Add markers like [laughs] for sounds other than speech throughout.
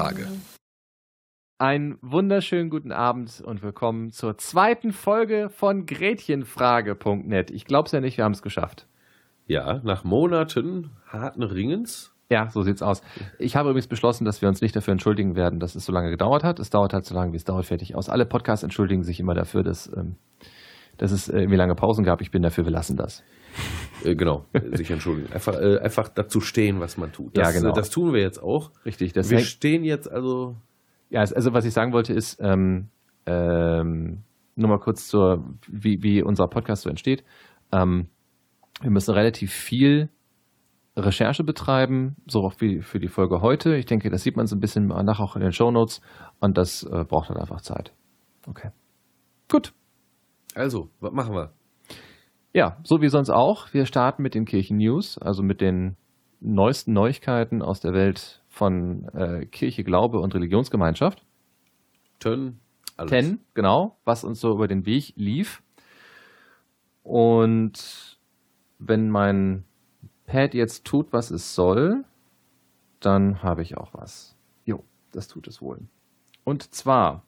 Gretchenfrage. Einen wunderschönen guten Abend und willkommen zur zweiten Folge von Gretchenfrage.net. Ich glaube es ja nicht, wir haben es geschafft. Ja, nach Monaten harten Ringens. Ja, so sieht's aus. Ich habe übrigens beschlossen, dass wir uns nicht dafür entschuldigen werden, dass es so lange gedauert hat. Es dauert halt so lange, wie es dauert, fertig aus. Alle Podcasts entschuldigen sich immer dafür, dass, ähm, dass es irgendwie lange Pausen gab. Ich bin dafür, wir lassen das. [laughs] Äh, genau, sich entschuldigen. Einfach, äh, einfach dazu stehen, was man tut. Das, Ja, genau. äh, Das tun wir jetzt auch. Richtig. Das wir hängt, stehen jetzt also. ja, also was ich sagen wollte ist, ähm, ähm, nur mal kurz zur, wie, wie unser Podcast so entsteht. Ähm, wir müssen relativ viel Recherche betreiben, so auch wie für die Folge heute. Ich denke, das sieht man so ein bisschen nachher auch in den Shownotes und das äh, braucht halt einfach Zeit. Okay. Gut. Also, was machen wir? Ja, so wie sonst auch. Wir starten mit den Kirchen-News, also mit den neuesten Neuigkeiten aus der Welt von äh, Kirche, Glaube und Religionsgemeinschaft. Tön, alles. Ten, genau, was uns so über den Weg lief. Und wenn mein Pad jetzt tut, was es soll, dann habe ich auch was. Jo, das tut es wohl. Und zwar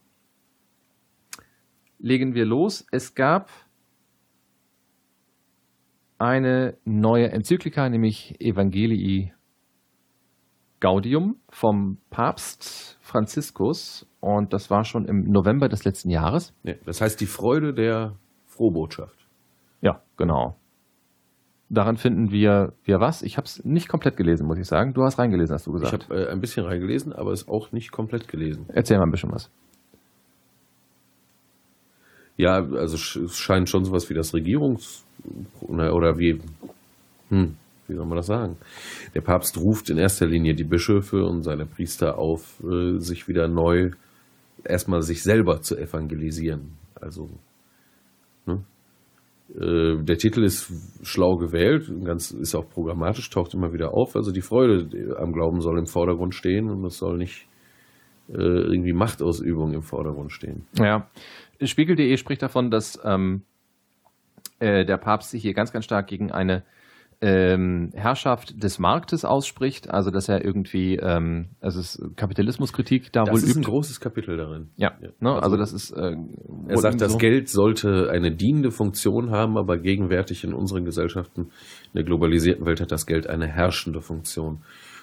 legen wir los. Es gab eine neue Enzyklika, nämlich Evangelii Gaudium vom Papst Franziskus und das war schon im November des letzten Jahres. Ja, das heißt die Freude der Frohbotschaft. Ja, genau. Daran finden wir, wir was? Ich habe es nicht komplett gelesen, muss ich sagen. Du hast reingelesen, hast du Ich gesagt. habe äh, ein bisschen reingelesen, aber es auch nicht komplett gelesen. Erzähl mal ein bisschen was. Ja, also es scheint schon sowas wie das Regierungs... Oder, wie... Hm, wie soll man das sagen? Der Papst ruft in erster Linie die Bischöfe und seine Priester auf, äh, sich wieder neu erstmal sich selber zu evangelisieren. Also ne? Äh, der Titel ist schlau gewählt, ganz ist auch programmatisch, taucht immer wieder auf. Also die Freude am Glauben soll im Vordergrund stehen und es soll nicht irgendwie Machtausübung im Vordergrund stehen. Ja, Spiegel.de spricht davon, dass ähm, äh, der Papst sich hier ganz, ganz stark gegen eine ähm, Herrschaft des Marktes ausspricht. Also, dass er irgendwie, ähm, also es ist Kapitalismuskritik da Das wohl ist ein übt. großes Kapitel darin. Ja, Ja. Ne? Also also das ist. Äh, Er sagt, irgendwie das so. Geld sollte eine dienende Funktion haben, aber gegenwärtig in unseren Gesellschaften, in der globalisierten Welt, hat das Geld eine herrschende Funktion.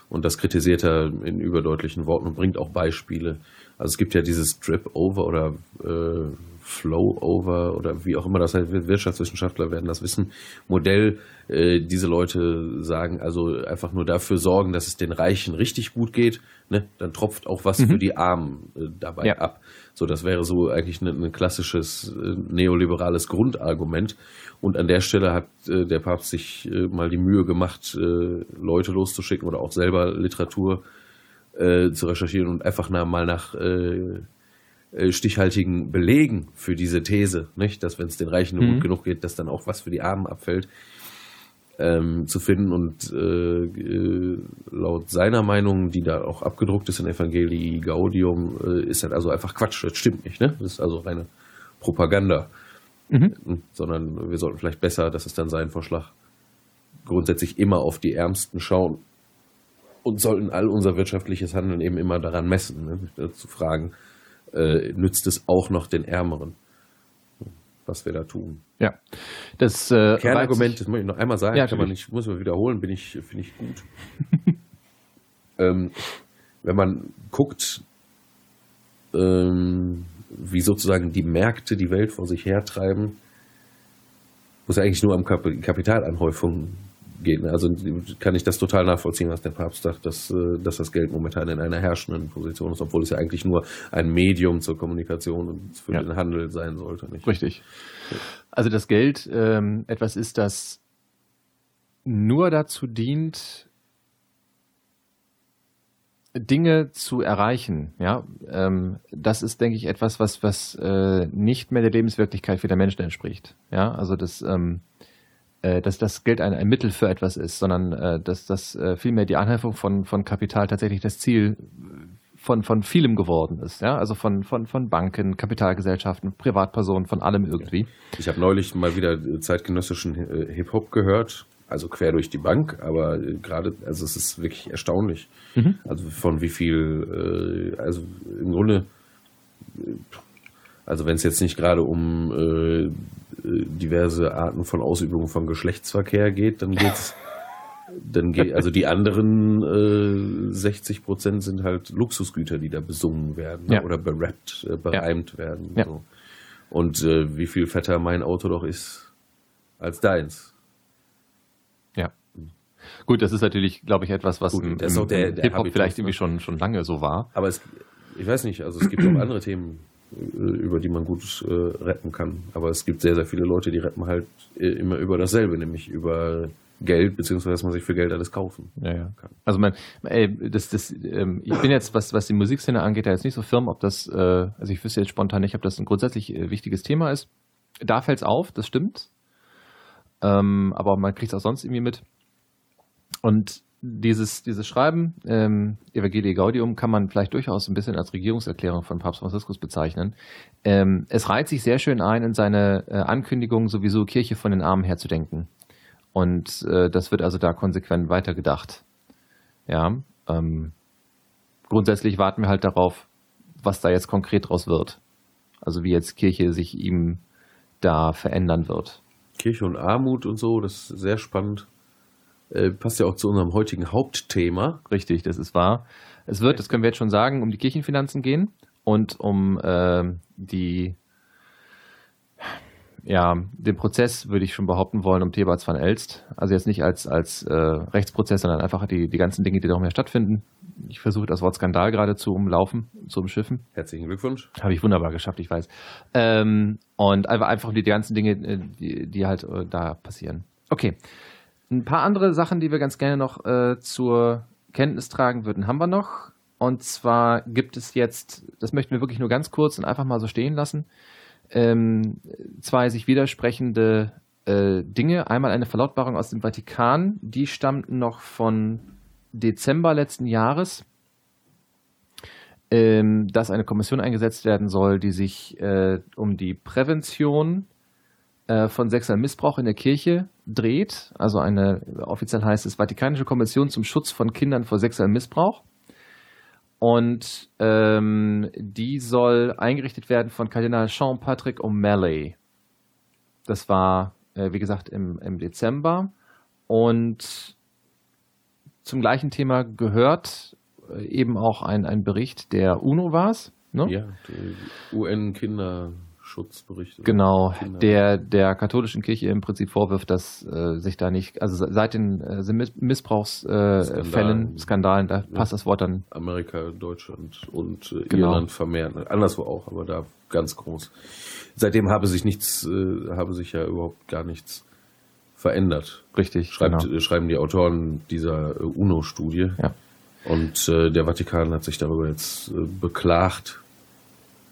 Und das kritisiert er in überdeutlichen Worten und bringt auch Beispiele. Also es gibt ja dieses Drip-Over oder äh, Flow-Over oder wie auch immer das heißt, Wirtschaftswissenschaftler werden das wissen, Modell. Äh, diese Leute sagen also einfach nur dafür sorgen, dass es den Reichen richtig gut geht, ne? dann tropft auch was für die Armen äh, dabei Ja. ab. So, das wäre so eigentlich ein, ein klassisches äh, neoliberales Grundargument. Und an der Stelle hat äh, der Papst sich äh, mal die Mühe gemacht, äh, Leute loszuschicken oder auch selber Literatur zu recherchieren und einfach na, mal nach stichhaltigen Belegen für diese These, nicht? dass wenn es den Reichen nur Mhm. gut genug geht, dass dann auch was für die Armen abfällt, ähm, zu finden. Und äh, äh, laut seiner Meinung, die da auch abgedruckt ist in Evangelii Gaudium, äh, ist das also einfach Quatsch. Das stimmt nicht. Ne? Das ist also reine Propaganda. Mhm. Sondern wir sollten vielleicht besser, das ist dann sein Vorschlag, grundsätzlich immer auf die Ärmsten schauen und sollten all unser wirtschaftliches Handeln eben immer daran messen, ne? zu fragen, äh, nützt es auch noch den Ärmeren, was wir da tun. Ja. Das äh, Kernargument, das muss ich noch einmal sagen, Ja, kann man nicht, muss man wiederholen, bin ich, finde ich gut. [laughs] ähm, wenn man guckt, ähm, wie sozusagen die Märkte die Welt vor sich hertreiben, muss ja eigentlich nur um Kap Kapitalanhäufung gehen. Also kann ich das total nachvollziehen, was der Papst sagt, dass, äh, dass das Geld momentan in einer herrschenden Position ist, obwohl es ja eigentlich nur ein Medium zur Kommunikation und für Ja. den Handel sein sollte. Nicht? Richtig. Also das Geld ähm, etwas ist, das nur dazu dient, Dinge zu erreichen. Ja, ähm, das ist, denke ich, etwas, was was äh, nicht mehr der Lebenswirklichkeit vieler Menschen entspricht. Ja, also das ähm, äh, dass das Geld ein, ein Mittel für etwas ist, sondern äh, dass das äh, vielmehr die Anhäufung von, von Kapital tatsächlich das Ziel von, von vielem geworden ist. Ja? Also von, von, von Banken, Kapitalgesellschaften, Privatpersonen, von allem irgendwie. Ich habe neulich mal wieder zeitgenössischen äh, Hip-Hop gehört. also quer durch die Bank, aber gerade, also es ist wirklich erstaunlich. Mhm. Also von wie viel, äh, also im Grunde, also wenn es jetzt nicht gerade um äh, diverse Arten von Ausübung von Geschlechtsverkehr geht, dann geht's [laughs] dann geht, also die anderen äh, 60 Prozent sind halt Luxusgüter, die da besungen werden ne? ja. oder berappt, äh, bereimt ja. werden. Ja. So. Und äh, wie viel fetter mein Auto doch ist als deins. Ja. Gut, das ist natürlich, glaube ich, etwas, was Gut, im, im, der Hip-Hop vielleicht irgendwie schon, schon lange so war. Aber es, ich weiß nicht, also es gibt auch [clears throat] andere Themen, äh, über die man gut äh, rappen kann. Aber es gibt sehr, sehr viele Leute, die rappen halt äh, immer über dasselbe, nämlich über Geld, beziehungsweise dass man sich für Geld alles kaufen ja, ja. kann. Also man, ey, das, das, ähm, ich bin jetzt, was, was die Musikszene angeht, da jetzt nicht so firm, ob das, äh, also ich wüsste jetzt spontan nicht, ob das ein grundsätzlich äh, wichtiges Thema ist. Da fällt es auf, das stimmt. Ähm, aber man kriegt es auch sonst irgendwie mit. Und dieses, dieses Schreiben, ähm, Evangelii Gaudium, kann man vielleicht durchaus ein bisschen als Regierungserklärung von Papst Franziskus bezeichnen. Ähm, es reiht sich sehr schön ein in seine äh, Ankündigung, sowieso Kirche von den Armen herzudenken. Und äh, das wird also da konsequent weitergedacht. Ja, ähm, grundsätzlich warten wir halt darauf, was da jetzt konkret draus wird. Also wie jetzt Kirche sich ihm da verändern wird. Kirche und Armut und so, das ist sehr spannend. Äh, passt ja auch zu unserem heutigen Hauptthema. Richtig, das ist wahr. Es wird, das können wir jetzt schon sagen, um die Kirchenfinanzen gehen und um äh, die ja, den Prozess würde ich schon behaupten wollen um Thebats van Elst. Also jetzt nicht als, als äh, Rechtsprozess, sondern einfach die, die ganzen Dinge, die da noch mehr stattfinden. Ich versuche das Wort Skandal gerade zu umlaufen, zu umschiffen. Herzlichen Glückwunsch. Habe ich wunderbar geschafft, ich weiß. Ähm, und einfach, einfach die, die ganzen Dinge, äh, die, die halt äh, da passieren. Okay. Ein paar andere Sachen, die wir ganz gerne noch äh, zur Kenntnis tragen würden, haben wir noch. Und zwar gibt es jetzt, das möchten wir wirklich nur ganz kurz und einfach mal so stehen lassen, ähm, zwei sich widersprechende äh, Dinge. Einmal eine Verlautbarung aus dem Vatikan, die stammt noch von Dezember letzten Jahres, ähm, dass eine Kommission eingesetzt werden soll, die sich äh, um die Prävention äh, von sexuellem Missbrauch in der Kirche dreht. Also eine, offiziell heißt es Vatikanische Kommission zum Schutz von Kindern vor sexuellem Missbrauch. Und ähm, die soll eingerichtet werden von Kardinal Jean-Patrick O'Malley. Das war, äh, wie gesagt, im, im Dezember. Und zum gleichen Thema gehört äh, eben auch ein, ein Bericht der UNO war es. Ne? Ja, UN-Kinder. Schutzbericht. Genau, der der katholischen Kirche im Prinzip vorwirft, dass äh, sich da nicht, also seit den äh, Missbrauchsfällen, äh, Skandalen, Skandalen, da ja. passt das Wort dann. Amerika, Deutschland und äh, genau. Irland vermehrt, anderswo auch, aber da ganz groß. Seitdem habe sich nichts, äh, habe sich ja überhaupt gar nichts verändert. Richtig. Schreibt, genau. Schreiben die Autoren dieser äh, UNO-Studie. Ja. Und der Vatikan hat sich darüber jetzt beklagt,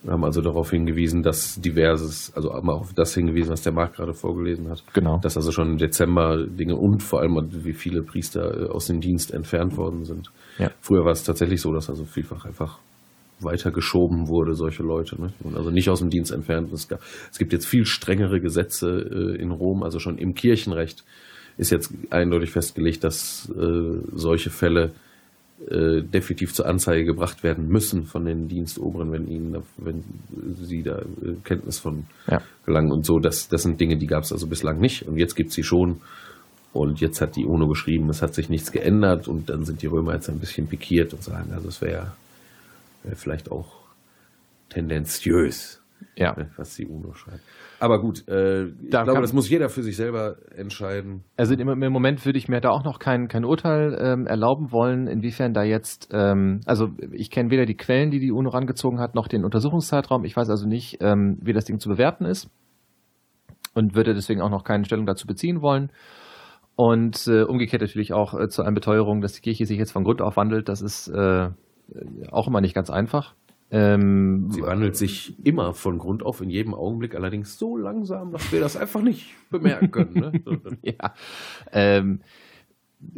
haben also darauf hingewiesen, dass diverses, also auch auf das hingewiesen, was der Marc gerade vorgelesen hat. Genau. Dass also schon im Dezember Dinge und vor allem, wie viele Priester äh, aus dem Dienst entfernt worden sind. Ja. Früher war es tatsächlich so, dass also vielfach einfach weitergeschoben wurde, solche Leute. Ne? Also nicht aus dem Dienst entfernt. Es, gab, es gibt jetzt viel strengere Gesetze äh, in Rom, also schon im Kirchenrecht ist jetzt eindeutig festgelegt, dass äh, solche Fälle äh, definitiv zur Anzeige gebracht werden müssen von den Dienstoberen, wenn ihnen, wenn sie da äh, Kenntnis von ja. gelangen und so. Das, das sind Dinge, die gab es also bislang nicht und jetzt gibt es sie schon. Und jetzt hat die UNO geschrieben, es hat sich nichts geändert und dann sind die Römer jetzt ein bisschen pikiert und sagen, also es wäre wär vielleicht auch tendenziös, ja. Ne, was die UNO schreibt. Aber gut, äh, ich da glaube, das muss jeder für sich selber entscheiden. Also im, im Moment würde ich mir da auch noch kein, kein Urteil ähm, erlauben wollen, inwiefern da jetzt, ähm, also ich kenne weder die Quellen, die die UNO rangezogen hat, noch den Untersuchungszeitraum. Ich weiß also nicht, ähm, wie das Ding zu bewerten ist und würde deswegen auch noch keine Stellung dazu beziehen wollen. Und äh, umgekehrt natürlich auch äh, zu einer Beteuerung, dass die Kirche sich jetzt von Grund auf wandelt, das ist äh, auch immer nicht ganz einfach. Ähm, Sie wandelt sich immer von Grund auf in jedem Augenblick, allerdings so langsam, dass wir das einfach nicht bemerken können. Ne? [laughs] ja. Ähm,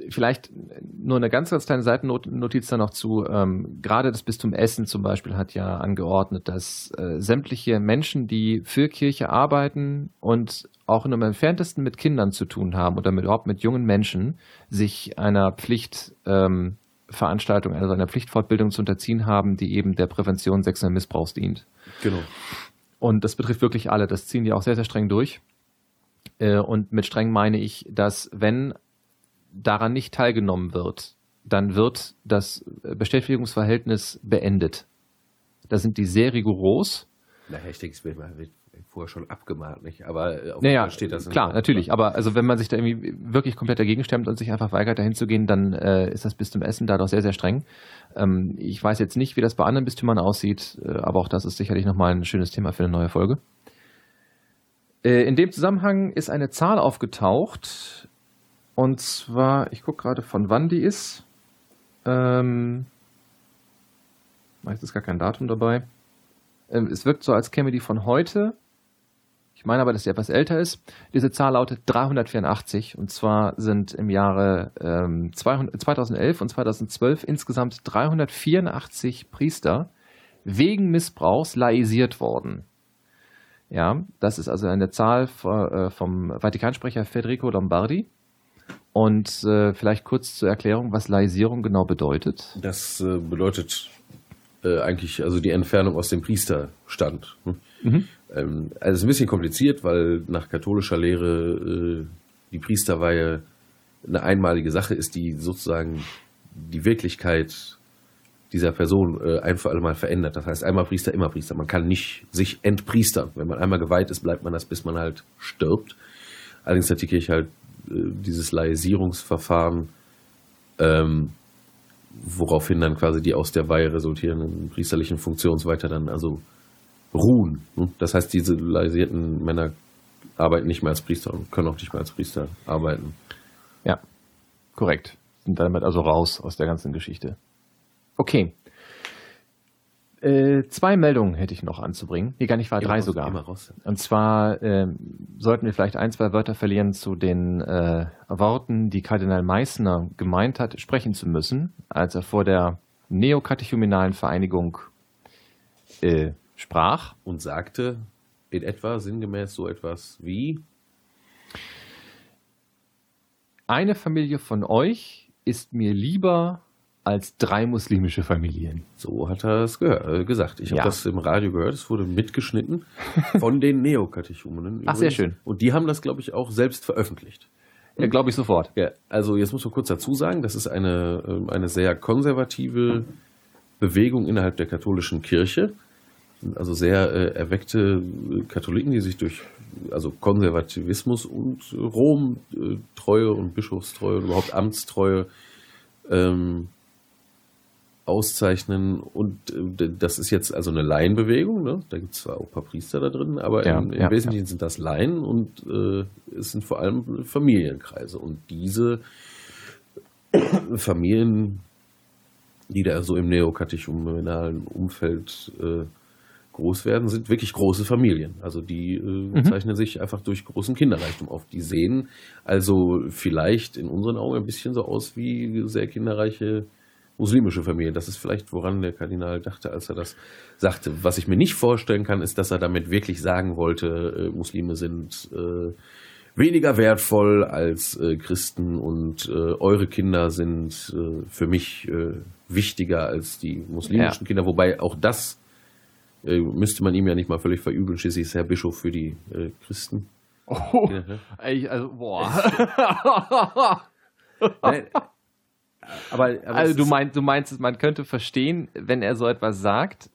vielleicht nur eine ganz, ganz kleine Seitennotiz da noch zu. Ähm, gerade das Bistum Essen zum Beispiel hat ja angeordnet, dass äh, sämtliche Menschen, die für Kirche arbeiten und auch nur im entferntesten mit Kindern zu tun haben oder mit, überhaupt mit jungen Menschen, sich einer Pflichtveranstaltung, ähm, also einer Pflichtfortbildung zu unterziehen haben, die eben der Prävention sexuellen Missbrauchs dient. Genau. Und das betrifft wirklich alle. Das ziehen die auch sehr, sehr streng durch. Äh, und mit streng meine ich, dass wenn daran nicht teilgenommen wird, dann wird das Beschäftigungsverhältnis beendet. Da sind die sehr rigoros. Naja, ich denke, es wird vorher schon abgemahnt, nicht? Aber äh, auf naja, steht das klar, natürlich. Aber also wenn man sich da irgendwie wirklich komplett dagegen stemmt und sich einfach weigert, dahin zu gehen, dann äh, ist das Bistum Essen da doch sehr, sehr streng. Ähm, ich weiß jetzt nicht, wie das bei anderen Bistümern aussieht, äh, aber auch das ist sicherlich nochmal ein schönes Thema für eine neue Folge. Äh, in dem Zusammenhang ist eine Zahl aufgetaucht, und zwar, ich gucke gerade, von wann die ist. Ähm, ist gar kein Datum dabei. Ähm, es wirkt so, als käme die von heute. Ich meine aber, dass sie etwas älter ist. Diese Zahl lautet 384 und zwar sind im Jahre ähm, 200, 2011 und 2012 insgesamt 384 Priester wegen Missbrauchs laisiert worden. Ja, das ist also eine Zahl äh, vom Vatikansprecher Federico Lombardi. Und äh, vielleicht kurz zur Erklärung, was Laisierung genau bedeutet. Das äh, bedeutet äh, eigentlich also die Entfernung aus dem Priesterstand. Hm? Mhm. Ähm, also es ist ein bisschen kompliziert, weil nach katholischer Lehre äh, die Priesterweihe eine einmalige Sache ist, die sozusagen die Wirklichkeit dieser Person äh, ein für alle Mal verändert. Das heißt, einmal Priester, immer Priester. Man kann nicht sich entpriestern. Wenn man einmal geweiht ist, bleibt man das, bis man halt stirbt. Allerdings hat die Kirche halt äh, dieses Laisierungsverfahren, ähm, woraufhin dann quasi die aus der Weihe resultierenden priesterlichen Funktionsweiter dann also ruhen. Ne? Das heißt, diese laisierten Männer arbeiten nicht mehr als Priester und können auch nicht mehr als Priester arbeiten. Ja, korrekt. Sind damit also raus aus der ganzen Geschichte. Okay. Äh, zwei Meldungen hätte ich noch anzubringen. Nee, gar nicht wahr, drei raus, sogar. Raus. Und zwar äh, sollten wir vielleicht ein, zwei Wörter verlieren zu den äh, Worten, die Kardinal Meissner gemeint hat, sprechen zu müssen, als er vor der neokatechumenalen Vereinigung äh, sprach. Und sagte in etwa sinngemäß so etwas wie Eine Familie von euch ist mir lieber als drei muslimische Familien. So hat er es äh, gesagt. Ich habe das im Radio gehört. Es wurde mitgeschnitten [laughs] von den Neokatechumenen. Ach, sehr schön. Und die haben das, glaube ich, auch selbst veröffentlicht. Ja, glaube ich sofort. Ja, also jetzt muss man kurz dazu sagen, das ist eine, ähm, eine sehr konservative Bewegung innerhalb der katholischen Kirche. Also sehr äh, erweckte äh, Katholiken, die sich durch also Konservativismus und Rom-Treue äh, und Bischofstreue und überhaupt Amtstreue ähm, auszeichnen. Und äh, das ist jetzt also eine Laienbewegung. Ne? Da gibt es zwar auch ein paar Priester da drin, aber ja, im, im ja, Wesentlichen ja. sind das Laien und äh, es sind vor allem Familienkreise. Und diese Familien, die da so im neokatechumenalen Umfeld äh, groß werden, sind wirklich große Familien. Also die äh, mhm. zeichnen sich einfach durch großen Kinderreichtum auf. Die sehen also vielleicht in unseren Augen ein bisschen so aus wie sehr kinderreiche muslimische Familie. Das ist vielleicht, woran der Kardinal dachte, als er das sagte. Was ich mir nicht vorstellen kann, ist, dass er damit wirklich sagen wollte, äh, Muslime sind äh, weniger wertvoll als äh, Christen und äh, eure Kinder sind äh, für mich äh, wichtiger als die muslimischen ja. Kinder. Wobei auch das müsste man ihm ja nicht mal völlig verübeln. Schließlich ist Herr Bischof für die Christen. Oh, ja. also, boah. [laughs] Nein, aber, aber also du meinst, du meinst, man könnte verstehen, wenn er so etwas sagt,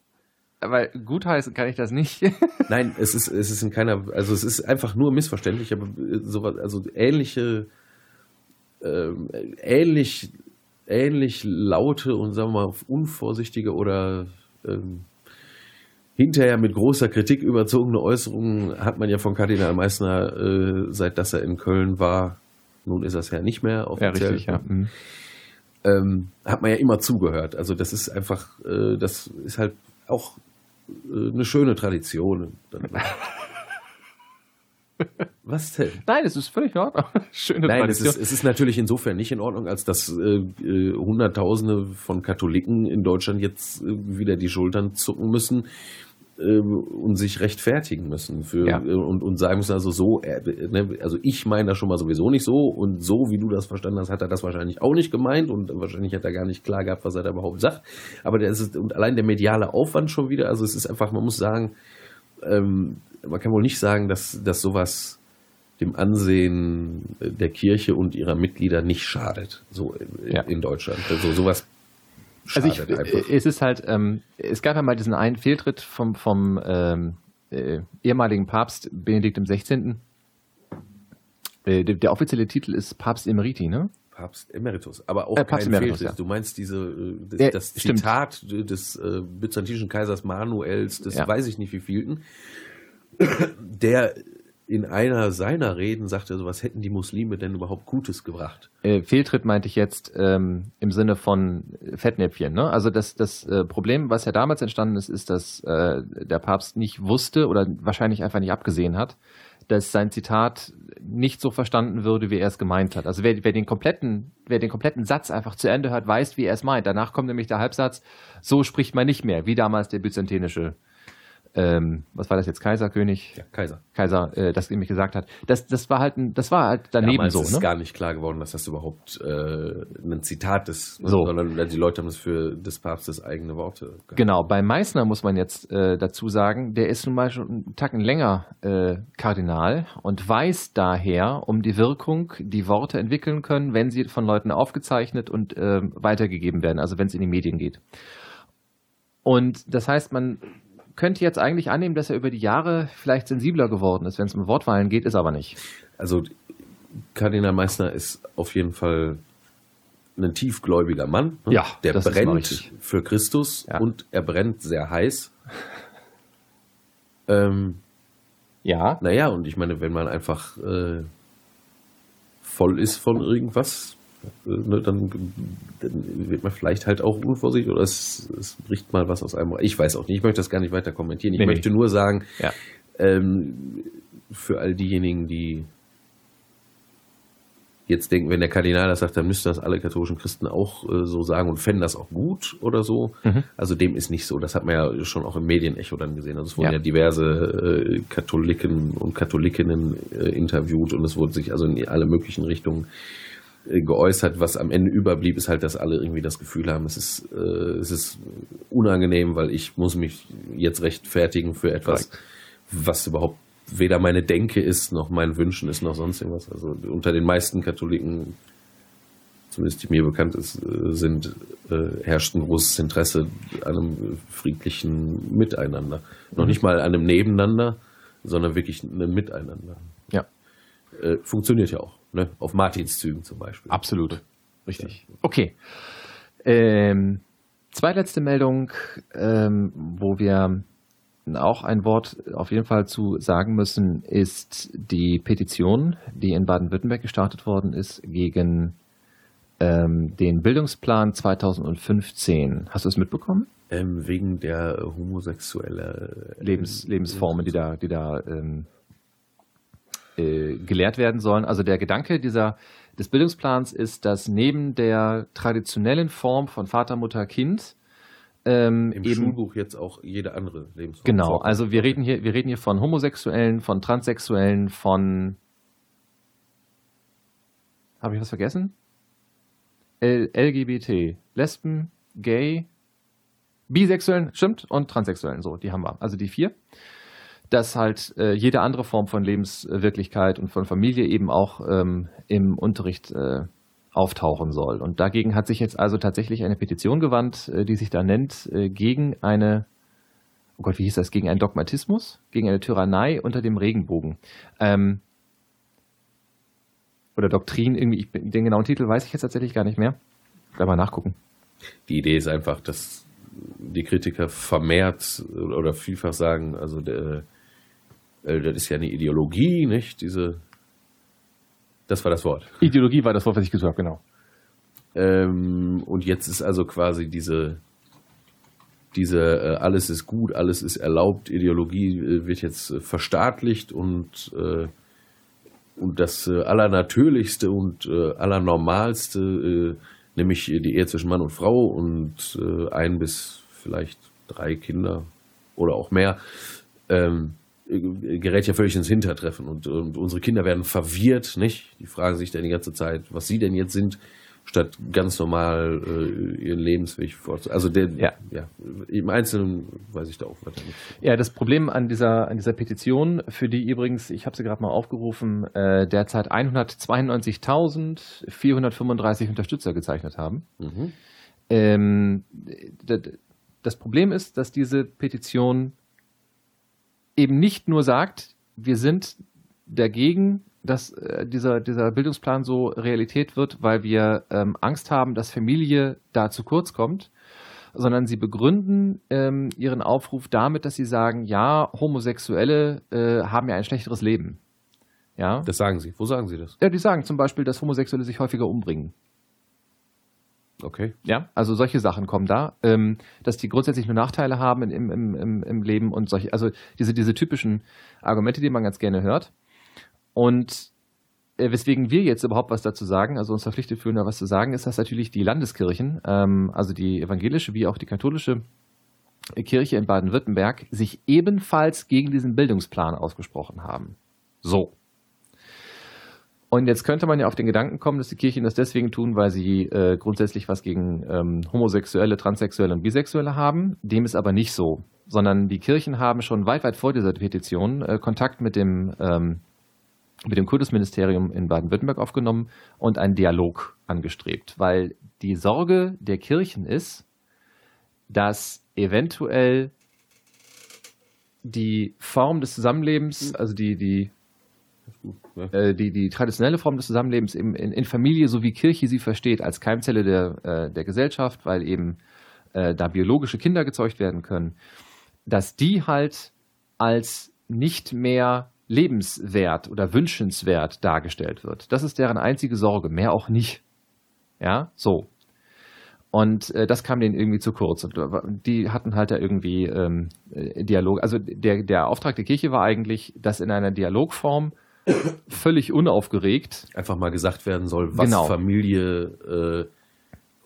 aber gutheißen kann ich das nicht. [laughs] Nein, es ist, es ist in keiner, also es ist einfach nur missverständlich, aber sowas, also ähnliche, äh, ähnlich, ähnlich laute und sagen wir mal unvorsichtige oder ähm, hinterher mit großer Kritik überzogene Äußerungen hat man ja von Kardinal Meissner, äh, seit dass er in Köln war, nun ist er es ja nicht mehr offiziell. Ja, richtig, ja. Mhm ähm, hat man ja immer zugehört. Also das ist einfach, äh, das ist halt auch äh, eine schöne Tradition. [laughs] Was denn? Nein, es ist völlig in Ordnung. [laughs] Schöne Nein, es ist, es ist natürlich insofern nicht in Ordnung, als dass äh, äh, Hunderttausende von Katholiken in Deutschland jetzt äh, wieder die Schultern zucken müssen und sich rechtfertigen müssen für ja. Äh, und, und sagen müssen, also so, äh, ne, also ich meine das schon mal sowieso nicht so und so, wie du das verstanden hast, hat er das wahrscheinlich auch nicht gemeint und wahrscheinlich hat er gar nicht klar gehabt, was er da überhaupt sagt. Aber der ist, und allein der mediale Aufwand schon wieder, also es ist einfach, man muss sagen, ähm, man kann wohl nicht sagen, dass, dass sowas dem Ansehen der Kirche und ihrer Mitglieder nicht schadet, so in, ja. in Deutschland. Also sowas also ich, einfach. es ist halt, ähm, es gab ja mal diesen einen Fehltritt vom, vom ähm, äh, ehemaligen Papst Benedikt XVI. Äh, der, der, offizielle Titel ist Papst Emeriti, ne? Papst Emeritus, aber auch äh, Papst kein Emeritus, ja. Du meinst diese äh, das, ja, das Zitat des äh, byzantinischen Kaisers Manuels, das ja. weiß ich nicht wie vielten, der in einer seiner Reden sagte, also was hätten die Muslime denn überhaupt Gutes gebracht? Äh, Fehltritt meinte ich jetzt ähm, im Sinne von Fettnäpfchen. Ne? Also das, das äh, Problem, was ja damals entstanden ist, ist, dass äh, der Papst nicht wusste oder wahrscheinlich einfach nicht abgesehen hat, dass sein Zitat nicht so verstanden würde, wie er es gemeint hat. Also wer, wer, den kompletten, wer den kompletten Satz einfach zu Ende hört, weiß, wie er es meint. Danach kommt nämlich der Halbsatz, so spricht man nicht mehr, wie damals der byzantinische ähm, was war das jetzt, Kaiser, König? Ja, Kaiser. Kaiser, äh, das nämlich gesagt hat. Das, das war halt, ein, das war halt daneben Damals so. ist ne? gar nicht klar geworden, dass das überhaupt äh, ein Zitat ist, so. sondern die Leute haben es für des Papstes eigene Worte. Gehabt. Genau, bei Meißner muss man jetzt äh, dazu sagen, der ist nun mal schon einen Tacken länger äh, Kardinal und weiß daher um die Wirkung, die Worte entwickeln können, wenn sie von Leuten aufgezeichnet und äh, weitergegeben werden, also wenn es in die Medien geht. Und das heißt, man könnte jetzt eigentlich annehmen, dass er über die Jahre vielleicht sensibler geworden ist, wenn es um Wortwahlen geht, ist aber nicht. Also Kardinal Meissner ist auf jeden Fall ein tiefgläubiger Mann. Ne? Ja, der brennt für Christus ja. und er brennt sehr heiß. [laughs] ähm, ja. Naja, und ich meine, wenn man einfach äh, voll ist von irgendwas, ne, dann, dann, wird man vielleicht halt auch unvorsichtig oder es, es, bricht mal was aus einem. Ich weiß auch nicht, ich möchte das gar nicht weiter kommentieren. Ich nee, möchte nur sagen, ja. ähm, für all diejenigen, die jetzt denken, wenn der Kardinal das sagt, dann müssten das alle katholischen Christen auch äh, so sagen und fänden das auch gut oder so. Mhm. Also dem ist nicht so. Das hat man ja schon auch im Medienecho dann gesehen. Also es wurden ja, ja diverse äh, Katholiken und Katholikinnen äh, interviewt und es wurde sich also in alle möglichen Richtungen äh, geäußert. Was am Ende überblieb, ist halt, dass alle irgendwie das Gefühl haben, es ist, äh, es ist unangenehm, weil ich muss mich jetzt rechtfertigen für etwas, was überhaupt weder meine Denke ist, noch mein Wünschen ist, noch sonst irgendwas. Also unter den meisten Katholiken, zumindest die mir bekannt ist, äh, sind, äh, herrscht ein großes Interesse an einem friedlichen Miteinander. Mhm. Noch nicht mal an einem Nebeneinander, sondern wirklich einem Miteinander. Ja. Äh, funktioniert ja auch. Ne? Auf Martinszügen zum Beispiel. Absolut. Richtig. Okay. Ähm, zweitletzte Meldung, ähm, wo wir auch ein Wort auf jeden Fall zu sagen müssen, ist die Petition, die in Baden-Württemberg gestartet worden ist gegen ähm, den Bildungsplan 2015. Hast du es mitbekommen? Ähm, wegen der homosexuellen Lebens, Lebensformen, die da, die da ähm, äh, gelehrt werden sollen. Also der Gedanke dieser, des Bildungsplans ist, dass neben der traditionellen Form von Vater, Mutter, Kind ähm, Im eben, Schulbuch jetzt auch jede andere Lebensform. Genau, also wir reden hier, wir reden hier von Homosexuellen, von Transsexuellen, von habe ich was vergessen? L LGBT, Lesben, Gay, Bisexuellen, stimmt, und Transsexuellen, so, die haben wir. Also die vier dass halt äh, jede andere Form von Lebenswirklichkeit und von Familie eben auch ähm, im Unterricht äh, auftauchen soll. Und dagegen hat sich jetzt also tatsächlich eine Petition gewandt, äh, die sich da nennt, äh, gegen eine, oh Gott, wie hieß das, gegen einen Dogmatismus, gegen eine Tyrannei unter dem Regenbogen. Ähm, oder Doktrin, irgendwie, den genauen Titel weiß ich jetzt tatsächlich gar nicht mehr. Kann mal nachgucken. Die Idee ist einfach, dass die Kritiker vermehrt oder vielfach sagen, also der, das ist ja eine Ideologie, nicht? Diese, das war das Wort. Ideologie war das Wort, was ich gesagt habe, genau. Ähm, und jetzt ist also quasi diese, diese äh, alles ist gut, alles ist erlaubt, Ideologie äh, wird jetzt äh, verstaatlicht und äh, und das äh, allernatürlichste und äh, allernormalste, äh, nämlich die Ehe zwischen Mann und Frau und äh, ein bis vielleicht drei Kinder oder auch mehr, ähm, gerät ja völlig ins Hintertreffen und, und, unsere Kinder werden verwirrt, nicht? Die fragen sich dann die ganze Zeit, was sie denn jetzt sind, statt ganz normal äh, ihren Lebensweg fortzusetzen. Also der, ja. ja, im Einzelnen weiß ich da auch weiter nicht. Ja, das Problem an dieser, an dieser Petition, für die übrigens, ich habe sie gerade mal aufgerufen, äh, derzeit 192.435 Unterstützer gezeichnet haben. Mhm. Ähm, das Problem ist, dass diese Petition eben nicht nur sagt, wir sind dagegen, dass äh, dieser, dieser Bildungsplan so Realität wird, weil wir ähm, Angst haben, dass Familie da zu kurz kommt, sondern sie begründen ähm, ihren Aufruf damit, dass sie sagen, ja, Homosexuelle äh, haben ja ein schlechteres Leben. Ja. Das sagen sie. Wo sagen sie das? Ja, die sagen zum Beispiel, dass Homosexuelle sich häufiger umbringen. Okay. Ja, also solche Sachen kommen da, ähm, dass die grundsätzlich nur Nachteile haben im, im, im, im Leben und solche, also diese, diese typischen Argumente, die man ganz gerne hört. Und äh, weswegen wir jetzt überhaupt was dazu sagen, also uns verpflichtet fühlen, da was zu sagen, ist, dass natürlich die Landeskirchen, ähm, also die evangelische wie auch die katholische Kirche in Baden-Württemberg, sich ebenfalls gegen diesen Bildungsplan ausgesprochen haben. So. Und jetzt könnte man ja auf den Gedanken kommen, dass die Kirchen das deswegen tun, weil sie äh, grundsätzlich was gegen ähm, Homosexuelle, Transsexuelle und Bisexuelle haben. Dem ist aber nicht so, sondern die Kirchen haben schon weit, weit vor dieser Petition äh, Kontakt mit dem, ähm, mit dem Kultusministerium in Baden-Württemberg aufgenommen und einen Dialog angestrebt, weil die Sorge der Kirchen ist, dass eventuell die Form des Zusammenlebens, also die, die ja. Äh, die, die traditionelle Form des Zusammenlebens in, in, in, Familie, so wie Kirche sie versteht, als Keimzelle der, äh, der Gesellschaft, weil eben äh, da biologische Kinder gezeugt werden können, dass die halt als nicht mehr lebenswert oder wünschenswert dargestellt wird. Das ist deren einzige Sorge, mehr auch nicht. Ja, so. Und äh, das kam denen irgendwie zu kurz. Und die hatten halt da irgendwie ähm, Dialog. Also der, der Auftrag der Kirche war eigentlich, das in einer Dialogform völlig unaufgeregt. Einfach mal gesagt werden soll, was genau. Familie äh,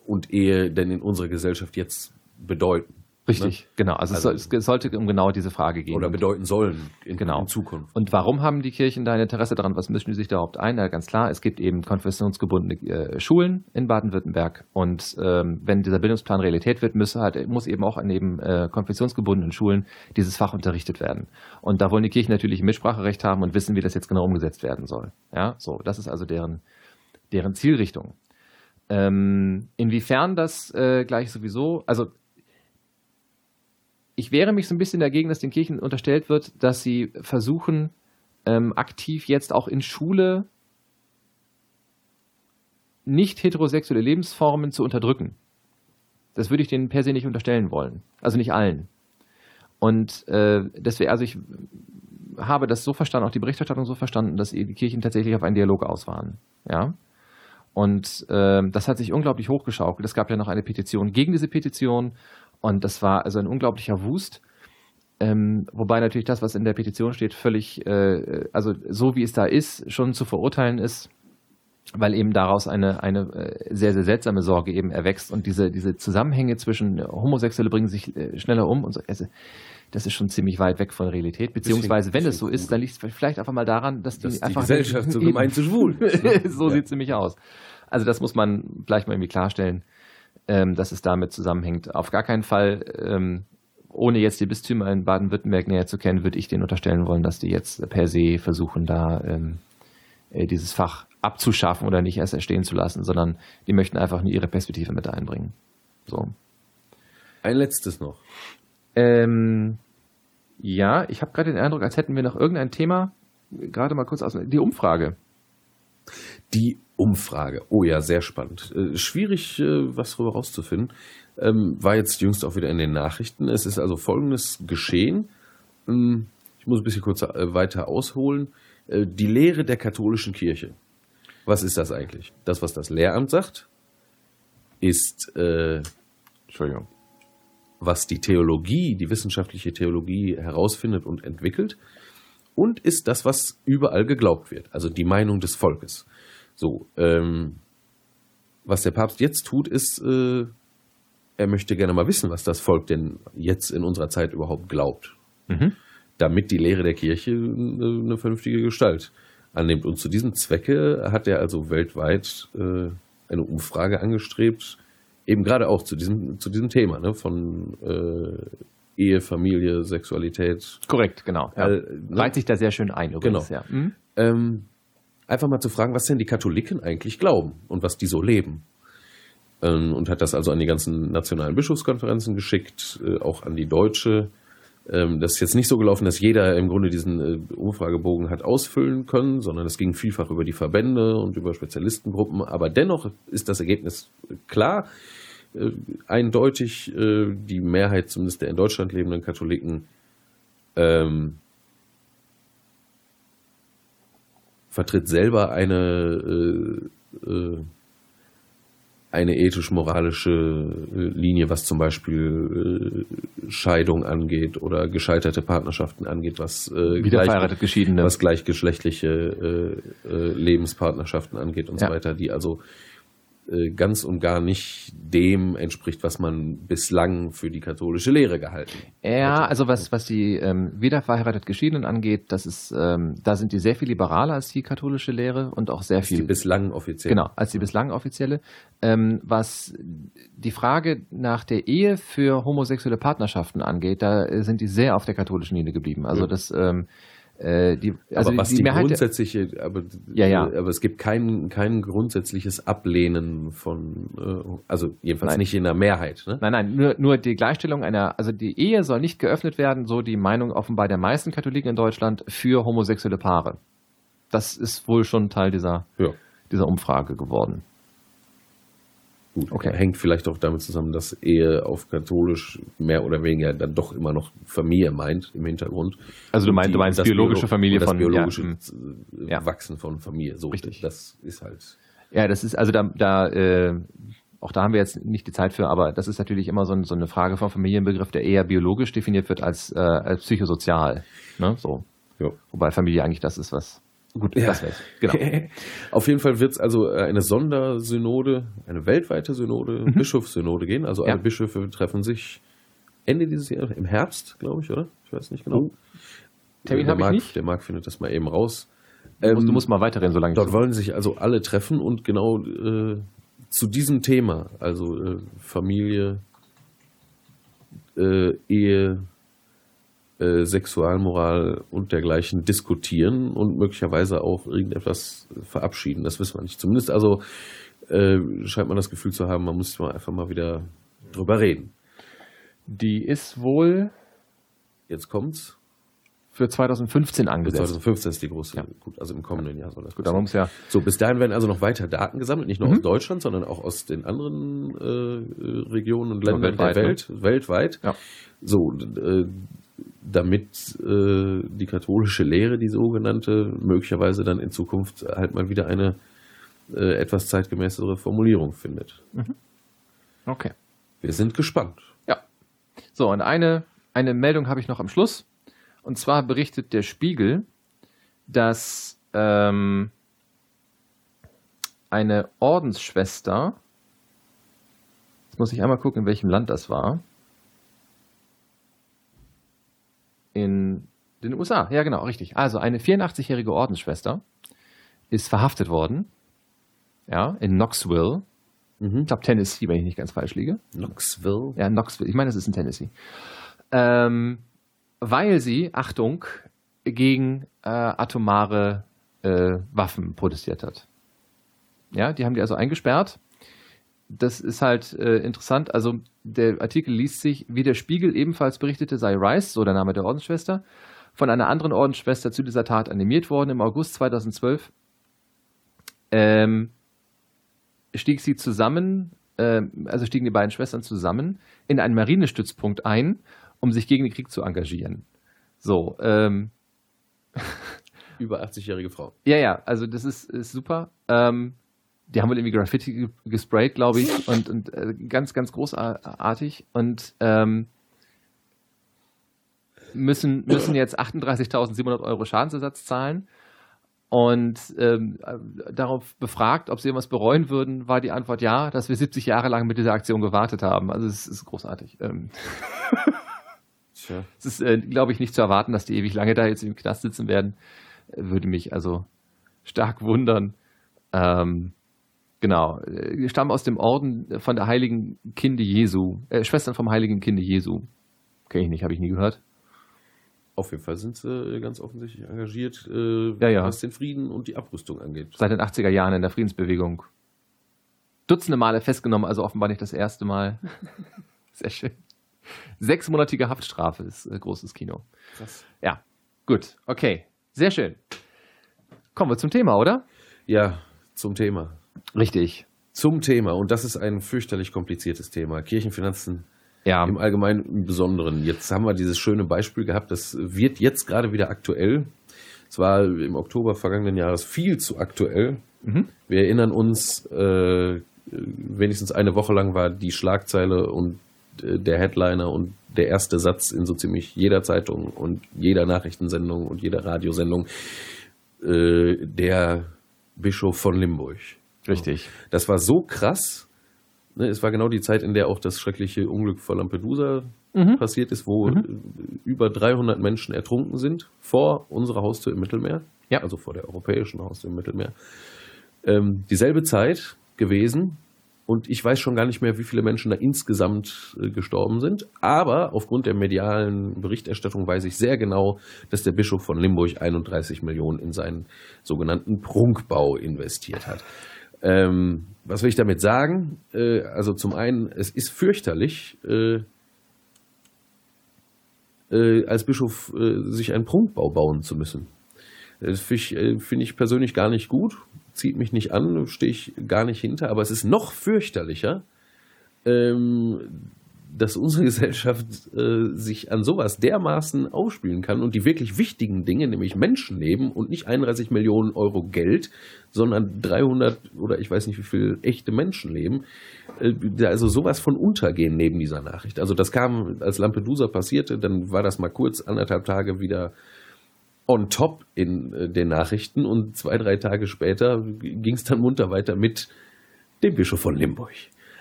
und Ehe denn in unserer Gesellschaft jetzt bedeuten. Richtig, ne? genau. Also, also es, es, sollte um genau diese Frage gehen. Oder bedeuten sollen in, genau. in, Zukunft. Und warum haben die Kirchen da ein Interesse daran? Was mischen die sich da überhaupt ein? Na, ganz klar, es gibt eben konfessionsgebundene äh, Schulen in Baden-Württemberg. Und ähm, wenn dieser Bildungsplan Realität wird, müsse halt, muss eben auch an eben äh, konfessionsgebundenen Schulen dieses Fach unterrichtet werden. Und da wollen die Kirchen natürlich Mitspracherecht haben und wissen, wie das jetzt genau umgesetzt werden soll. Ja, so, das ist also deren, deren Zielrichtung. Ähm, inwiefern das äh, gleich sowieso, also ich wehre mich so ein bisschen dagegen, dass den Kirchen unterstellt wird, dass sie versuchen, ähm, aktiv jetzt auch in Schule nicht heterosexuelle Lebensformen zu unterdrücken. Das würde ich denen per se nicht unterstellen wollen. Also nicht allen. Und äh, deswegen, also ich habe das so verstanden, auch die Berichterstattung so verstanden, dass die Kirchen tatsächlich auf einen Dialog aus waren. Ja. Und äh, das hat sich unglaublich hochgeschaukelt. Es gab ja noch eine Petition gegen diese Petition und das war also ein unglaublicher Wust. Ähm, wobei natürlich das, was in der Petition steht, völlig, äh, also so wie es da ist, schon zu verurteilen ist, weil eben daraus eine, eine äh, sehr, sehr seltsame Sorge eben erwächst und diese, diese Zusammenhänge zwischen Homosexuelle bringen sich äh, schneller um und so. Also, das ist schon ziemlich weit weg von Realität. Beziehungsweise, wenn es so ist, dann liegt es vielleicht einfach mal daran, dass die dass einfach. Die Gesellschaft so [laughs] gemeint zu schwul. [laughs] so ja. sieht es nämlich aus. Also, das muss man gleich mal irgendwie klarstellen ähm, dass es damit zusammenhängt. Auf gar keinen Fall, ähm, ohne jetzt die Bistümer in Baden-Württemberg näher zu kennen, würde ich denen unterstellen wollen, dass die jetzt per se versuchen, da ähm, äh, dieses Fach abzuschaffen oder nicht erst erstehen zu lassen, sondern die möchten einfach nur ihre Perspektive mit einbringen. So. Ein letztes noch. Ähm, ja, ich habe gerade den Eindruck, als hätten wir noch irgendein Thema, gerade mal kurz aus, die Umfrage. Die Umfrage. Oh ja, sehr spannend. Äh, schwierig, äh, was darüber rauszufinden. Ähm, war jetzt jüngst auch wieder in den Nachrichten. Es ist also folgendes geschehen. Ähm, ich muss ein bisschen kurz äh, weiter ausholen. Äh, die Lehre der katholischen Kirche. Was ist das eigentlich? Das, was das Lehramt sagt, ist, äh, Entschuldigung, was die Theologie, die wissenschaftliche Theologie herausfindet und entwickelt. Und ist das, was überall geglaubt wird, also die Meinung des Volkes. So, ähm, was der Papst jetzt tut, ist, äh, er möchte gerne mal wissen, was das Volk denn jetzt in unserer Zeit überhaupt glaubt. Mhm. Damit die Lehre der Kirche eine, eine, vernünftige Gestalt annimmt. Und zu diesem Zwecke hat er also weltweit äh, eine Umfrage angestrebt, eben gerade auch zu diesem, zu diesem Thema ne, von äh, Ehe, Familie, Sexualität. Korrekt, genau. Ja. Äh, Reiht sich da sehr schön ein übrigens. Genau. Ja. Mhm. Ähm, einfach mal zu fragen, was denn die Katholiken eigentlich glauben und was die so leben. Ähm, und hat das also an die ganzen nationalen Bischofskonferenzen geschickt, äh, auch an die deutsche. Ähm, das ist jetzt nicht so gelaufen, dass jeder im Grunde diesen äh, Umfragebogen hat ausfüllen können, sondern es ging vielfach über die Verbände und über Spezialistengruppen. Aber dennoch ist das Ergebnis klar. Äh, eindeutig äh, die Mehrheit zumindest der in Deutschland lebenden Katholiken ähm, vertritt selber eine äh, äh, eine ethisch-moralische äh, Linie, was zum Beispiel äh, Scheidung angeht oder gescheiterte Partnerschaften angeht, was, äh, gleich, Geschiedene. was gleichgeschlechtliche Lebenspartnerschaften angeht und ja. so weiter, die also ganz und gar nicht dem entspricht, was man bislang für die katholische Lehre gehalten hat. Ja, also was, was die ähm, wiederverheiratet Geschiedenen angeht, das ist, ähm, da sind die sehr viel liberaler als die katholische Lehre und auch sehr als viel. Die bislang offizielle. Genau, als die bislang offizielle. Ähm, was die Frage nach der Ehe für homosexuelle Partnerschaften angeht, da sind die sehr auf der katholischen Linie geblieben. Also ja. das ähm, äh, die, also aber was die, die Mehrheit grundsätzliche, aber, ja, ja. aber es gibt kein, kein grundsätzliches Ablehnen von, äh, also jedenfalls nein. nicht in der Mehrheit. Ne? Nein, nein, nur, nur die Gleichstellung einer, also die Ehe soll nicht geöffnet werden, so die Meinung offenbar der meisten Katholiken in Deutschland für homosexuelle Paare. Das ist wohl schon Teil dieser, ja. dieser Umfrage geworden. Gut, okay. Hängt vielleicht auch damit zusammen, dass Ehe auf katholisch mehr oder weniger dann doch immer noch Familie meint im Hintergrund. Also du meinst, du meinst biologische Biolo Familie das von biologische ja, Wachsen von Familie. So, Richtig. Das ist halt. Ja, das ist also da, da äh, auch da haben wir jetzt nicht die Zeit für, aber das ist natürlich immer so, ein, so eine Frage vom Familienbegriff, der eher biologisch definiert wird als, äh, als psychosozial. Ne? So. Ja. Wobei Familie eigentlich das ist, was Gut, ja. das wär's. Genau. [laughs] Auf jeden Fall wird es also äh, eine Sondersynode, eine weltweite Synode, mhm. Bischofssynode gehen. Also alle ja. Bischöfe treffen sich Ende dieses Jahres, im Herbst, glaube ich, oder? Ich weiß nicht genau. Oh. Termin habe ich nicht. Der Marc findet das mal eben raus. Du musst, ähm, du musst mal weiterreden, solange Dort wollen sich also alle treffen und genau äh, zu diesem Thema, also äh, Familie, äh, Ehe, äh, Sexualmoral und dergleichen diskutieren und möglicherweise auch irgendetwas verabschieden. Das wissen wir nicht. Zumindest also äh, scheint man das Gefühl zu haben, man muss mal einfach mal wieder drüber reden. Die ist wohl. Jetzt kommt's. Für 2015 angesetzt. Für 2015 ist die große, ja. gut, also im kommenden Jahr soll das gut. Dann ja. So, bis dahin werden also noch weiter Daten gesammelt, nicht nur mhm. aus Deutschland, sondern auch aus den anderen äh, Regionen und Ländern weltweit, der Welt, ne? weltweit. Ja. So, äh, damit äh, die katholische Lehre, die sogenannte, möglicherweise dann in Zukunft halt mal wieder eine äh, etwas zeitgemäßere Formulierung findet. Mhm. Okay. Wir sind gespannt. Ja. So, und eine, eine Meldung habe ich noch am Schluss. Und zwar berichtet der Spiegel, dass ähm, eine Ordensschwester, jetzt muss ich einmal gucken, in welchem Land das war, in den USA. Ja, genau, richtig. Also eine 84-jährige Ordensschwester ist verhaftet worden. Ja, in Knoxville. Mhm. Ich glaube Tennessee, wenn ich nicht ganz falsch liege. Knoxville? Ja, Knoxville. Ich meine, es ist in Tennessee. Ähm, weil sie, Achtung, gegen äh, atomare äh, Waffen protestiert hat. Ja, die haben die also eingesperrt das ist halt äh, interessant. Also der Artikel liest sich, wie der Spiegel ebenfalls berichtete, sei Rice, so der Name der Ordensschwester, von einer anderen Ordensschwester zu dieser Tat animiert worden. Im August 2012 ähm, stieg sie zusammen, äh, also stiegen die beiden Schwestern zusammen in einen Marinestützpunkt ein, um sich gegen den Krieg zu engagieren. So, ähm, über 80-jährige Frau. Ja, ja, also das ist, ist super. Ähm, die haben wohl irgendwie Graffiti gesprayt, glaube ich, [laughs] und, und äh, ganz, ganz großartig. Und ähm, müssen, müssen jetzt 38.700 Euro Schadensersatz zahlen. Und ähm, darauf befragt, ob sie irgendwas bereuen würden, war die Antwort ja, dass wir 70 Jahre lang mit dieser Aktion gewartet haben. Also es ist großartig. Ähm [laughs] es ist, äh, glaube ich, nicht zu erwarten, dass die ewig lange da jetzt im Knast sitzen werden. Würde mich also stark wundern. Ähm, genau. Wir stammen aus dem Orden von der Heiligen Kinde Jesu, äh, Schwestern vom Heiligen Kinde Jesu. Kenne ich nicht, habe ich nie gehört. Auf jeden Fall sind sie ganz offensichtlich engagiert, äh, ja, ja. was den Frieden und die Abrüstung angeht. Seit den 80er Jahren in der Friedensbewegung. Dutzende Male festgenommen, also offenbar nicht das erste Mal. [laughs] Sehr schön. Sechsmonatige Haftstrafe ist äh, großes Kino. Krass. Ja, gut, okay. Sehr schön. Kommen wir zum Thema, oder? Ja, zum Thema. Richtig. Zum Thema. Und das ist ein fürchterlich kompliziertes Thema. Kirchenfinanzen ja. im Allgemeinen im Besonderen. Jetzt haben wir dieses schöne Beispiel gehabt, das wird jetzt gerade wieder aktuell. Es war im Oktober vergangenen Jahres viel zu aktuell. Mhm. Wir erinnern uns, äh, wenigstens eine Woche lang war die Schlagzeile und äh, der Headliner und der erste Satz in so ziemlich jeder Zeitung und jeder Nachrichtensendung und jeder Radiosendung äh, der Bischof von Limburg. Richtig. Das war so krass, Ne, es war genau die Zeit, in der auch das schreckliche Unglück vor Lampedusa mhm. passiert ist, wo mhm. über 300 Menschen ertrunken sind vor unserer Haustür im Mittelmeer, ja. also vor der europäischen Haustür im Mittelmeer. Ähm, dieselbe Zeit gewesen und ich weiß schon gar nicht mehr, wie viele Menschen da insgesamt äh, gestorben sind, aber aufgrund der medialen Berichterstattung weiß ich sehr genau, dass der Bischof von Limburg 31 Millionen in seinen sogenannten Prunkbau investiert hat. Ähm, was will ich damit sagen? Äh, also zum einen, es ist fürchterlich, äh, äh, als Bischof äh, sich einen Prunkbau bauen zu müssen. Das finde ich, äh, find ich persönlich gar nicht gut, zieht mich nicht an, stehe ich gar nicht hinter, aber es ist noch fürchterlicher, ähm, dass unsere [laughs] Gesellschaft äh, sich an sowas dermaßen ausspielen kann und die wirklich wichtigen Dinge, nämlich Menschenleben und nicht 31 Millionen Euro Geld, sondern 300 oder ich weiß nicht wie viel echte Menschenleben, äh, also sowas von untergehen neben dieser Nachricht. Also das kam, als Lampedusa passierte, dann war das mal kurz anderthalb Tage wieder on top in äh, den Nachrichten und zwei, drei Tage später ging es dann munter weiter mit dem Bischof von Limburg.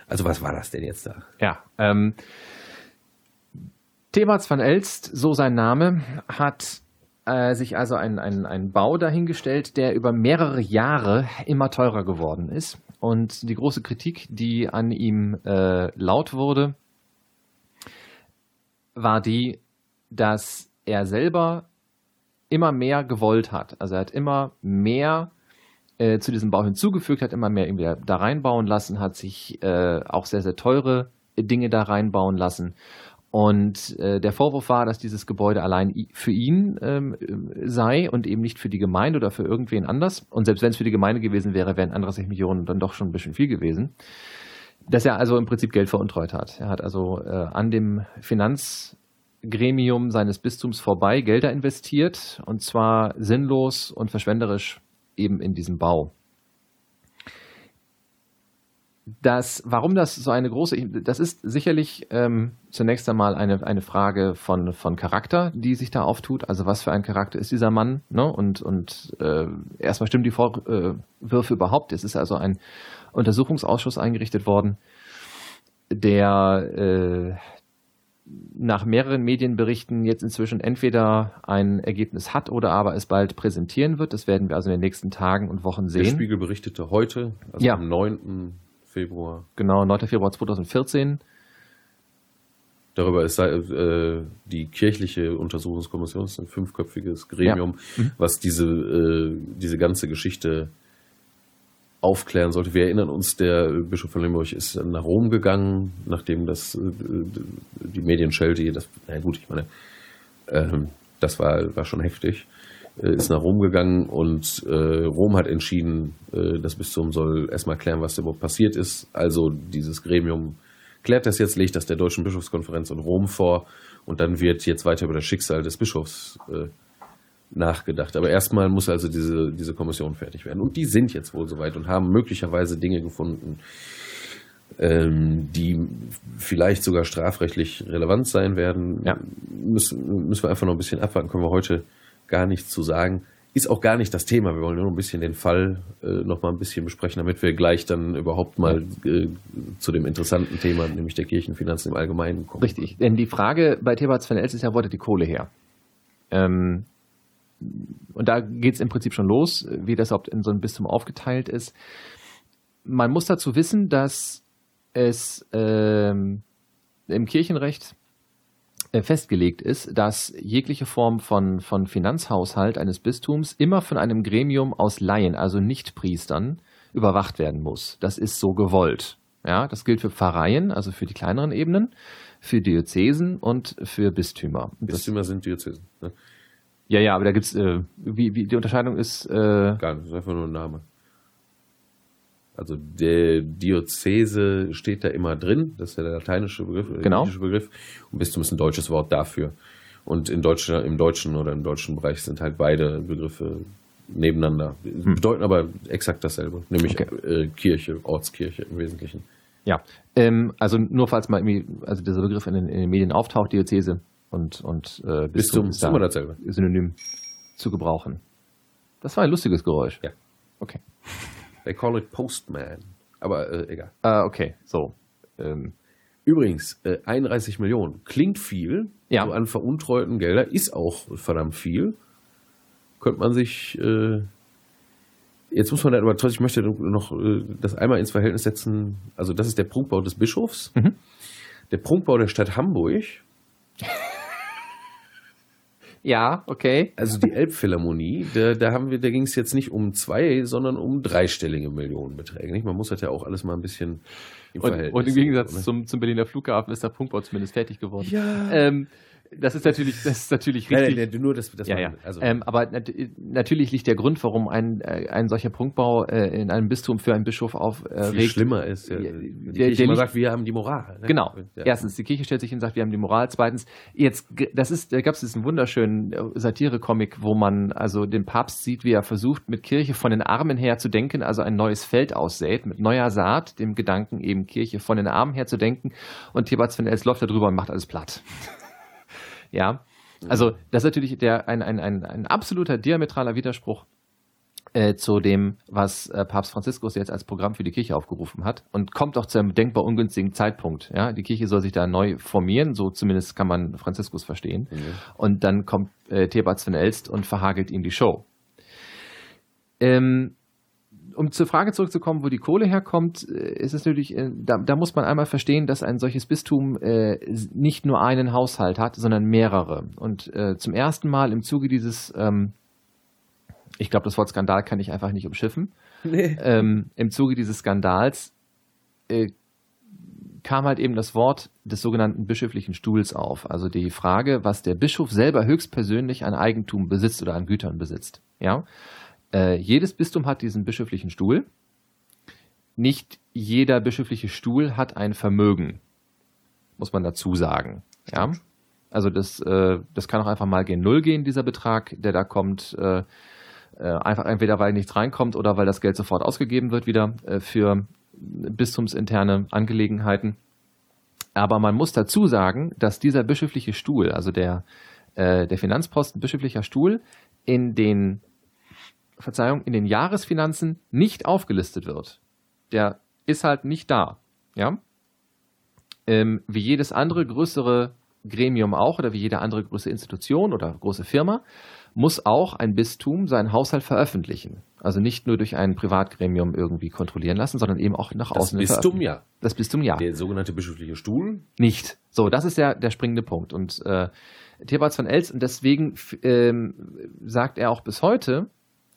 Also was war das denn jetzt da? Ja, ähm, Thebats van Elst, so sein Name, hat äh, sich also einen ein Bau dahingestellt, der über mehrere Jahre immer teurer geworden ist. Und die große Kritik, die an ihm äh, laut wurde, war die, dass er selber immer mehr gewollt hat. Also er hat immer mehr äh, zu diesem Bau hinzugefügt, hat immer mehr irgendwie da reinbauen lassen, hat sich äh, auch sehr, sehr teure Dinge da reinbauen lassen. Und äh, der Vorwurf war, dass dieses Gebäude allein für ihn ähm, sei und eben nicht für die Gemeinde oder für irgendwen anders. Und selbst wenn es für die Gemeinde gewesen wäre, wären andere 60 Millionen dann doch schon ein bisschen viel gewesen. Dass er also im Prinzip Geld veruntreut hat. Er hat also äh, an dem Finanzgremium seines Bistums vorbei Gelder investiert und zwar sinnlos und verschwenderisch eben in diesem Bau. Das, warum das so eine große, das ist sicherlich ähm, zunächst einmal eine, eine Frage von, von Charakter, die sich da auftut. Also was für ein Charakter ist dieser Mann? Ne? Und, und äh, erstmal stimmen die Vorwürfe überhaupt. Es ist also ein Untersuchungsausschuss eingerichtet worden, der äh, nach mehreren Medienberichten jetzt inzwischen entweder ein Ergebnis hat oder aber es bald präsentieren wird. Das werden wir also in den nächsten Tagen und Wochen sehen. Der Spiegel berichtete heute, also ja. am 9. Februar. Genau, 9. Februar 2014. Darüber ist äh, die kirchliche Untersuchungskommission, das ist ein fünfköpfiges Gremium, ja. mhm. was diese, äh, diese ganze Geschichte aufklären sollte. Wir erinnern uns, der Bischof von Limburg ist nach Rom gegangen, nachdem das äh, die Medienschelte, das, na gut, ich meine, ähm, das war, war schon heftig, äh, ist nach Rom gegangen und äh, Rom hat entschieden, das Bistum soll erstmal klären, was überhaupt passiert ist. Also dieses Gremium klärt das jetzt, legt das der Deutschen Bischofskonferenz in Rom vor und dann wird jetzt weiter über das Schicksal des Bischofs äh, nachgedacht. Aber erstmal muss also diese, diese Kommission fertig werden. Und die sind jetzt wohl soweit und haben möglicherweise Dinge gefunden, ähm, die vielleicht sogar strafrechtlich relevant sein werden. Ja. Müssen, müssen wir einfach noch ein bisschen abwarten, können wir heute gar nichts zu sagen. Ist auch gar nicht das Thema. Wir wollen nur ein bisschen den Fall äh, noch mal ein bisschen besprechen, damit wir gleich dann überhaupt mal äh, zu dem interessanten Thema, nämlich der Kirchenfinanzen im Allgemeinen kommen. Richtig, denn die Frage bei Thebats van Els ist ja, wo hat die Kohle her? Ähm, und da geht es im Prinzip schon los, wie das überhaupt in so ein Bistum aufgeteilt ist. Man muss dazu wissen, dass es ähm, im Kirchenrecht äh, festgelegt ist, dass jegliche Form von, von Finanzhaushalt eines Bistums immer von einem Gremium aus Laien, also Nichtpriestern, überwacht werden muss. Das ist so gewollt. Ja, das gilt für Pfarreien, also für die kleineren Ebenen, für Diözesen und für Bistümer. Bistümer sind Diözesen. Ne? Ja, ja, aber da gibt's, äh, wie, wie die Unterscheidung ist. Äh, Gar nicht, das ist einfach nur ein Name. Also der Diözese steht da immer drin, das ist ja der lateinische Begriff, der genau. Begriff. Und Bistum ist ein deutsches Wort dafür. Und in Deutsch, im deutschen oder im deutschen Bereich sind halt beide Begriffe nebeneinander. Hm. Bedeuten aber exakt dasselbe, nämlich okay. äh, Kirche, Ortskirche im Wesentlichen. Ja, ähm, also nur falls mal irgendwie, also dieser Begriff in den, in den Medien auftaucht, Diözese und, und äh, Bistum, Bistum ist immer dasselbe. Synonym zu gebrauchen. Das war ein lustiges Geräusch. Ja. Okay. They call it Postman. Aber äh, egal. Ah, okay, so. Ähm. Übrigens, äh, 31 Millionen klingt viel. Ja. So an veruntreuten Gelder ist auch verdammt viel. Könnte man sich. Äh, jetzt muss man da aber trotzdem, ich möchte noch äh, das einmal ins Verhältnis setzen. Also, das ist der Prunkbau des Bischofs. Mhm. Der Prunkbau der Stadt Hamburg ja, okay. Also die Elbphilharmonie, da, da haben wir, da ging es jetzt nicht um zwei, sondern um dreistellige Millionenbeträge. Nicht? Man muss das ja auch alles mal ein bisschen im und, Verhältnis. Und im Gegensatz zum, zum Berliner Flughafen ist der Punktbau zumindest fertig geworden. Ja. Ähm, das ist natürlich, das ist natürlich richtig. Nein, nein, nur das, das ja, ja. Also ähm, aber nat natürlich liegt der Grund, warum ein, äh, ein solcher Prunkbau äh, in einem Bistum für einen Bischof aufregt. Äh, schlimmer ist, ja, die der, Kirche der sagt, wir haben die Moral. Ne? Genau. Ja. Erstens, die Kirche stellt sich hin und sagt, wir haben die Moral. Zweitens, jetzt, das ist, da gab es diesen wunderschönen äh, Satire-Comic, wo man also den Papst sieht, wie er versucht, mit Kirche von den Armen her zu denken, also ein neues Feld aussät, mit neuer Saat, dem Gedanken eben Kirche von den Armen her zu denken. Und Thebats van Els läuft da drüber und macht alles platt. Ja. Also das ist natürlich der, ein, ein, ein, ein absoluter diametraler Widerspruch äh, zu dem, was äh, Papst Franziskus jetzt als Programm für die Kirche aufgerufen hat und kommt auch zu einem denkbar ungünstigen Zeitpunkt. Ja, die Kirche soll sich da neu formieren, so zumindest kann man Franziskus verstehen. Mhm. Und dann kommt äh, Thebats von Elst und verhagelt ihm die Show. Ähm, um zur Frage zurückzukommen, wo die Kohle herkommt, äh, ist es natürlich, äh, da, da muss man einmal verstehen, dass ein solches Bistum äh, nicht nur einen Haushalt hat, sondern mehrere. Und äh, zum ersten Mal im Zuge dieses, ähm, ich glaube, das Wort Skandal kann ich einfach nicht umschiffen, nee. ähm, im Zuge dieses Skandals äh, kam halt eben das Wort des sogenannten bischöflichen Stuhls auf. Also die Frage, was der Bischof selber höchstpersönlich an Eigentum besitzt oder an Gütern besitzt. Ja. Äh, jedes Bistum hat diesen bischöflichen Stuhl. Nicht jeder bischöfliche Stuhl hat ein Vermögen, muss man dazu sagen. Ja? Also das, äh, das kann auch einfach mal gen Null gehen, dieser Betrag, der da kommt. Äh, äh einfach entweder weil nichts reinkommt oder weil das Geld sofort ausgegeben wird wieder äh, für bistumsinterne Angelegenheiten. Aber man muss dazu sagen, dass dieser bischöfliche Stuhl, also der, äh, der Finanzposten bischöflicher Stuhl, in den Verzeihung, in den Jahresfinanzen nicht aufgelistet wird. Der ist halt nicht da. Ja? Ähm, wie jedes andere größere Gremium auch oder wie jede andere größere Institution oder große Firma muss auch ein Bistum seinen Haushalt veröffentlichen. Also nicht nur durch ein Privatgremium irgendwie kontrollieren lassen, sondern eben auch nach außen. Das Bistum ja. Das Bistum ja. Der sogenannte bischöfliche Stuhl? Nicht. So, das ist ja der springende Punkt. Und äh, Theobald von Els, und deswegen ähm, sagt er auch bis heute,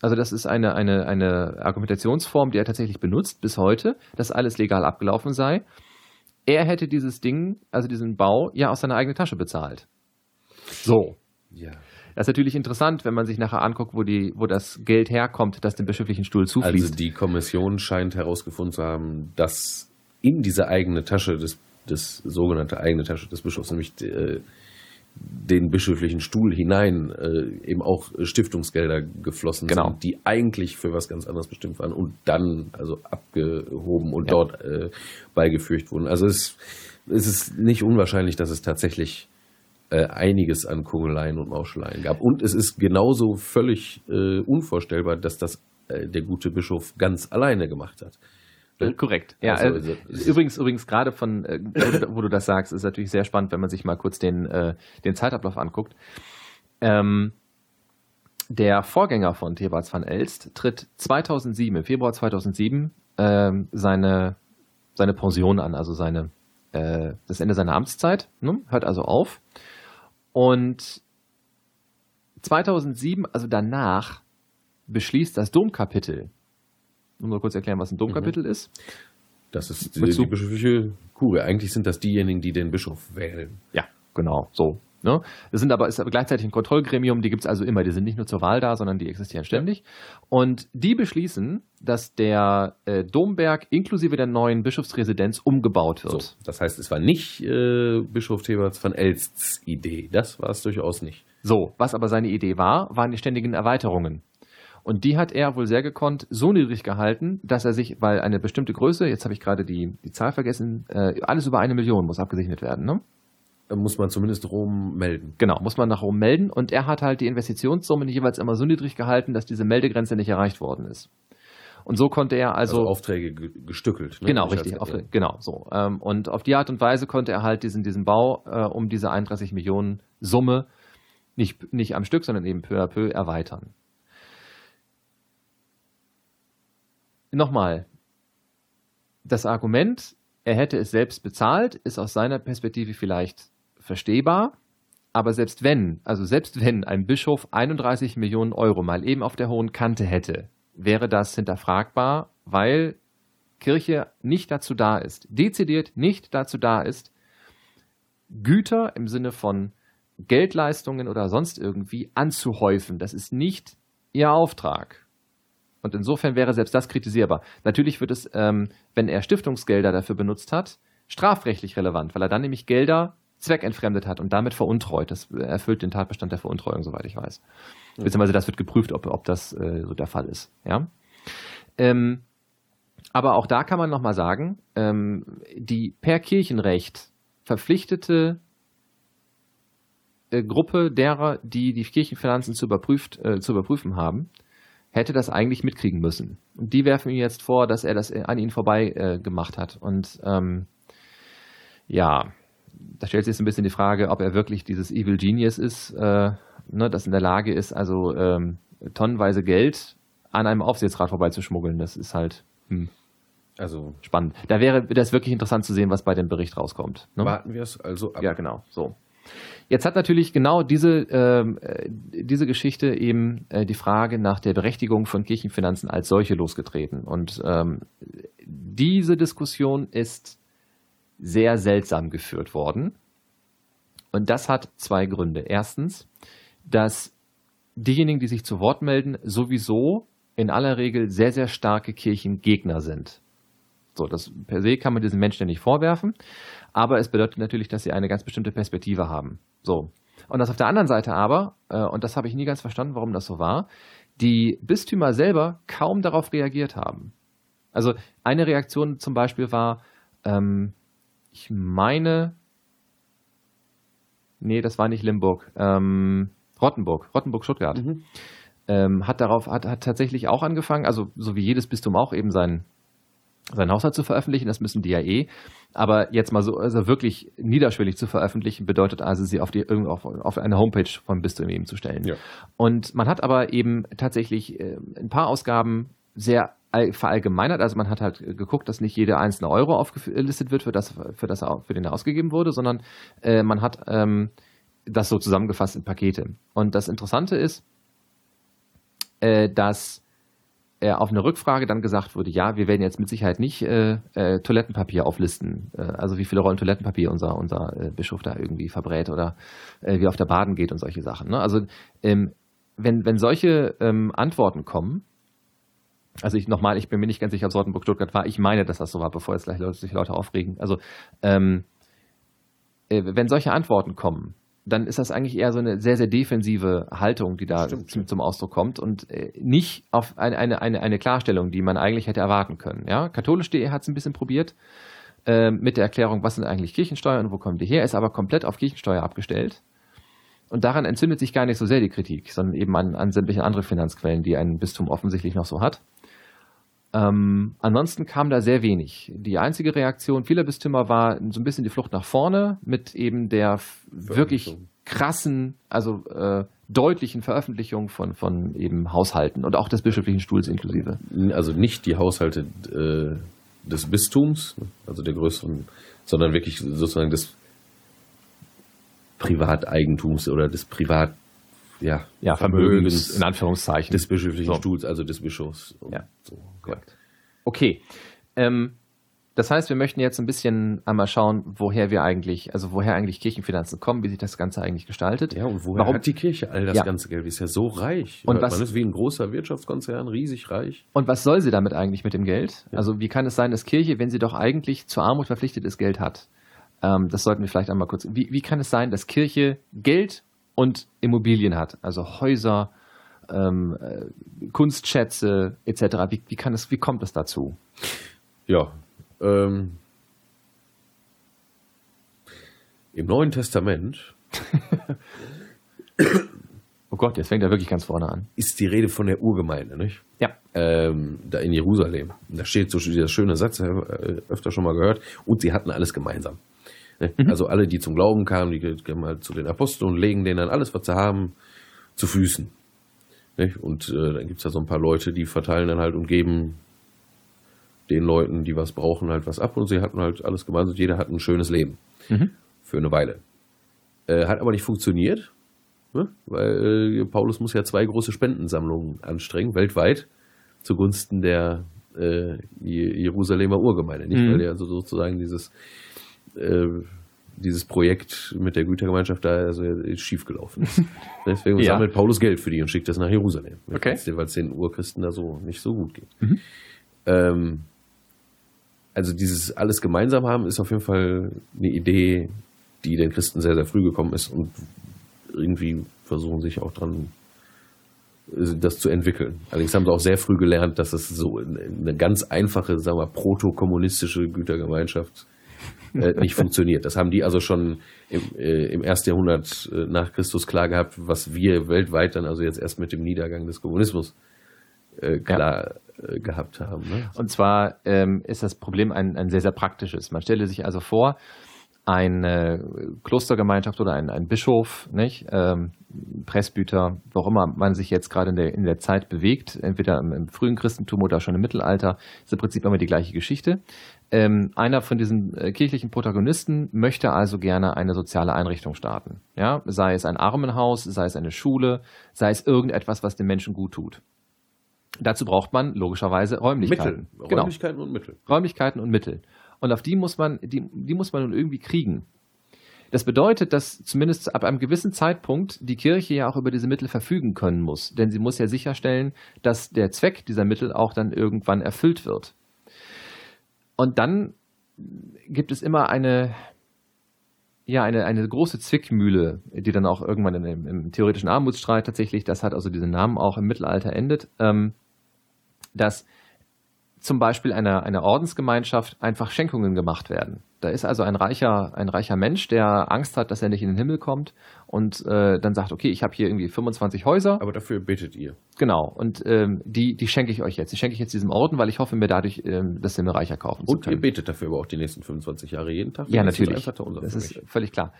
also das ist eine, eine, eine Argumentationsform, die er tatsächlich benutzt bis heute, dass alles legal abgelaufen sei. Er hätte dieses Ding, also diesen Bau, ja aus seiner eigenen Tasche bezahlt. So. Ja. Das ist natürlich interessant, wenn man sich nachher anguckt, wo, die, wo das Geld herkommt, das dem bischöflichen Stuhl zufließt. Also die Kommission scheint herausgefunden zu haben, dass in diese eigene Tasche, des, des sogenannte eigene Tasche des Bischofs, nämlich äh, den bischöflichen Stuhl hinein äh, eben auch Stiftungsgelder geflossen Genau. sind, die eigentlich für was ganz anderes bestimmt waren und dann also abgehoben und Ja. dort äh, beigefügt wurden. Also es, es ist nicht unwahrscheinlich, dass es tatsächlich äh, einiges an Kugeleien und Mauscheleien gab. Und es ist genauso völlig äh, unvorstellbar, dass das äh, der gute Bischof ganz alleine gemacht hat. Äh, Korrekt. Ja, Also, also- übrigens, übrigens gerade von, äh, wo, du- wo du das sagst, ist natürlich sehr spannend, wenn man sich mal kurz den, äh, den Zeitablauf anguckt. Ähm, der Vorgänger von Thebats van Elst tritt 2007, im Februar 2007, ähm, seine, seine Pension an, also seine, äh, das Ende seiner Amtszeit, ne? hört also auf. Und 2007, also danach, beschließt das Domkapitel, nur mal kurz erklären, was ein Domkapitel ist. Das ist die, die bischöfliche Kurie. Eigentlich sind das diejenigen, die den Bischof wählen. Ja, genau, so. Ne? Das sind aber, ist aber gleichzeitig ein Kontrollgremium, die gibt es also immer. Die sind nicht nur zur Wahl da, sondern die existieren ständig. Und die beschließen, dass der äh, Domberg inklusive der neuen Bischofsresidenz umgebaut So. wird. Das heißt, es war nicht äh, Bischof Theberts van Elsts Idee. Das war es durchaus nicht. So, was aber seine Idee war, waren die ständigen Erweiterungen. Und die hat er wohl sehr gekonnt so niedrig gehalten, dass er sich, weil eine bestimmte Größe, jetzt habe ich gerade die, die Zahl vergessen, äh, alles über eine Million muss abgesegnet werden, ne? Muss man zumindest Rom melden. Genau, muss man nach Rom melden. Und er hat halt die Investitionssummen jeweils immer so niedrig gehalten, dass diese Meldegrenze nicht erreicht worden ist. Und so konnte er Also, also. Aufträge ge- gestückelt. Ne? Genau, als richtig. Auf, hätte- genau, so. Ähm, und auf die Art und Weise konnte er halt diesen, diesen Bau äh, um diese 31 Millionen Summe nicht, nicht am Stück, sondern eben peu à peu erweitern. Nochmal, das Argument, er hätte es selbst bezahlt, ist aus seiner Perspektive vielleicht verstehbar. Aber selbst wenn, also selbst wenn ein Bischof 31 Millionen Euro mal eben auf der hohen Kante hätte, wäre das hinterfragbar, weil Kirche nicht dazu da ist, dezidiert nicht dazu da ist, Güter im Sinne von Geldleistungen oder sonst irgendwie anzuhäufen. Das ist nicht ihr Auftrag. Und insofern wäre selbst das kritisierbar. Natürlich wird es, ähm, wenn er Stiftungsgelder dafür benutzt hat, strafrechtlich relevant, weil er dann nämlich Gelder zweckentfremdet hat und damit veruntreut. Das erfüllt den Tatbestand der Veruntreuung, soweit ich weiß. Beziehungsweise das wird geprüft, ob, ob das äh, so der Fall ist. Ja? Ähm, aber auch da kann man nochmal sagen, ähm, die per Kirchenrecht verpflichtete äh, Gruppe derer, die die Kirchenfinanzen zu, überprüft, äh, zu überprüfen haben, hätte das eigentlich mitkriegen müssen. Und die werfen ihm jetzt vor, dass er das an ihnen vorbei äh, gemacht hat. Und ähm, ja, da stellt sich jetzt ein bisschen die Frage, ob er wirklich dieses Evil Genius ist, äh, ne, das in der Lage ist, also ähm, tonnenweise Geld an einem Aufsichtsrat vorbeizuschmuggeln. Das ist halt hm, Also spannend. Da wäre das wirklich interessant zu sehen, was bei dem Bericht rauskommt. Ne? warten wir es also ab. Ja, genau. So. Jetzt hat natürlich genau diese, ähm, äh, diese Geschichte eben äh, die Frage nach der Berechtigung von Kirchenfinanzen als solche losgetreten. Und ähm, diese Diskussion ist sehr seltsam geführt worden. Und das hat zwei Gründe. Erstens, dass diejenigen, die sich zu Wort melden, sowieso in aller Regel sehr, sehr starke Kirchengegner sind. So, das per se kann man diesen Menschen ja nicht vorwerfen, aber es bedeutet natürlich, dass sie eine ganz bestimmte Perspektive haben. So. Und das auf der anderen Seite aber, äh, und das habe ich nie ganz verstanden, warum das so war, die Bistümer selber kaum darauf reagiert haben. Also eine Reaktion zum Beispiel war, ähm, ich meine, nee, das war nicht Limburg, ähm, Rottenburg, Rottenburg-Stuttgart, Mhm. ähm, hat darauf, hat, hat tatsächlich auch angefangen, also so wie jedes Bistum auch eben sein, seinen Haushalt zu veröffentlichen, das müssen die ja eh. Aber jetzt mal so, also wirklich niederschwellig zu veröffentlichen, bedeutet also, sie auf, die, auf, auf eine Homepage vom Bistum eben zu stellen. Ja. Und man hat aber eben tatsächlich äh, ein paar Ausgaben sehr all- verallgemeinert. Also man hat halt geguckt, dass nicht jeder einzelne Euro aufgelistet wird, für das, für das für den er ausgegeben wurde, sondern äh, man hat ähm, das so zusammengefasst in Pakete. Und das Interessante ist, äh, dass auf eine Rückfrage dann gesagt wurde, ja, wir werden jetzt mit Sicherheit nicht äh, äh, Toilettenpapier auflisten, äh, also wie viele Rollen Toilettenpapier unser, unser äh, Bischof da irgendwie verbrät oder äh, wie auf der Baden geht und solche Sachen. Ne? Also ähm, wenn, wenn solche ähm, Antworten kommen, also ich nochmal, ich bin mir nicht ganz sicher, ob Sortenburg Stuttgart war, ich meine, dass das so war, bevor jetzt gleich Leute, sich Leute aufregen. Also ähm, äh, wenn solche Antworten kommen, dann ist das eigentlich eher so eine sehr, sehr defensive Haltung, die da zum, zum, Ausdruck kommt und äh, nicht auf eine, eine, eine, eine Klarstellung, die man eigentlich hätte erwarten können. Ja? Katholisch.de hat es ein bisschen probiert äh, mit der Erklärung, was sind eigentlich Kirchensteuern und wo kommen die her, ist aber komplett auf Kirchensteuer abgestellt. Und daran entzündet sich gar nicht so sehr die Kritik, sondern eben an, an sämtliche andere Finanzquellen, die ein Bistum offensichtlich noch so hat. Ähm, ansonsten kam da sehr wenig. Die einzige Reaktion vieler Bistümer war so ein bisschen die Flucht nach vorne mit eben der wirklich krassen, also äh, deutlichen Veröffentlichung von, von eben Haushalten und auch des bischöflichen Stuhls inklusive. Also nicht die Haushalte äh, des Bistums, also der größeren, sondern wirklich sozusagen des Privateigentums oder des Privat ja, ja Vermögens, in Anführungszeichen. Des bischöflichen so. Stuhls, also des Bischofs. Ja, so, korrekt. Okay. Ähm, das heißt, wir möchten jetzt ein bisschen einmal schauen, woher wir eigentlich, also woher eigentlich Kirchenfinanzen kommen, wie sich das Ganze eigentlich gestaltet. Ja, und woher Warum? hat die Kirche all das ja. ganze Geld? Die ist ja so reich. Und was, Man ist wie ein großer Wirtschaftskonzern, riesig reich. Und was soll sie damit eigentlich mit dem Geld? Ja. Also wie kann es sein, dass Kirche, wenn sie doch eigentlich zur Armut verpflichtet ist, Geld hat? Ähm, das sollten wir vielleicht einmal kurz. Wie, wie kann es sein, dass Kirche Geld und Immobilien hat, also Häuser, ähm, äh, Kunstschätze etc. Wie, wie, kann es, wie kommt es dazu? Ja, ähm, im Neuen Testament. [laughs] oh Gott, jetzt fängt er wirklich ganz vorne an. Ist die Rede von der Urgemeinde, nicht? Ja. Ähm, da in Jerusalem. Da steht so dieser schöne Satz, äh, öfter schon mal gehört. Und sie hatten alles gemeinsam. Mhm. Also alle, die zum Glauben kamen, die gehen mal zu den Aposteln und legen denen dann alles, was sie haben, zu Füßen. Und äh, dann gibt es da so ein paar Leute, die verteilen dann halt und geben den Leuten, die was brauchen, halt was ab. Und sie hatten halt alles gemeinsam. Jeder hat ein schönes Leben. Mhm. Für eine Weile. Äh, hat aber nicht funktioniert, ne? weil äh, Paulus muss ja zwei große Spendensammlungen anstrengen, weltweit, zugunsten der äh, Jerusalemer Urgemeinde. Nicht, mhm. weil er also sozusagen dieses äh, dieses Projekt mit der Gütergemeinschaft da also schief gelaufen ist. [laughs] Deswegen ja. sammelt Paulus Geld für die und schickt das nach Jerusalem. Okay. Weil es den Urchristen da so nicht so gut geht. Mhm. Ähm, also dieses alles gemeinsam haben ist auf jeden Fall eine Idee, die den Christen sehr, sehr früh gekommen ist und irgendwie versuchen sich auch dran äh, das zu entwickeln. Allerdings haben sie auch sehr früh gelernt, dass es so eine ganz einfache, sagen wir, proto-kommunistische Gütergemeinschaft ist äh, nicht funktioniert. Das haben die also schon im, äh, im ersten Jahrhundert äh, nach Christus klar gehabt, was wir weltweit dann also jetzt erst mit dem Niedergang des Kommunismus äh, klar ja. Äh, gehabt haben. Ne? Und zwar ähm, ist das Problem ein, ein sehr, sehr praktisches. Man stelle sich also vor, eine Klostergemeinschaft oder ein, ein Bischof, nicht? Ähm, Presbyter, wo immer man sich jetzt gerade in der, in der Zeit bewegt, entweder im, im, frühen Christentum oder schon im Mittelalter, ist im Prinzip immer die gleiche Geschichte. Ähm, einer von diesen äh, kirchlichen Protagonisten möchte also gerne eine soziale Einrichtung starten. Ja? Sei es ein Armenhaus, sei es eine Schule, sei es irgendetwas, was den Menschen gut tut. Dazu braucht man logischerweise Räumlichkeiten. Mittel. Genau. Räumlichkeiten und Mittel. Räumlichkeiten und Mittel. Und auf die muss man, die, die muss man nun irgendwie kriegen. Das bedeutet, dass zumindest ab einem gewissen Zeitpunkt die Kirche ja auch über diese Mittel verfügen können muss. Denn sie muss ja sicherstellen, dass der Zweck dieser Mittel auch dann irgendwann erfüllt wird. Und dann gibt es immer eine, ja, eine, eine große Zwickmühle, die dann auch irgendwann im, im theoretischen Armutsstreit tatsächlich, das hat also diesen Namen auch im Mittelalter endet, ähm, dass zum Beispiel einer, einer Ordensgemeinschaft einfach Schenkungen gemacht werden. Da ist also ein reicher, ein reicher Mensch, der Angst hat, dass er nicht in den Himmel kommt und äh, dann sagt, okay, ich habe hier irgendwie 25 Häuser. Aber dafür betet ihr. Genau, und ähm, die, die schenke ich euch jetzt. Die schenke ich jetzt diesem Orden, weil ich hoffe, mir dadurch ähm, das Himmel reicher kaufen und zu können. Und ihr betet dafür aber auch die nächsten 25 Jahre jeden Tag? Ja, natürlich. Das ist völlig klar.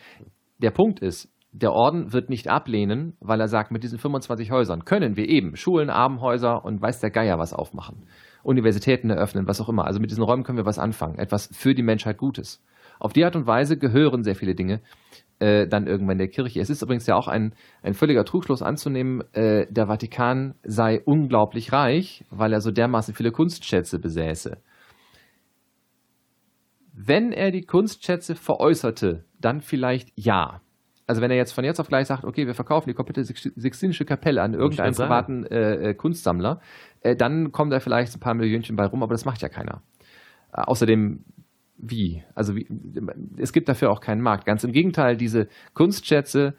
Der Punkt ist, der Orden wird nicht ablehnen, weil er sagt, mit diesen 25 Häusern können wir eben Schulen, Armenhäuser und weiß der Geier was aufmachen. Universitäten eröffnen, was auch immer. Also mit diesen Räumen können wir was anfangen, etwas für die Menschheit Gutes. Auf die Art und Weise gehören sehr viele Dinge äh, dann irgendwann der Kirche. Es ist übrigens ja auch ein, ein völliger Trugschluss anzunehmen, äh, der Vatikan sei unglaublich reich, weil er so dermaßen viele Kunstschätze besäße. Wenn er die Kunstschätze veräußerte, dann vielleicht ja. Also wenn er jetzt von jetzt auf gleich sagt, okay, wir verkaufen die komplette Sixtinische Kapelle an irgendeinen privaten äh, äh, Kunstsammler, äh, dann kommen da vielleicht ein paar Millionchen bei rum, aber das macht ja keiner. Äh, außerdem wie? Also wie, es gibt dafür auch keinen Markt. Ganz im Gegenteil, diese Kunstschätze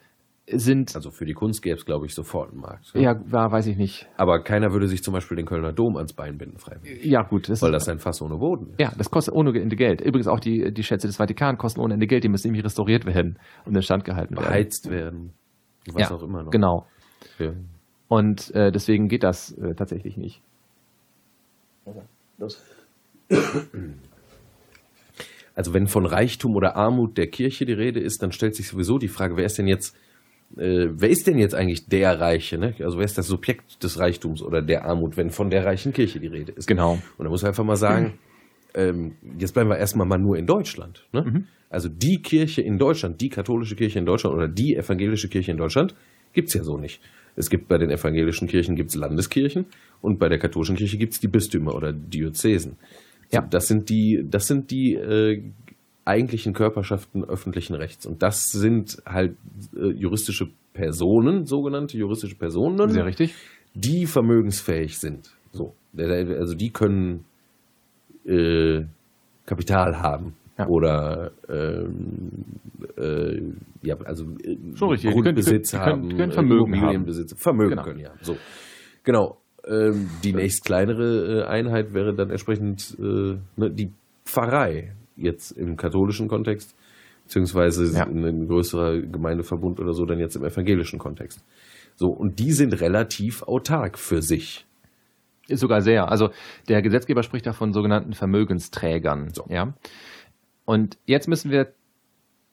sind. Also für die Kunst gäbe es, glaube ich, sofort einen Markt. Ja, war, weiß ich nicht. Aber keiner würde sich zum Beispiel den Kölner Dom ans Bein binden, freiwillig. Ja, gut. Das weil das ein Fass ohne Boden ist. Ja, das kostet ohne Ende Geld. Übrigens auch die, die Schätze des Vatikan kosten ohne Ende Geld. Die müssen nämlich restauriert werden und in Stand gehalten werden. Beheizt werden. Was ja, auch immer noch. Genau. Ja. Und äh, deswegen geht das äh, tatsächlich nicht. Also wenn von Reichtum oder Armut der Kirche die Rede ist, dann stellt sich sowieso die Frage, wer ist denn jetzt, äh, wer ist denn jetzt eigentlich der Reiche? Ne? Also wer ist das Subjekt des Reichtums oder der Armut, wenn von der reichen Kirche die Rede ist? Genau. Und da muss man einfach mal sagen, ähm, jetzt bleiben wir erstmal mal nur in Deutschland. Ne? Mhm. Also die Kirche in Deutschland, die katholische Kirche in Deutschland oder die evangelische Kirche in Deutschland gibt es ja so nicht. Es gibt bei den evangelischen Kirchen gibt's Landeskirchen und bei der katholischen Kirche gibt es die Bistümer oder Diözesen. Ja. Das sind die, das sind die äh, eigentlichen Körperschaften öffentlichen Rechts. Und das sind halt äh, juristische Personen, sogenannte juristische Personen, Sehr richtig. die vermögensfähig sind. So. Also die können äh, Kapital haben. Ja. Oder ähm, äh, ja, also äh, Schon richtig. Grundbesitz die können, die können, die können Vermögen haben. Vermögen genau. können, ja. So. Genau. Ähm, die nächst kleinere äh, Einheit wäre dann entsprechend äh, ne, die Pfarrei, jetzt im katholischen Kontext, beziehungsweise ja. ein größerer Gemeindeverbund oder so, dann jetzt im evangelischen Kontext. So, und die sind relativ autark für sich. Ist sogar sehr. Also der Gesetzgeber spricht da von sogenannten Vermögensträgern. So. Ja. Und jetzt müssen wir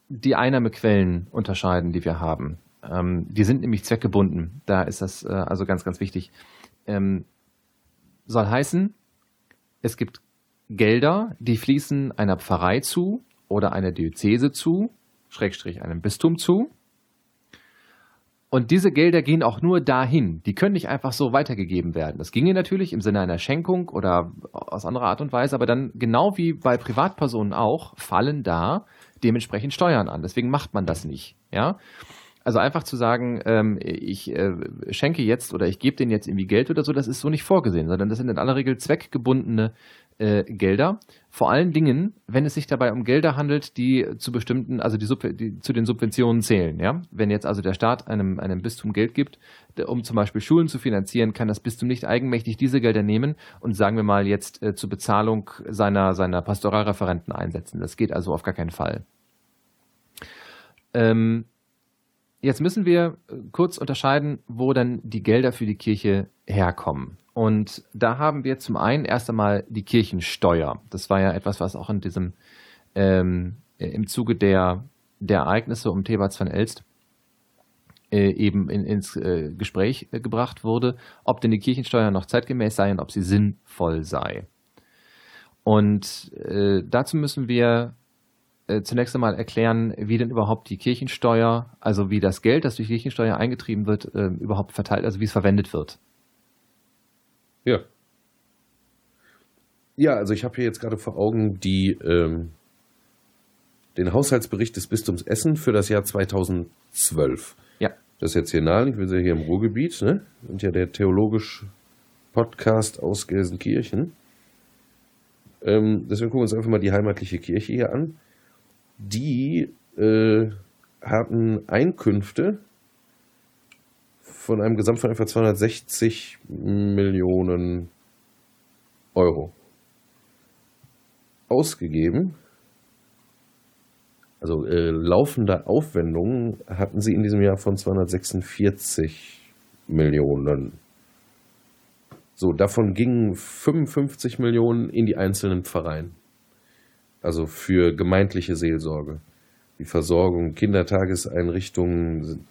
die Einnahmequellen unterscheiden, die wir haben. Ähm, die sind nämlich zweckgebunden. Da ist das äh, also ganz, ganz wichtig. Ähm, soll heißen, es gibt Gelder, die fließen einer Pfarrei zu oder einer Diözese zu, Schrägstrich einem Bistum zu. Und diese Gelder gehen auch nur dahin. Die können nicht einfach so weitergegeben werden. Das ginge natürlich im Sinne einer Schenkung oder aus anderer Art und Weise, aber dann genau wie bei Privatpersonen auch, fallen da dementsprechend Steuern an. Deswegen macht man das nicht. Ja? Also einfach zu sagen, ähm, ich äh, schenke jetzt oder ich gebe denen jetzt irgendwie Geld oder so, das ist so nicht vorgesehen, sondern das sind in aller Regel zweckgebundene äh, Gelder. Vor allen Dingen, wenn es sich dabei um Gelder handelt, die zu bestimmten, also die, die, zu den Subventionen zählen. Ja? Wenn jetzt also der Staat einem, einem Bistum Geld gibt, um zum Beispiel Schulen zu finanzieren, kann das Bistum nicht eigenmächtig diese Gelder nehmen und sagen wir mal jetzt äh, zur Bezahlung seiner, seiner Pastoralreferenten einsetzen. Das geht also auf gar keinen Fall. Ähm, jetzt müssen wir äh, kurz unterscheiden, wo dann die Gelder für die Kirche herkommen. Und da haben wir zum einen erst einmal die Kirchensteuer. Das war ja etwas, was auch in diesem ähm, im Zuge der, der Ereignisse um Thebats von Elst äh, eben in, ins äh, Gespräch äh, gebracht wurde, ob denn die Kirchensteuer noch zeitgemäß sei und ob sie sinnvoll sei. Und äh, dazu müssen wir äh, zunächst einmal erklären, wie denn überhaupt die Kirchensteuer, also wie das Geld, das durch Kirchensteuer eingetrieben wird, äh, überhaupt verteilt, also wie es verwendet wird. Ja. Ja, also ich habe hier jetzt gerade vor Augen die, ähm, den Haushaltsbericht des Bistums Essen für das Jahr 2012. Ja. Das ist jetzt hier nahe, ich bin ja hier im Ruhrgebiet, ne? Und ja der theologische Podcast aus Gelsenkirchen. Ähm, deswegen gucken wir uns einfach mal die heimatliche Kirche hier an. Die äh, hatten Einkünfte von einem Gesamt von etwa 260 Millionen Euro ausgegeben. Also äh, laufende Aufwendungen hatten sie in diesem Jahr von 246 Millionen. So, davon gingen 55 Millionen in die einzelnen Pfarreien. Also für gemeindliche Seelsorge. Die Versorgung, Kindertageseinrichtungen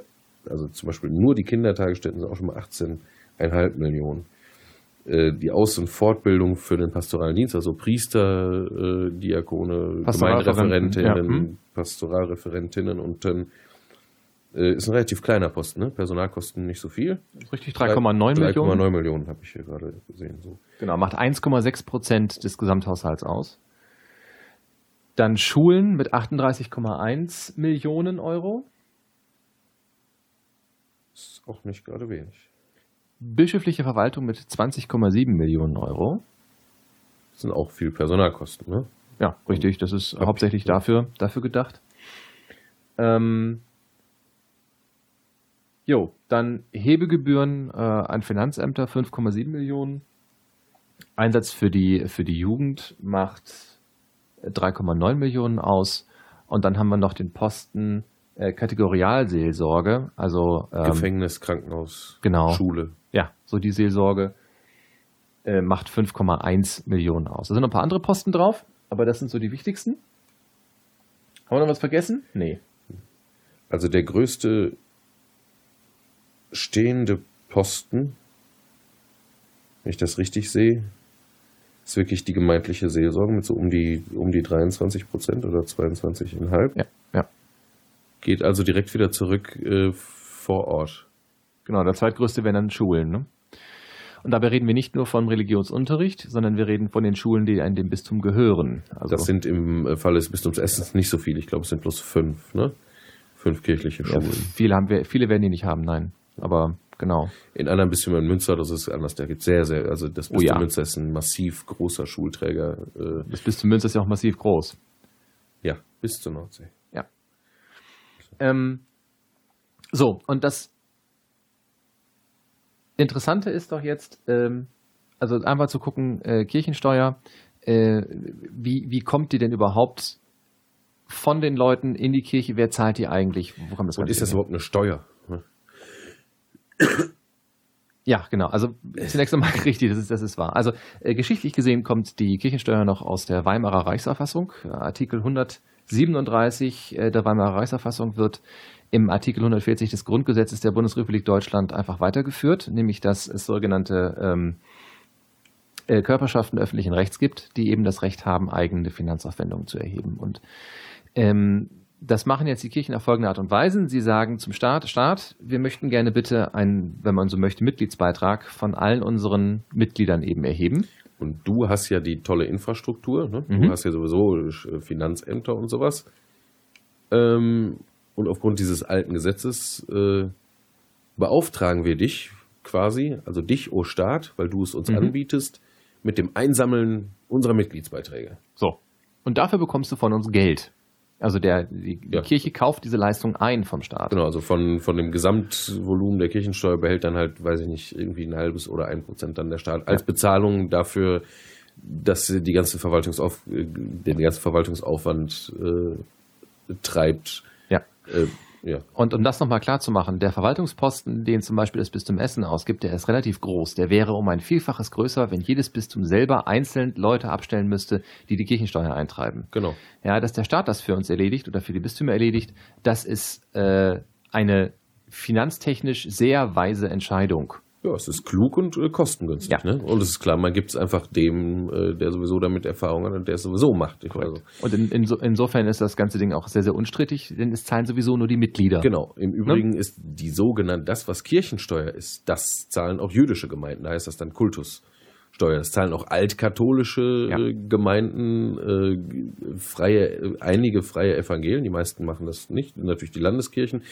also zum Beispiel nur die Kindertagesstätten sind auch schon mal 18,5 Millionen. Äh, die Aus- und Fortbildung für den pastoralen Dienst, also Priester, äh, Diakone, Gemeindereferentinnen, ja. hm. Pastoralreferentinnen und dann äh, ist ein relativ kleiner Posten, ne? Personalkosten nicht so viel. Richtig, 3,9 Millionen. 3,9 Millionen habe ich hier gerade gesehen. So. Genau, macht 1,6 Prozent des Gesamthaushalts aus. Dann Schulen mit 38,1 Millionen Euro ist auch nicht gerade wenig. Bischöfliche Verwaltung mit 20,7 Millionen Euro. Das sind auch viel Personalkosten, ne? Ja, richtig. Das ist hauptsächlich dafür, dafür gedacht. Ähm, jo, dann Hebegebühren äh, an Finanzämter 5,7 Millionen. Einsatz für die, für die Jugend macht 3,9 Millionen aus. Und dann haben wir noch den Posten äh, Kategorialseelsorge, also ähm, Gefängnis, Krankenhaus, genau, Schule. Ja, so die Seelsorge äh, macht 5,1 Millionen aus. Da sind noch ein paar andere Posten drauf, aber das sind so die wichtigsten. Haben wir noch was vergessen? Nee. Also der größte stehende Posten, wenn ich das richtig sehe, ist wirklich die gemeindliche Seelsorge mit so um die, um die 23 Prozent oder 22,5. Ja, ja. Geht also direkt wieder zurück äh, vor Ort. Genau, der zweitgrößte wären dann Schulen. Ne? Und dabei reden wir nicht nur vom Religionsunterricht, sondern wir reden von den Schulen, die in dem Bistum gehören. Also das sind im Fall des Bistums Essens nicht so viele. Ich glaube, es sind bloß fünf, ne? Fünf kirchliche Schulen. Ja, viele, haben wir, viele werden die nicht haben, nein. Aber genau. In anderen Bistümern in Münster, das ist anders. Da gibt es sehr, sehr, also das Bistum oh, ja. Münster ist ein massiv großer Schulträger. Äh das Bistum Münster ist ja auch massiv groß. Ja, bis zur Nordsee. Ja. Ähm, so, und das Interessante ist doch jetzt, ähm, also einfach zu gucken, äh, Kirchensteuer, äh, wie, wie kommt die denn überhaupt von den Leuten in die Kirche? Wer zahlt die eigentlich? Wo kommt das Und ist das überhaupt eine Steuer? Ja, genau. Also zunächst einmal [laughs] richtig, das ist, das ist wahr. Also äh, geschichtlich gesehen kommt die Kirchensteuer noch aus der Weimarer Reichsverfassung. Artikel 137 äh, der Weimarer Reichsverfassung wird im Artikel 140 des Grundgesetzes der Bundesrepublik Deutschland einfach weitergeführt, nämlich dass es sogenannte ähm, äh, Körperschaften öffentlichen Rechts gibt, die eben das Recht haben, eigene Finanzaufwendungen zu erheben. Und ähm, das machen jetzt die Kirchen auf folgende Art und Weise. Sie sagen zum Staat, Staat, wir möchten gerne bitte einen, wenn man so möchte, Mitgliedsbeitrag von allen unseren Mitgliedern eben erheben. Und du hast ja die tolle Infrastruktur, ne? du mhm. hast ja sowieso äh, Finanzämter und sowas. Ähm, und aufgrund dieses alten Gesetzes äh, beauftragen wir dich quasi, also dich, o oh Staat, weil du es uns mhm. anbietest, mit dem Einsammeln unserer Mitgliedsbeiträge. So. Und dafür bekommst du von uns Geld. Also der, die, ja. Kirche kauft diese Leistung ein vom Staat. Genau, also von, von dem Gesamtvolumen der Kirchensteuer behält dann halt, weiß ich nicht, irgendwie ein halbes oder ein Prozent dann der Staat als Bezahlung dafür, dass die ganze Verwaltungsauf, äh, den ganzen Verwaltungsaufwand äh, treibt, äh, ja. Und um das nochmal klar zu machen, der Verwaltungsposten, den zum Beispiel das Bistum Essen ausgibt, der ist relativ groß. Der wäre um ein Vielfaches größer, wenn jedes Bistum selber einzeln Leute abstellen müsste, die die Kirchensteuer eintreiben. Genau. Ja, dass der Staat das für uns erledigt oder für die Bistümer erledigt, das ist äh, eine finanztechnisch sehr weise Entscheidung. Ja, es ist klug und äh, kostengünstig. Ja. Ne? Und es ist klar, man gibt es einfach dem, äh, der sowieso damit Erfahrung hat und der es sowieso macht. Also. Und in, in so, insofern ist das ganze Ding auch sehr, sehr unstrittig, denn es zahlen sowieso nur die Mitglieder. Genau. Im Übrigen ne? ist die sogenannte, das, was Kirchensteuer ist, das zahlen auch jüdische Gemeinden. Da heißt das dann Kultus. Steuer. Das zahlen auch altkatholische ja. Äh, Gemeinden, äh, freie, einige freie Evangelien, die meisten machen das nicht, natürlich die Landeskirchen.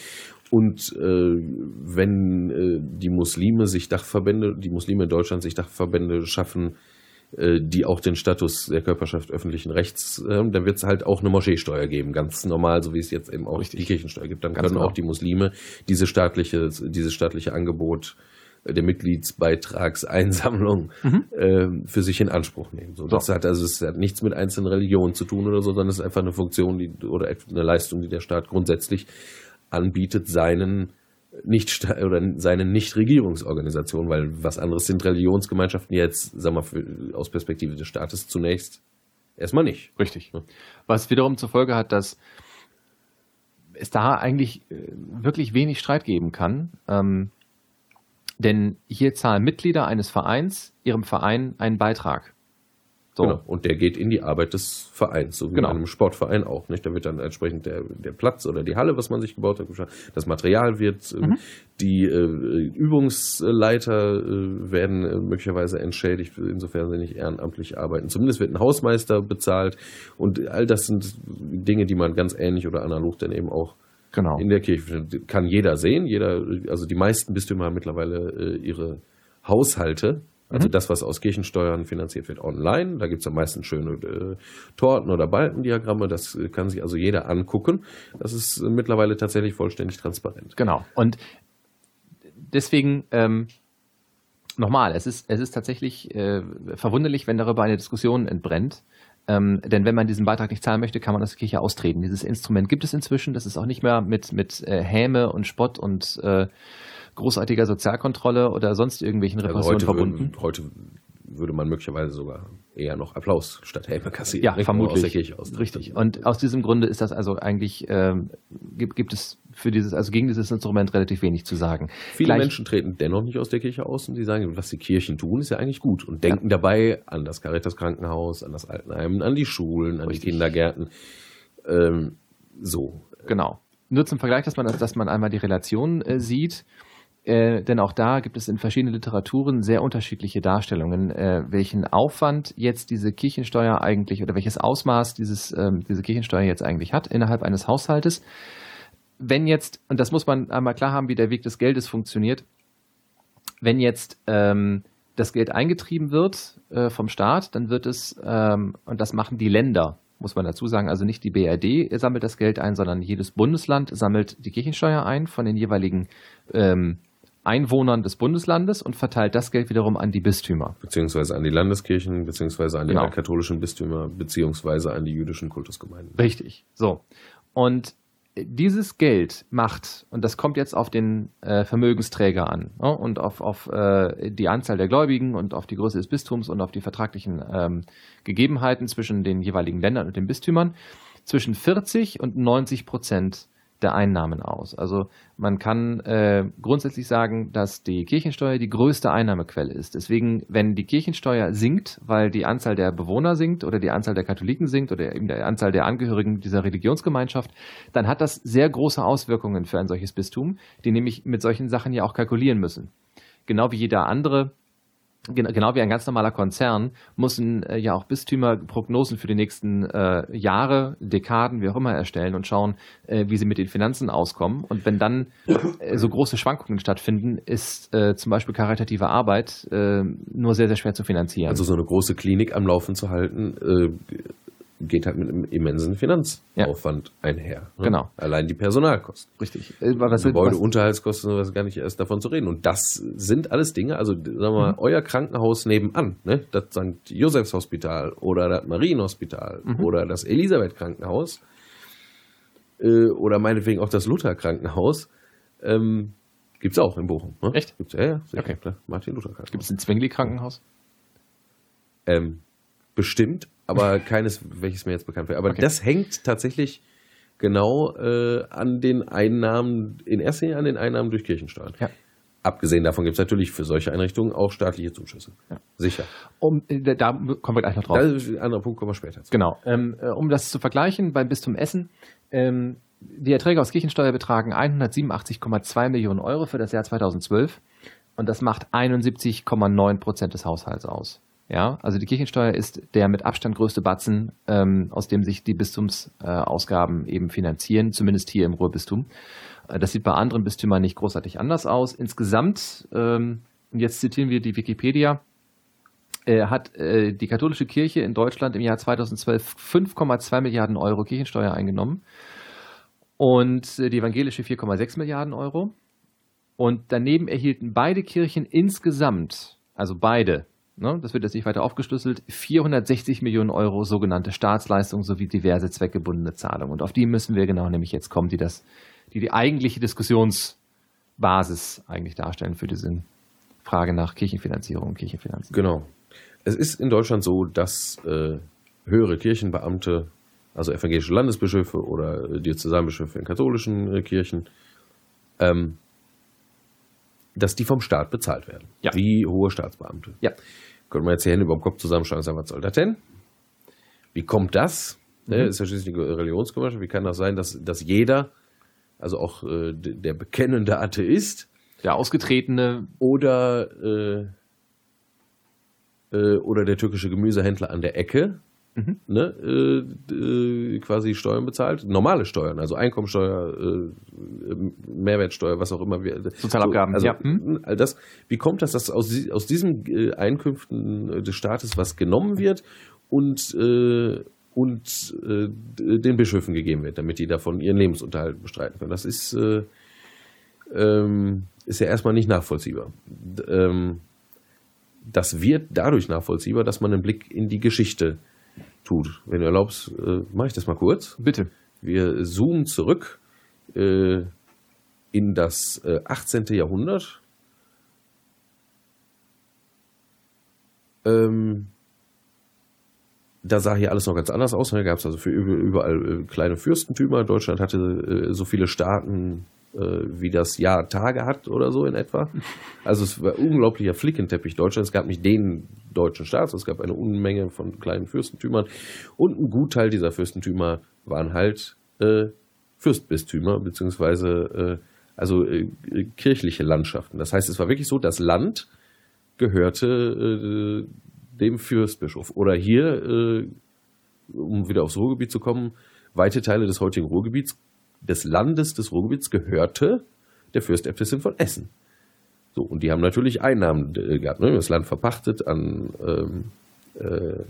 Und äh, wenn äh, die Muslime sich Dachverbände, die Muslime in Deutschland sich Dachverbände schaffen, äh, die auch den Status der Körperschaft öffentlichen Rechts haben, dann wird es halt auch eine Moscheesteuer geben, ganz normal, so wie es jetzt eben auch Richtig. die Kirchensteuer gibt. Dann ganz können genau. auch die Muslime diese staatliche, dieses staatliche Angebot der Mitgliedsbeitragseinsammlung mhm. äh, für sich in Anspruch nehmen. So, das hat also es hat nichts mit einzelnen Religionen zu tun oder so, sondern es ist einfach eine Funktion die, oder eine Leistung, die der Staat grundsätzlich anbietet seinen nicht oder seinen Nichtregierungsorganisationen, weil was anderes sind Religionsgemeinschaften jetzt, sagen wir für, aus Perspektive des Staates zunächst erstmal nicht. Richtig. Was wiederum zur Folge hat, dass es da eigentlich äh, wirklich wenig Streit geben kann. Ähm, denn hier zahlen Mitglieder eines Vereins ihrem Verein einen Beitrag. So. Genau. Und der geht in die Arbeit des Vereins, so wie genau. in einem Sportverein auch. Nicht? Da wird dann entsprechend der, der Platz oder die Halle, was man sich gebaut hat, das Material wird, äh, mhm. die äh, Übungsleiter äh, werden äh, möglicherweise entschädigt, insofern sie nicht ehrenamtlich arbeiten. Zumindest wird ein Hausmeister bezahlt und all das sind Dinge, die man ganz ähnlich oder analog dann eben auch Genau. In der Kirche kann jeder sehen. Jeder, also die meisten Bistümer haben mittlerweile äh, ihre Haushalte Also mhm. das, was aus Kirchensteuern finanziert wird, online. Da gibt es am meisten schöne äh, Torten oder Balkendiagramme. Das kann sich also jeder angucken. Das ist mittlerweile tatsächlich vollständig transparent. Genau. Und deswegen ähm, nochmal, es ist, es ist tatsächlich äh, verwunderlich, wenn darüber eine Diskussion entbrennt. Ähm, denn wenn man diesen Beitrag nicht zahlen möchte, kann man aus der Kirche austreten. Dieses Instrument gibt es inzwischen. Das ist auch nicht mehr mit, mit äh, Häme und Spott und äh, großartiger Sozialkontrolle oder sonst irgendwelchen Repressionen also verbunden. Würden, heute würde man möglicherweise sogar eher noch Applaus statt Helme kassieren. Ja, vermutlich. Aus der Kirche aus. Richtig. Und aus diesem Grunde ist das also eigentlich, ähm, gibt, gibt es für dieses, also gegen dieses Instrument relativ wenig zu sagen. Viele Gleich, Menschen treten dennoch nicht aus der Kirche aus und die sagen, was die Kirchen tun, ist ja eigentlich gut und denken ja. dabei an das Caritas Krankenhaus, an das Altenheim, an die Schulen, an Richtig. die Kindergärten. Ähm, so. Genau. Nur zum Vergleich, dass man, dass man einmal die Relation äh, sieht. Äh, denn auch da gibt es in verschiedenen Literaturen sehr unterschiedliche Darstellungen, äh, welchen Aufwand jetzt diese Kirchensteuer eigentlich oder welches Ausmaß dieses, ähm, diese Kirchensteuer jetzt eigentlich hat innerhalb eines Haushaltes. Wenn jetzt, und das muss man einmal klar haben, wie der Weg des Geldes funktioniert, wenn jetzt ähm, das Geld eingetrieben wird äh, vom Staat, dann wird es, ähm, und das machen die Länder, muss man dazu sagen, also nicht die BRD sammelt das Geld ein, sondern jedes Bundesland sammelt die Kirchensteuer ein von den jeweiligen ähm, Einwohnern des Bundeslandes und verteilt das Geld wiederum an die Bistümer. Beziehungsweise an die Landeskirchen, beziehungsweise an die genau. katholischen Bistümer, beziehungsweise an die jüdischen Kultusgemeinden. Richtig. So. Und dieses Geld macht, und das kommt jetzt auf den äh, Vermögensträger an ne, und auf, auf äh, die Anzahl der Gläubigen und auf die Größe des Bistums und auf die vertraglichen ähm, Gegebenheiten zwischen den jeweiligen Ländern und den Bistümern, zwischen 40 und 90 Prozent der Einnahmen aus. Also man kann äh, grundsätzlich sagen, dass die Kirchensteuer die größte Einnahmequelle ist. Deswegen, wenn die Kirchensteuer sinkt, weil die Anzahl der Bewohner sinkt oder die Anzahl der Katholiken sinkt oder eben die Anzahl der Angehörigen dieser Religionsgemeinschaft, dann hat das sehr große Auswirkungen für ein solches Bistum, die nämlich mit solchen Sachen ja auch kalkulieren müssen. Genau wie jeder andere genau wie ein ganz normaler Konzern, müssen äh, ja auch Bistümer Prognosen für die nächsten äh, Jahre, Dekaden, wie auch immer erstellen und schauen, äh, wie sie mit den Finanzen auskommen. Und wenn dann äh, so große Schwankungen stattfinden, ist äh, zum Beispiel karitative Arbeit äh, nur sehr, sehr schwer zu finanzieren. Also so eine große Klinik am Laufen zu halten, geht halt mit einem immensen Finanzaufwand ja. einher. Ne? Genau. Allein die Personalkosten. Richtig. Äh, was, Gebäudeunterhaltskosten, sowas gar nicht erst davon zu reden. Und das sind alles Dinge, also sagen wir mal, mhm. euer Krankenhaus nebenan, ne? das St. Josephs Hospital oder das Marienhospital mhm. oder das Elisabeth Krankenhaus äh, oder meinetwegen auch das Luther Krankenhaus, ähm, gibt es auch in Bochum. Ne? Echt? Gibt's, ja, ja, sicher, okay. Martin Luther Krankenhaus. Gibt es ein Zwingli Krankenhaus? Ähm, bestimmt, aber keines, welches mir jetzt bekannt wäre. Aber okay. das hängt tatsächlich genau äh, an den Einnahmen, in erster Linie an den Einnahmen durch Kirchensteuern. Ja. Abgesehen davon gibt es natürlich für solche Einrichtungen auch staatliche Zuschüsse. Ja. Sicher. Um, da kommen wir gleich noch drauf. Ein anderer Punkt, kommen wir später zu. Genau. Ähm, äh, um das zu vergleichen, beim Bistum Essen, ähm, die Erträge aus Kirchensteuer betragen 187,2 Millionen Euro für das Jahr 2012 und das macht 71,9 Prozent des Haushalts aus. Ja, also die Kirchensteuer ist der mit Abstand größte Batzen, ähm, aus dem sich die Bistumsausgaben äh, eben finanzieren, zumindest hier im Ruhrbistum. Äh, das sieht bei anderen Bistümern nicht großartig anders aus. Insgesamt, ähm, jetzt zitieren wir die Wikipedia, äh, hat äh, die katholische Kirche in Deutschland im Jahr 2012 5,2 Milliarden Euro Kirchensteuer eingenommen und äh, die evangelische 4,6 Milliarden Euro. Und daneben erhielten beide Kirchen insgesamt, also beide, ne, das wird jetzt nicht weiter aufgeschlüsselt, 460 Millionen Euro sogenannte Staatsleistungen sowie diverse zweckgebundene Zahlungen. Und auf die müssen wir genau nämlich jetzt kommen, die das, die die eigentliche Diskussionsbasis eigentlich darstellen für diese Frage nach Kirchenfinanzierung und Kirchenfinanzen. Genau. Es ist in Deutschland so, dass äh, höhere Kirchenbeamte, also evangelische Landesbischöfe oder Diözesanbischöfe in katholischen äh, Kirchen, ähm, dass die vom Staat bezahlt werden. Ja. Wie hohe Staatsbeamte. Ja. Können wir jetzt die Hände über dem Kopf zusammenschlagen und sagen, was soll das denn? Wie kommt das? Ne, mhm. Ne, ist ja schließlich eine Religionsgemeinschaft. Wie kann das sein, dass, dass jeder, also auch äh, der bekennende Atheist, der ausgetretene oder, äh, äh, oder der türkische Gemüsehändler an der Ecke mhm. ne, äh, äh, quasi Steuern bezahlt, normale Steuern, also Einkommensteuer, äh, Mehrwertsteuer, was auch immer. Sozialabgaben, so, also, ja. Hm? All das, wie kommt das, dass aus, aus diesen äh, Einkünften des Staates was genommen wird und äh, und äh, den Bischöfen gegeben wird, damit die davon ihren Lebensunterhalt bestreiten können. Das ist, äh, ähm, ist ja erstmal nicht nachvollziehbar. D ähm, das wird dadurch nachvollziehbar, dass man einen Blick in die Geschichte tut. Wenn du erlaubst, äh, mache ich das mal kurz. Bitte. Wir zoomen zurück äh, in das äh, 18. Jahrhundert. Ähm, da sah hier alles noch ganz anders aus. Da gab es also für überall äh, kleine Fürstentümer. Deutschland hatte äh, so viele Staaten, äh, wie das Jahr Tage hat oder so in etwa. Also es war unglaublicher Flickenteppich Deutschland. Es gab nicht den deutschen Staat, es gab eine Unmenge von kleinen Fürstentümern. Und ein Gutteil dieser Fürstentümer waren halt äh, Fürstbistümer, beziehungsweise äh, also äh, kirchliche Landschaften. Das heißt, es war wirklich so, das Land gehörte dem Fürstbischof. Oder hier, äh, um wieder aufs Ruhrgebiet zu kommen, weite Teile des heutigen Ruhrgebiets, des Landes des Ruhrgebiets gehörte der Fürstäbtissin von Essen. So, und die haben natürlich Einnahmen äh, gehabt, ne? das Land verpachtet an ähm, äh,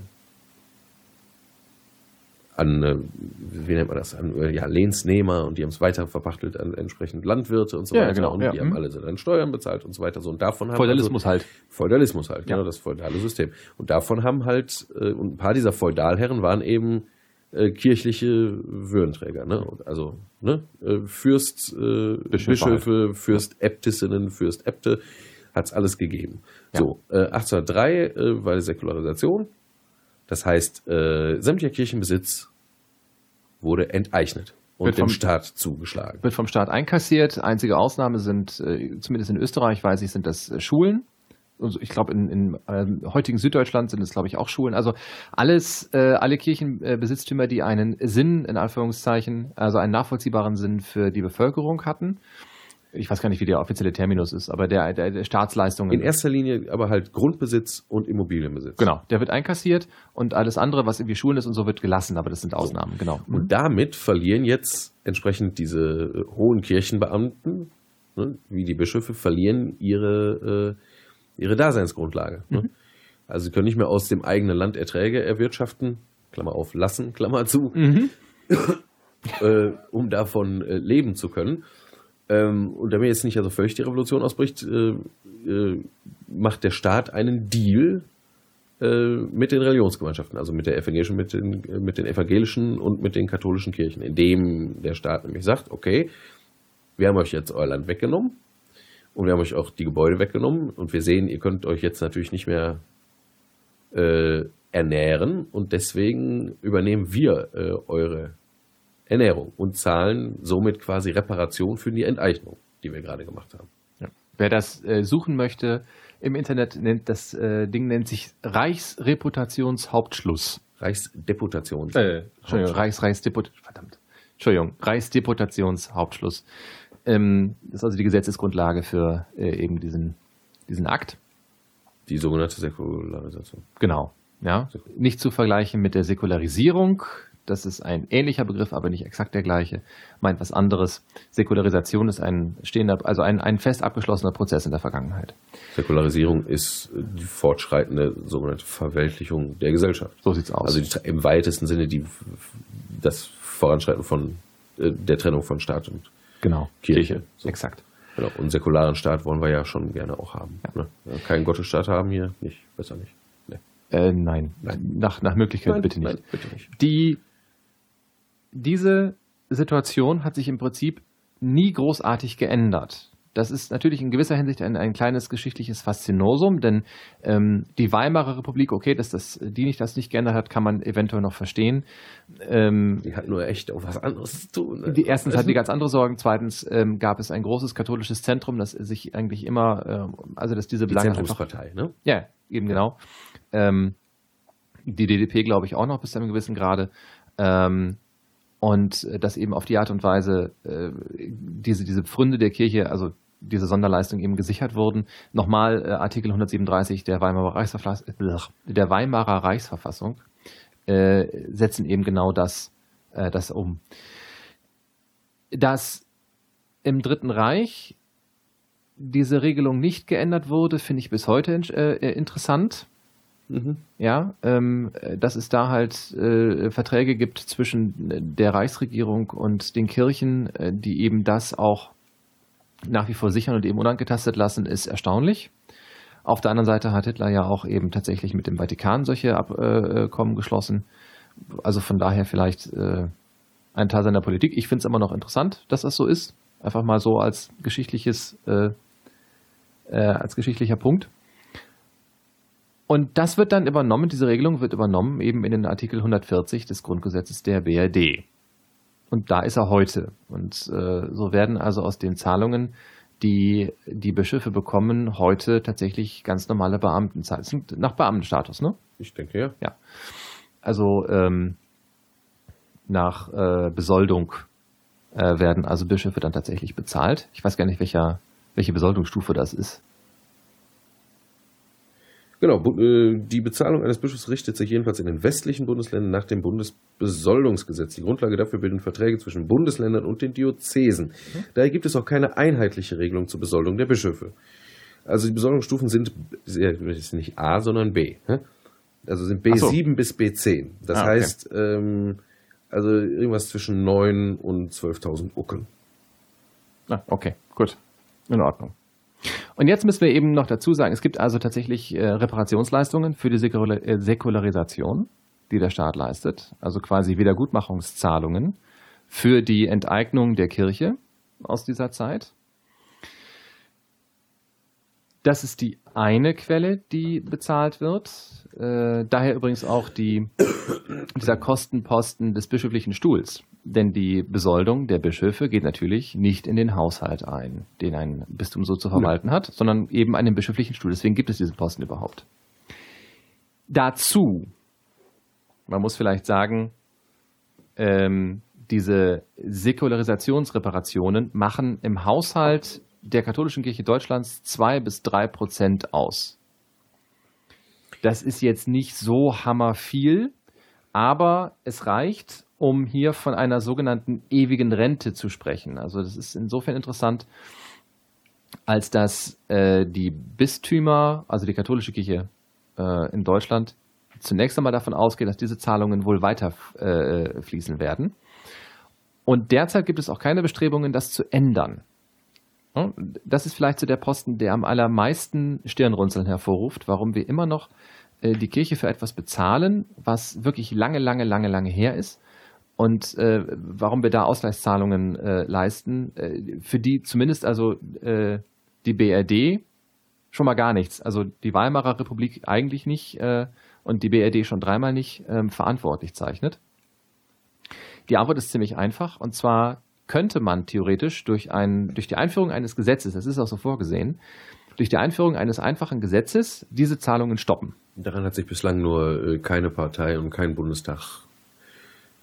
an, äh, wie nennt man das, an äh, ja, Lehnsnehmer und die haben es weiter verpachtelt an entsprechend Landwirte und so ja, weiter. Genau, und ja. die haben mhm. alle dann Steuern bezahlt und so weiter. So, und davon haben Feudalismus also, halt. Feudalismus halt, ja. genau, das feudale System. Und davon haben halt, äh, und ein paar dieser Feudalherren waren eben äh, kirchliche Würdenträger, ne? Also ne? Äh, Fürst, äh, Bischöfe, Bischöfe halt. Fürstäbtissinnen, Fürstäbte, hat es alles gegeben. So, 1803 war die Säkularisation das heißt, äh, sämtlicher Kirchenbesitz wurde enteignet und wird dem vom, Staat zugeschlagen. Wird vom Staat einkassiert. Einzige Ausnahme sind, äh, zumindest in Österreich weiß ich, sind das äh, Schulen. Also ich glaube, in, in äh, heutigen Süddeutschland sind es, glaube ich, auch Schulen. Also alles, äh, alle Kirchenbesitztümer, die einen Sinn, in Anführungszeichen, also einen nachvollziehbaren Sinn für die Bevölkerung hatten, ich weiß gar nicht, wie der offizielle Terminus ist, aber der, der, der Staatsleistungen. In erster Linie aber halt Grundbesitz und Immobilienbesitz. Genau, der wird einkassiert und alles andere, was irgendwie Schulen ist und so, wird gelassen, aber das sind Ausnahmen, so. genau. Und damit verlieren jetzt entsprechend diese äh, hohen Kirchenbeamten, ne, wie die Bischöfe, verlieren ihre, äh, ihre Daseinsgrundlage. Ne? Mhm. Also sie können nicht mehr aus dem eigenen Land Erträge erwirtschaften, Klammer auf, lassen, Klammer zu, mhm. [coughs] äh, um davon äh, leben zu können ähm, und damit jetzt nicht also völlig die Revolution ausbricht, äh, äh, macht der Staat einen Deal äh, mit den Religionsgemeinschaften, also mit der evangelischen, mit den, mit den evangelischen und mit den katholischen Kirchen, indem der Staat nämlich sagt, okay, wir haben euch jetzt euer Land weggenommen und wir haben euch auch die Gebäude weggenommen und wir sehen, ihr könnt euch jetzt natürlich nicht mehr äh, ernähren und deswegen übernehmen wir äh, eure Ernährung und zahlen somit quasi Reparation für die Enteignung, die wir gerade gemacht haben. Ja. Wer das äh, suchen möchte, im Internet nennt das äh, Ding nennt sich Reichsreputationshauptschluss. Reichsdeputations. Äh, Entschuldigung, Reichs, Reichsdeput verdammt. Entschuldigung, Reichsdeputationshauptschluss. Ähm, das ist also die Gesetzesgrundlage für äh, eben diesen, diesen Akt. Die sogenannte Säkularisation. Genau. Ja, nicht zu vergleichen mit der Säkularisierung, das ist ein ähnlicher Begriff, aber nicht exakt der gleiche, meint was anderes. Säkularisation ist ein stehender, also ein, ein fest abgeschlossener Prozess in der Vergangenheit. Säkularisierung ist die fortschreitende sogenannte Verweltlichung der Gesellschaft. So sieht's aus. Also die, im weitesten Sinne die, das Voranschreiten von äh, der Trennung von Staat und genau. Kirche. So. Exakt. Genau. Und säkularen Staat wollen wir ja schon gerne auch haben. Ja. Ne? Keinen Gottesstaat haben hier, nicht, besser nicht. Nee. Äh, nein. nein. Nach, nach Möglichkeit nein, bitte, nicht. Nein, bitte nicht. Die diese Situation hat sich im Prinzip nie großartig geändert. Das ist natürlich in gewisser Hinsicht ein, ein kleines geschichtliches Faszinosum, denn ähm, die Weimarer Republik, okay, dass das, die nicht das nicht geändert hat, kann man eventuell noch verstehen. Ähm, die hat nur echt auch was anderes zu tun. Ne? Die, erstens also, hat die ganz andere Sorgen, zweitens ähm, gab es ein großes katholisches Zentrum, das sich eigentlich immer, äh, also dass diese Belange. Die Zentrumspartei, ne? Ja, eben genau. Ähm, die DDP, glaube ich, auch noch bis zu einem gewissen Grade. Ähm, und äh, dass eben auf die Art und Weise äh, diese, diese Pfründe der Kirche, also diese Sonderleistung eben gesichert wurden. Nochmal äh, Artikel 137 der Weimarer, Reichsverfass der Weimarer Reichsverfassung äh, setzen eben genau das, äh, das um. Dass im Dritten Reich diese Regelung nicht geändert wurde, finde ich bis heute äh, interessant. Mhm. Ja, ähm, dass es da halt äh, Verträge gibt zwischen der Reichsregierung und den Kirchen, äh, die eben das auch nach wie vor sichern und eben unangetastet lassen, ist erstaunlich. Auf der anderen Seite hat Hitler ja auch eben tatsächlich mit dem Vatikan solche Abkommen geschlossen. Also von daher vielleicht äh, ein Teil seiner Politik. Ich finde es immer noch interessant, dass das so ist. Einfach mal so als geschichtliches, äh, äh, als geschichtlicher Punkt. Und das wird dann übernommen, diese Regelung wird übernommen eben in den Artikel 140 des Grundgesetzes der BRD. Und da ist er heute. Und äh, so werden also aus den Zahlungen, die die Bischöfe bekommen, heute tatsächlich ganz normale Beamtenzahlen. Nach Beamtenstatus, ne? Ich denke ja. Ja. Also ähm, nach äh, Besoldung äh, werden also Bischöfe dann tatsächlich bezahlt. Ich weiß gar nicht, welcher, welche Besoldungsstufe das ist. Genau, äh, die Bezahlung eines Bischofs richtet sich jedenfalls in den westlichen Bundesländern nach dem Bundesbesoldungsgesetz. Die Grundlage dafür bilden Verträge zwischen Bundesländern und den Diözesen. Mhm. Daher gibt es auch keine einheitliche Regelung zur Besoldung der Bischöfe. Also die Besoldungsstufen sind nicht A, sondern B. Also sind B7 so. bis B10. Das ah, okay. heißt, ähm, also irgendwas zwischen 9 und 12.000 Ucken. Ah, okay, gut. In Ordnung. Und jetzt müssen wir eben noch dazu sagen, es gibt also tatsächlich äh, Reparationsleistungen für die äh, Säkularisation, die der Staat leistet, also quasi Wiedergutmachungszahlungen für die Enteignung der Kirche aus dieser Zeit. Das ist die eine Quelle, die bezahlt wird. Äh, daher übrigens auch die, dieser Kostenposten des bischöflichen Stuhls. Denn die Besoldung der Bischöfe geht natürlich nicht in den Haushalt ein, den ein Bistum so zu verwalten hat, sondern eben einen bischöflichen Stuhl. Deswegen gibt es diesen Posten überhaupt. Dazu, man muss vielleicht sagen, ähm, diese Säkularisationsreparationen machen im Haushalt der katholischen Kirche Deutschlands zwei bis drei Prozent aus. Das ist jetzt nicht so hammerviel, aber es reicht, um hier von einer sogenannten ewigen Rente zu sprechen. Also das ist insofern interessant, als dass äh, die Bistümer, also die katholische Kirche äh, in Deutschland, zunächst einmal davon ausgeht, dass diese Zahlungen wohl weiter äh, fließen werden. Und derzeit gibt es auch keine Bestrebungen, das zu ändern. Das ist vielleicht so der Posten, der am allermeisten Stirnrunzeln hervorruft, warum wir immer noch äh, die Kirche für etwas bezahlen, was wirklich lange, lange, lange, lange her ist. Und äh, warum wir da Ausgleichszahlungen äh, leisten, äh, für die zumindest also äh, die BRD schon mal gar nichts. Also die Weimarer Republik eigentlich nicht äh, und die BRD schon dreimal nicht ähm, verantwortlich zeichnet. Die Antwort ist ziemlich einfach und zwar könnte man theoretisch durch, ein, durch die Einführung eines Gesetzes, das ist auch so vorgesehen, durch die Einführung eines einfachen Gesetzes diese Zahlungen stoppen. Daran hat sich bislang nur äh, keine Partei und kein Bundestag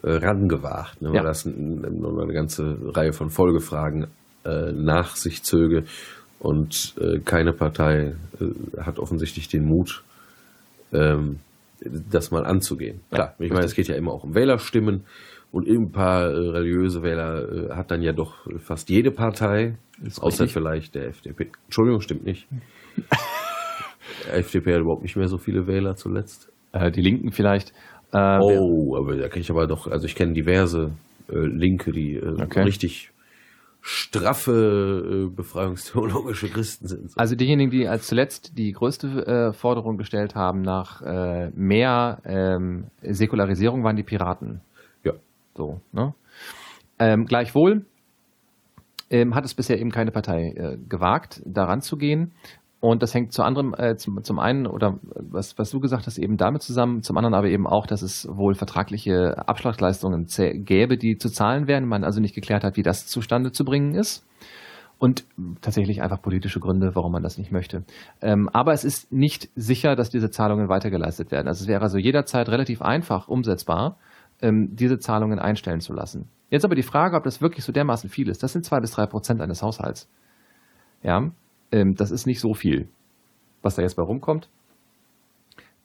rangewagt, ne, weil ja. das eine ganze Reihe von Folgefragen äh, nach sich zöge. Und äh, keine Partei äh, hat offensichtlich den Mut, ähm, das mal anzugehen. Klar, ich meine, es geht ja immer auch um Wählerstimmen. Und ein paar äh, religiöse Wähler äh, hat dann ja doch fast jede Partei, außer richtig. vielleicht der FDP. Entschuldigung, stimmt nicht. [laughs] FDP hat überhaupt nicht mehr so viele Wähler zuletzt. Äh, die Linken vielleicht. Äh, oh, aber da kenne ich aber doch, also ich kenne diverse äh, Linke, die äh, okay. richtig straffe befreiungstheologische Christen sind. Also diejenigen, die als zuletzt die größte Forderung gestellt haben nach mehr ähm, Säkularisierung, waren die Piraten. So, ne? Ähm, gleichwohl ähm, hat es bisher eben keine Partei äh, gewagt, daran zu gehen. Und das hängt zu anderem, äh, zum, zum einen, oder was, was du gesagt hast, eben damit zusammen, zum anderen aber eben auch, dass es wohl vertragliche Abschlagsleistungen gäbe, die zu zahlen wären, man also nicht geklärt hat, wie das zustande zu bringen ist. Und tatsächlich einfach politische Gründe, warum man das nicht möchte. Ähm, aber es ist nicht sicher, dass diese Zahlungen weitergeleistet werden. Also es wäre also jederzeit relativ einfach umsetzbar, ähm, diese Zahlungen einstellen zu lassen. Jetzt aber die Frage, ob das wirklich so dermaßen viel ist. Das sind zwei bis drei Prozent eines Haushalts. Ja, ähm, das ist nicht so viel, was da jetzt bei rumkommt.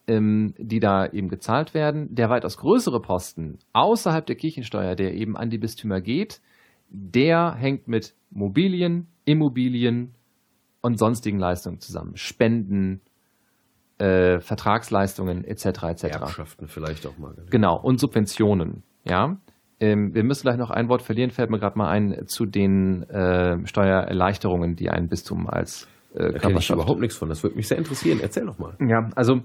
ähm, die da eben gezahlt werden. Der weitaus größere Posten außerhalb der Kirchensteuer, der eben an die Bistümer geht, der hängt mit Mobilien, Immobilien und sonstigen Leistungen zusammen. Spenden, äh, Vertragsleistungen etc. etc. Erbschaften vielleicht auch mal. Genau, und Subventionen. Ja. Ähm, wir müssen gleich noch ein Wort verlieren, fällt mir gerade mal ein, zu den äh, Steuererleichterungen, die ein Bistum als äh, da kenne ich überhaupt nichts von. Das würde mich sehr interessieren. Erzähl doch mal. Ja, also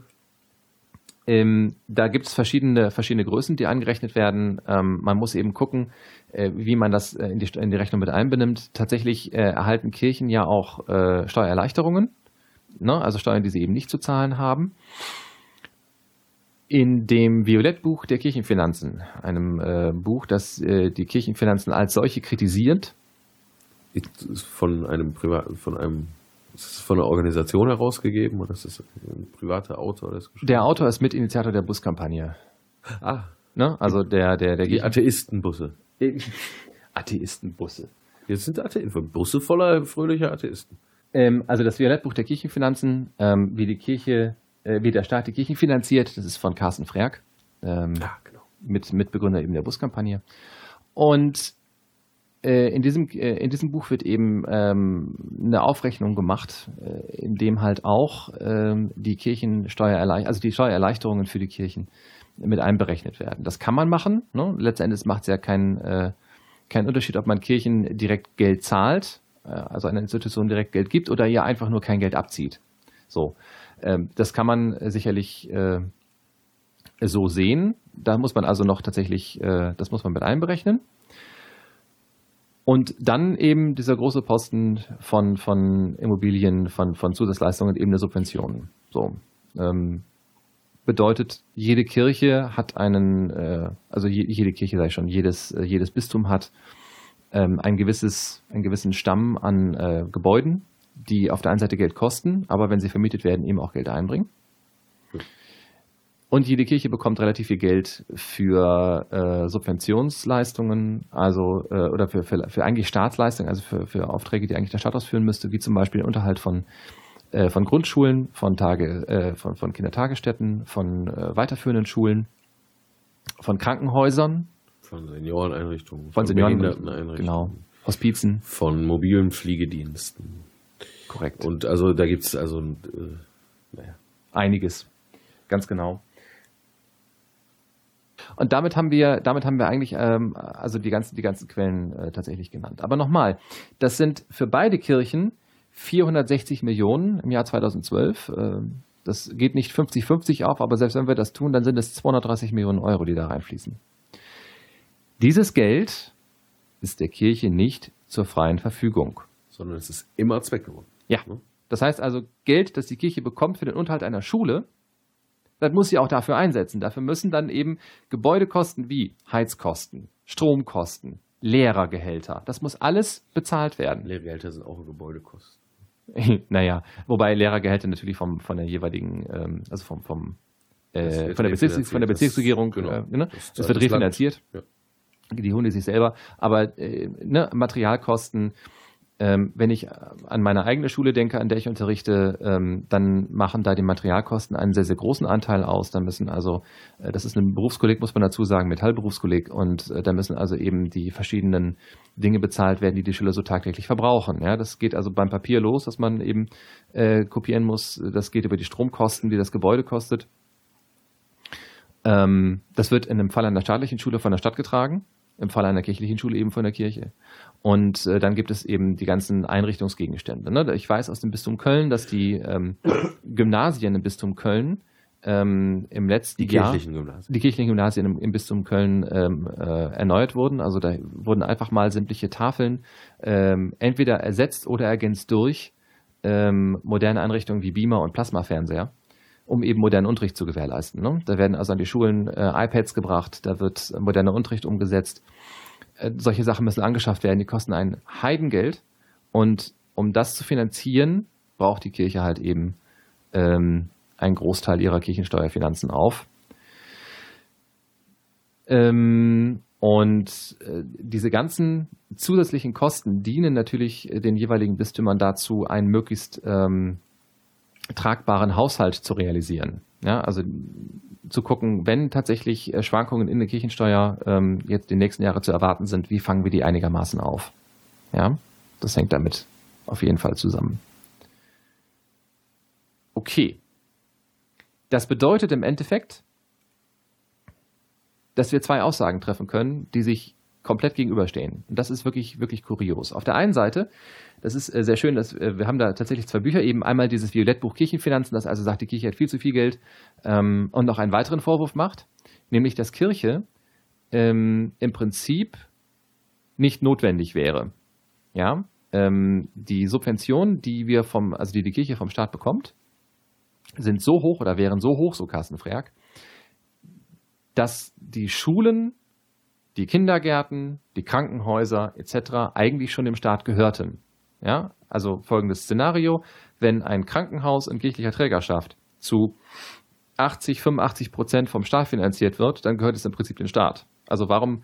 ähm, da gibt es verschiedene, verschiedene Größen, die angerechnet werden. Ähm, man muss eben gucken, äh, wie man das äh, in die, in die Rechnung mit einbenimmt. Tatsächlich äh, erhalten Kirchen ja auch äh, Steuererleichterungen, ne? also Steuern, die sie eben nicht zu zahlen haben. In dem Violettbuch der Kirchenfinanzen, einem äh, Buch, das äh, die Kirchenfinanzen als solche kritisiert. Von einem Privat, von einem ist es von einer Organisation herausgegeben oder ist es ein privater Autor? Der Autor ist Mitinitiator der Buskampagne. Ah. Ne? Also der, der, der Die Atheistenbusse. [laughs] Atheistenbusse. Jetzt sind Atheisten, Busse voller fröhlicher Atheisten. Ähm, also das Violettbuch der Kirchenfinanzen, ähm, wie die Kirche, äh, wie der Staat die Kirchen finanziert, das ist von Carsten Frerk. Ähm, ja, genau. Mit Mitbegründer eben der Buskampagne. Und äh, in diesem, äh, in diesem Buch wird eben ähm, eine Aufrechnung gemacht, äh, in dem halt auch ähm, die Kirchensteuererleichterungen, also die Steuererleichterungen für die Kirchen mit einberechnet werden. Das kann man machen. Ne? Letztendlich macht es ja keinen äh, keinen Unterschied, ob man Kirchen direkt Geld zahlt, äh, also einer Institution direkt Geld gibt oder ihr einfach nur kein Geld abzieht. So, das kann man sicherlich äh, so sehen. Da muss man also noch tatsächlich, äh, das muss man mit einberechnen. Und dann eben dieser große Posten von, von Immobilien, von, von Zusatzleistungen, eben der Subventionen. So. Ähm, bedeutet, jede Kirche hat einen, äh, also je, jede Kirche sei schon, jedes, äh, jedes Bistum hat ähm, ein gewisses, einen gewissen Stamm an äh, Gebäuden, die auf der einen Seite Geld kosten, aber wenn sie vermietet werden, eben auch Geld einbringen. Und jede Kirche bekommt relativ viel Geld für äh, Subventionsleistungen, also äh, oder für, für, für eigentlich Staatsleistungen, also für, für Aufträge, die eigentlich der Staat ausführen müsste, wie zum Beispiel den Unterhalt von, äh, von Grundschulen, von, Tage, äh, von, von Kindertagesstätten, von äh, weiterführenden Schulen, von Krankenhäusern. Von Senioreneinrichtungen. Von, von Senioreneinrichtungen. Genau. Hospizen. Von mobilen Pflegediensten. Korrekt. Und also da gibt es also äh, naja. einiges. Ganz genau. Und damit haben wir, damit haben wir eigentlich ähm, also die ganzen, die ganzen Quellen äh, tatsächlich genannt. Aber nochmal, das sind für beide Kirchen 460 Millionen im Jahr 2012. Äh, das geht nicht 50-50 auf, aber selbst wenn wir das tun, dann sind es 230 Millionen Euro, die da reinfließen. Dieses Geld ist der Kirche nicht zur freien Verfügung. Sondern es ist immer zweckgebunden. Ja. Ne? Das heißt also, Geld, das die Kirche bekommt für den Unterhalt einer Schule, das muss sie auch dafür einsetzen. Dafür müssen dann eben Gebäudekosten wie Heizkosten, Stromkosten, Lehrergehälter, das muss alles bezahlt werden. Lehrergehälter sind auch Gebäudekosten. [laughs] naja, wobei Lehrergehälter natürlich vom, von der jeweiligen, ähm, also vom, vom äh, von, der Bezirks, von der Bezirksregierung, genau, äh, ne? das, das, wird refinanziert. Ja. Die holen die sich selber. Aber äh, ne, Materialkosten, wenn ich an meine eigene Schule denke, an der ich unterrichte, ähm, dann machen da die Materialkosten einen sehr, sehr großen Anteil aus. Da müssen also, äh, das ist ein Berufskolleg, muss man dazu sagen, Metallberufskolleg, und äh, da müssen also eben die verschiedenen Dinge bezahlt werden, die die Schüler so tagtäglich verbrauchen. Ja, das geht also beim Papier los, dass man eben äh, kopieren muss. Das geht über die Stromkosten, die das Gebäude kostet. Ähm, das wird in einem Fall einer staatlichen Schule von der Stadt getragen im Fall einer kirchlichen Schule eben von der Kirche. Und äh, dann gibt es eben die ganzen Einrichtungsgegenstände. Ne? Ich weiß aus dem Bistum Köln, dass die ähm, Gymnasien im Bistum Köln ähm, im letzten die Jahr die kirchlichen Gymnasien im, im Bistum Köln ähm, äh, erneuert wurden. Also da wurden einfach mal sämtliche Tafeln ähm, entweder ersetzt oder ergänzt durch ähm, moderne Einrichtungen wie Beamer und Plasmafernseher um eben modernen Unterricht zu gewährleisten. Ne? Da werden also an die Schulen äh, iPads gebracht, da wird moderner Unterricht umgesetzt. Äh, solche Sachen müssen angeschafft werden, die kosten ein Heidengeld. Und um das zu finanzieren, braucht die Kirche halt eben ähm, einen Großteil ihrer Kirchensteuerfinanzen auf. Ähm, und äh, diese ganzen zusätzlichen Kosten dienen natürlich den jeweiligen Bistümern dazu, einen möglichst ähm, tragbaren Haushalt zu realisieren. Ja, also zu gucken, wenn tatsächlich äh, Schwankungen in der Kirchensteuer ähm, jetzt die nächsten Jahre zu erwarten sind, wie fangen wir die einigermaßen auf? Ja, das hängt damit auf jeden Fall zusammen. Okay. Das bedeutet im Endeffekt, dass wir zwei Aussagen treffen können, die sich komplett gegenüberstehen. Und das ist wirklich, wirklich kurios. Auf der einen Seite, das ist äh, sehr schön, dass äh, wir haben da tatsächlich zwei Bücher, eben einmal dieses Violettbuch Kirchenfinanzen, das also sagt, die Kirche hat viel zu viel Geld ähm, und noch einen weiteren Vorwurf macht, nämlich, dass Kirche ähm, im Prinzip nicht notwendig wäre. Ja, ähm, die Subventionen, die wir vom, also die die Kirche vom Staat bekommt, sind so hoch oder wären so hoch, so Carsten Freak, dass die Schulen, die Kindergärten, die Krankenhäuser etc. eigentlich schon dem Staat gehörten. Ja, also folgendes Szenario, wenn ein Krankenhaus in kirchlicher Trägerschaft zu 80, 85 Prozent vom Staat finanziert wird, dann gehört es im Prinzip dem Staat. Also warum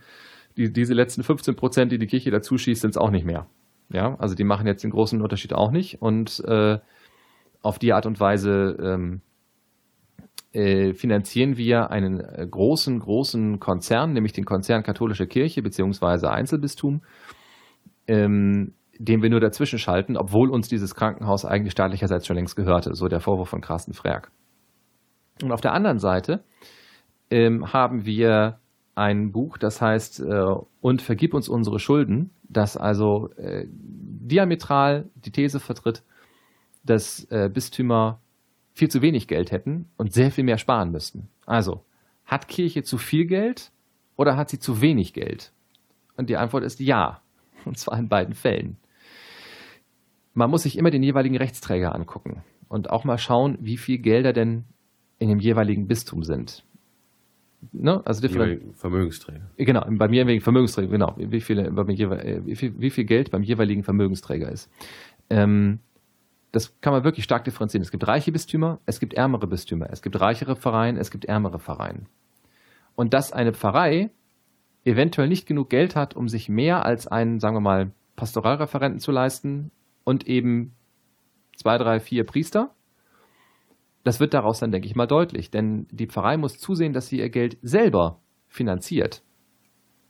die, diese letzten 15 Prozent, die die Kirche dazu schießt, sind es auch nicht mehr. Ja, also die machen jetzt den großen Unterschied auch nicht und äh, auf die Art und Weise ähm, äh, finanzieren wir einen äh, großen, großen Konzern, nämlich den Konzern Katholische Kirche bzw. Einzelbistum, ähm, den wir nur dazwischen schalten, obwohl uns dieses Krankenhaus eigentlich staatlicherseits schon längst gehörte, so der Vorwurf von Carsten Frerk. Und auf der anderen Seite ähm, haben wir ein Buch, das heißt äh, Und vergib uns unsere Schulden, das also äh, diametral die These vertritt, dass äh, Bistümer viel zu wenig Geld hätten und sehr viel mehr sparen müssten. Also, hat Kirche zu viel Geld oder hat sie zu wenig Geld? Und die Antwort ist ja. [laughs] Und zwar in beiden Fällen. Man muss sich immer den jeweiligen Rechtsträger angucken und auch mal schauen, wie viel Gelder denn in dem jeweiligen Bistum sind. Ne? Also Vermögensträger. Genau, bei mir wegen Vermögensträger, genau, wie, viele, äh, wie, viel, wie viel Geld beim jeweiligen Vermögensträger ist. Ähm, das kann man wirklich stark differenzieren. Es gibt reiche Bistümer, es gibt ärmere Bistümer, es gibt reichere Pfarreien, es gibt ärmere Pfarreien. Und dass eine Pfarrei eventuell nicht genug Geld hat, um sich mehr als einen, sagen wir mal, Pastoralreferenten zu leisten und eben zwei, drei, vier Priester, das wird daraus dann, denke ich mal, deutlich. Denn die Pfarrei muss zusehen, dass sie ihr Geld selber finanziert.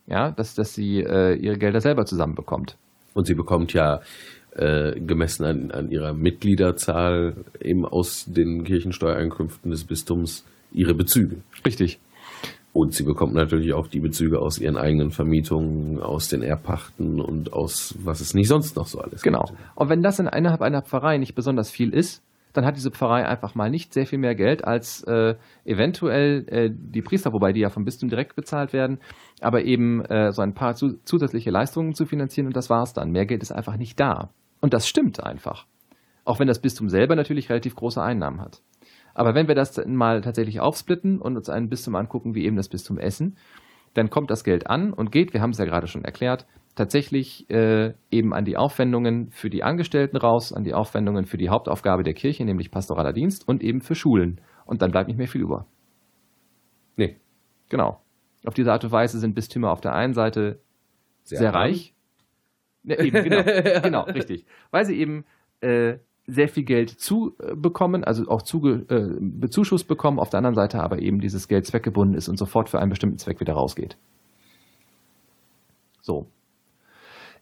Ja, dass, dass sie äh, ihre Gelder selber zusammenbekommt. Und sie bekommt ja äh, gemessen an, an ihrer Mitgliederzahl eben aus den Kirchensteuereinkünften des Bistums ihre Bezüge. Richtig. Und sie bekommt natürlich auch die Bezüge aus ihren eigenen Vermietungen, aus den Erbpachten und aus was es nicht sonst noch so alles genau. gibt. Genau. Und wenn das in innerhalb einer Pfarrei nicht besonders viel ist, dann hat diese Pfarrei einfach mal nicht sehr viel mehr Geld als äh, eventuell äh, die Priester, wobei die ja vom Bistum direkt bezahlt werden, aber eben äh, so ein paar zu, zusätzliche Leistungen zu finanzieren und das war's dann. Mehr Geld ist einfach nicht da. Und das stimmt einfach. Auch wenn das Bistum selber natürlich relativ große Einnahmen hat. Aber wenn wir das mal tatsächlich aufsplitten und uns ein Bistum angucken, wie eben das Bistum Essen, dann kommt das Geld an und geht, wir haben es ja gerade schon erklärt, tatsächlich äh, eben an die Aufwendungen für die Angestellten raus, an die Aufwendungen für die Hauptaufgabe der Kirche, nämlich pastoraler Dienst und eben für Schulen. Und dann bleibt nicht mehr viel über. Nee. Genau. Auf diese Art und Weise sind Bistümer auf der einen Seite sehr, sehr reich, Ne, eben, genau, [laughs] genau, richtig. Weil sie eben äh, sehr viel Geld zu äh, bekommen, also auch zuge, äh, bezuschusst bekommen, auf der anderen Seite aber eben dieses Geld zweckgebunden ist und sofort für einen bestimmten Zweck wieder rausgeht. So.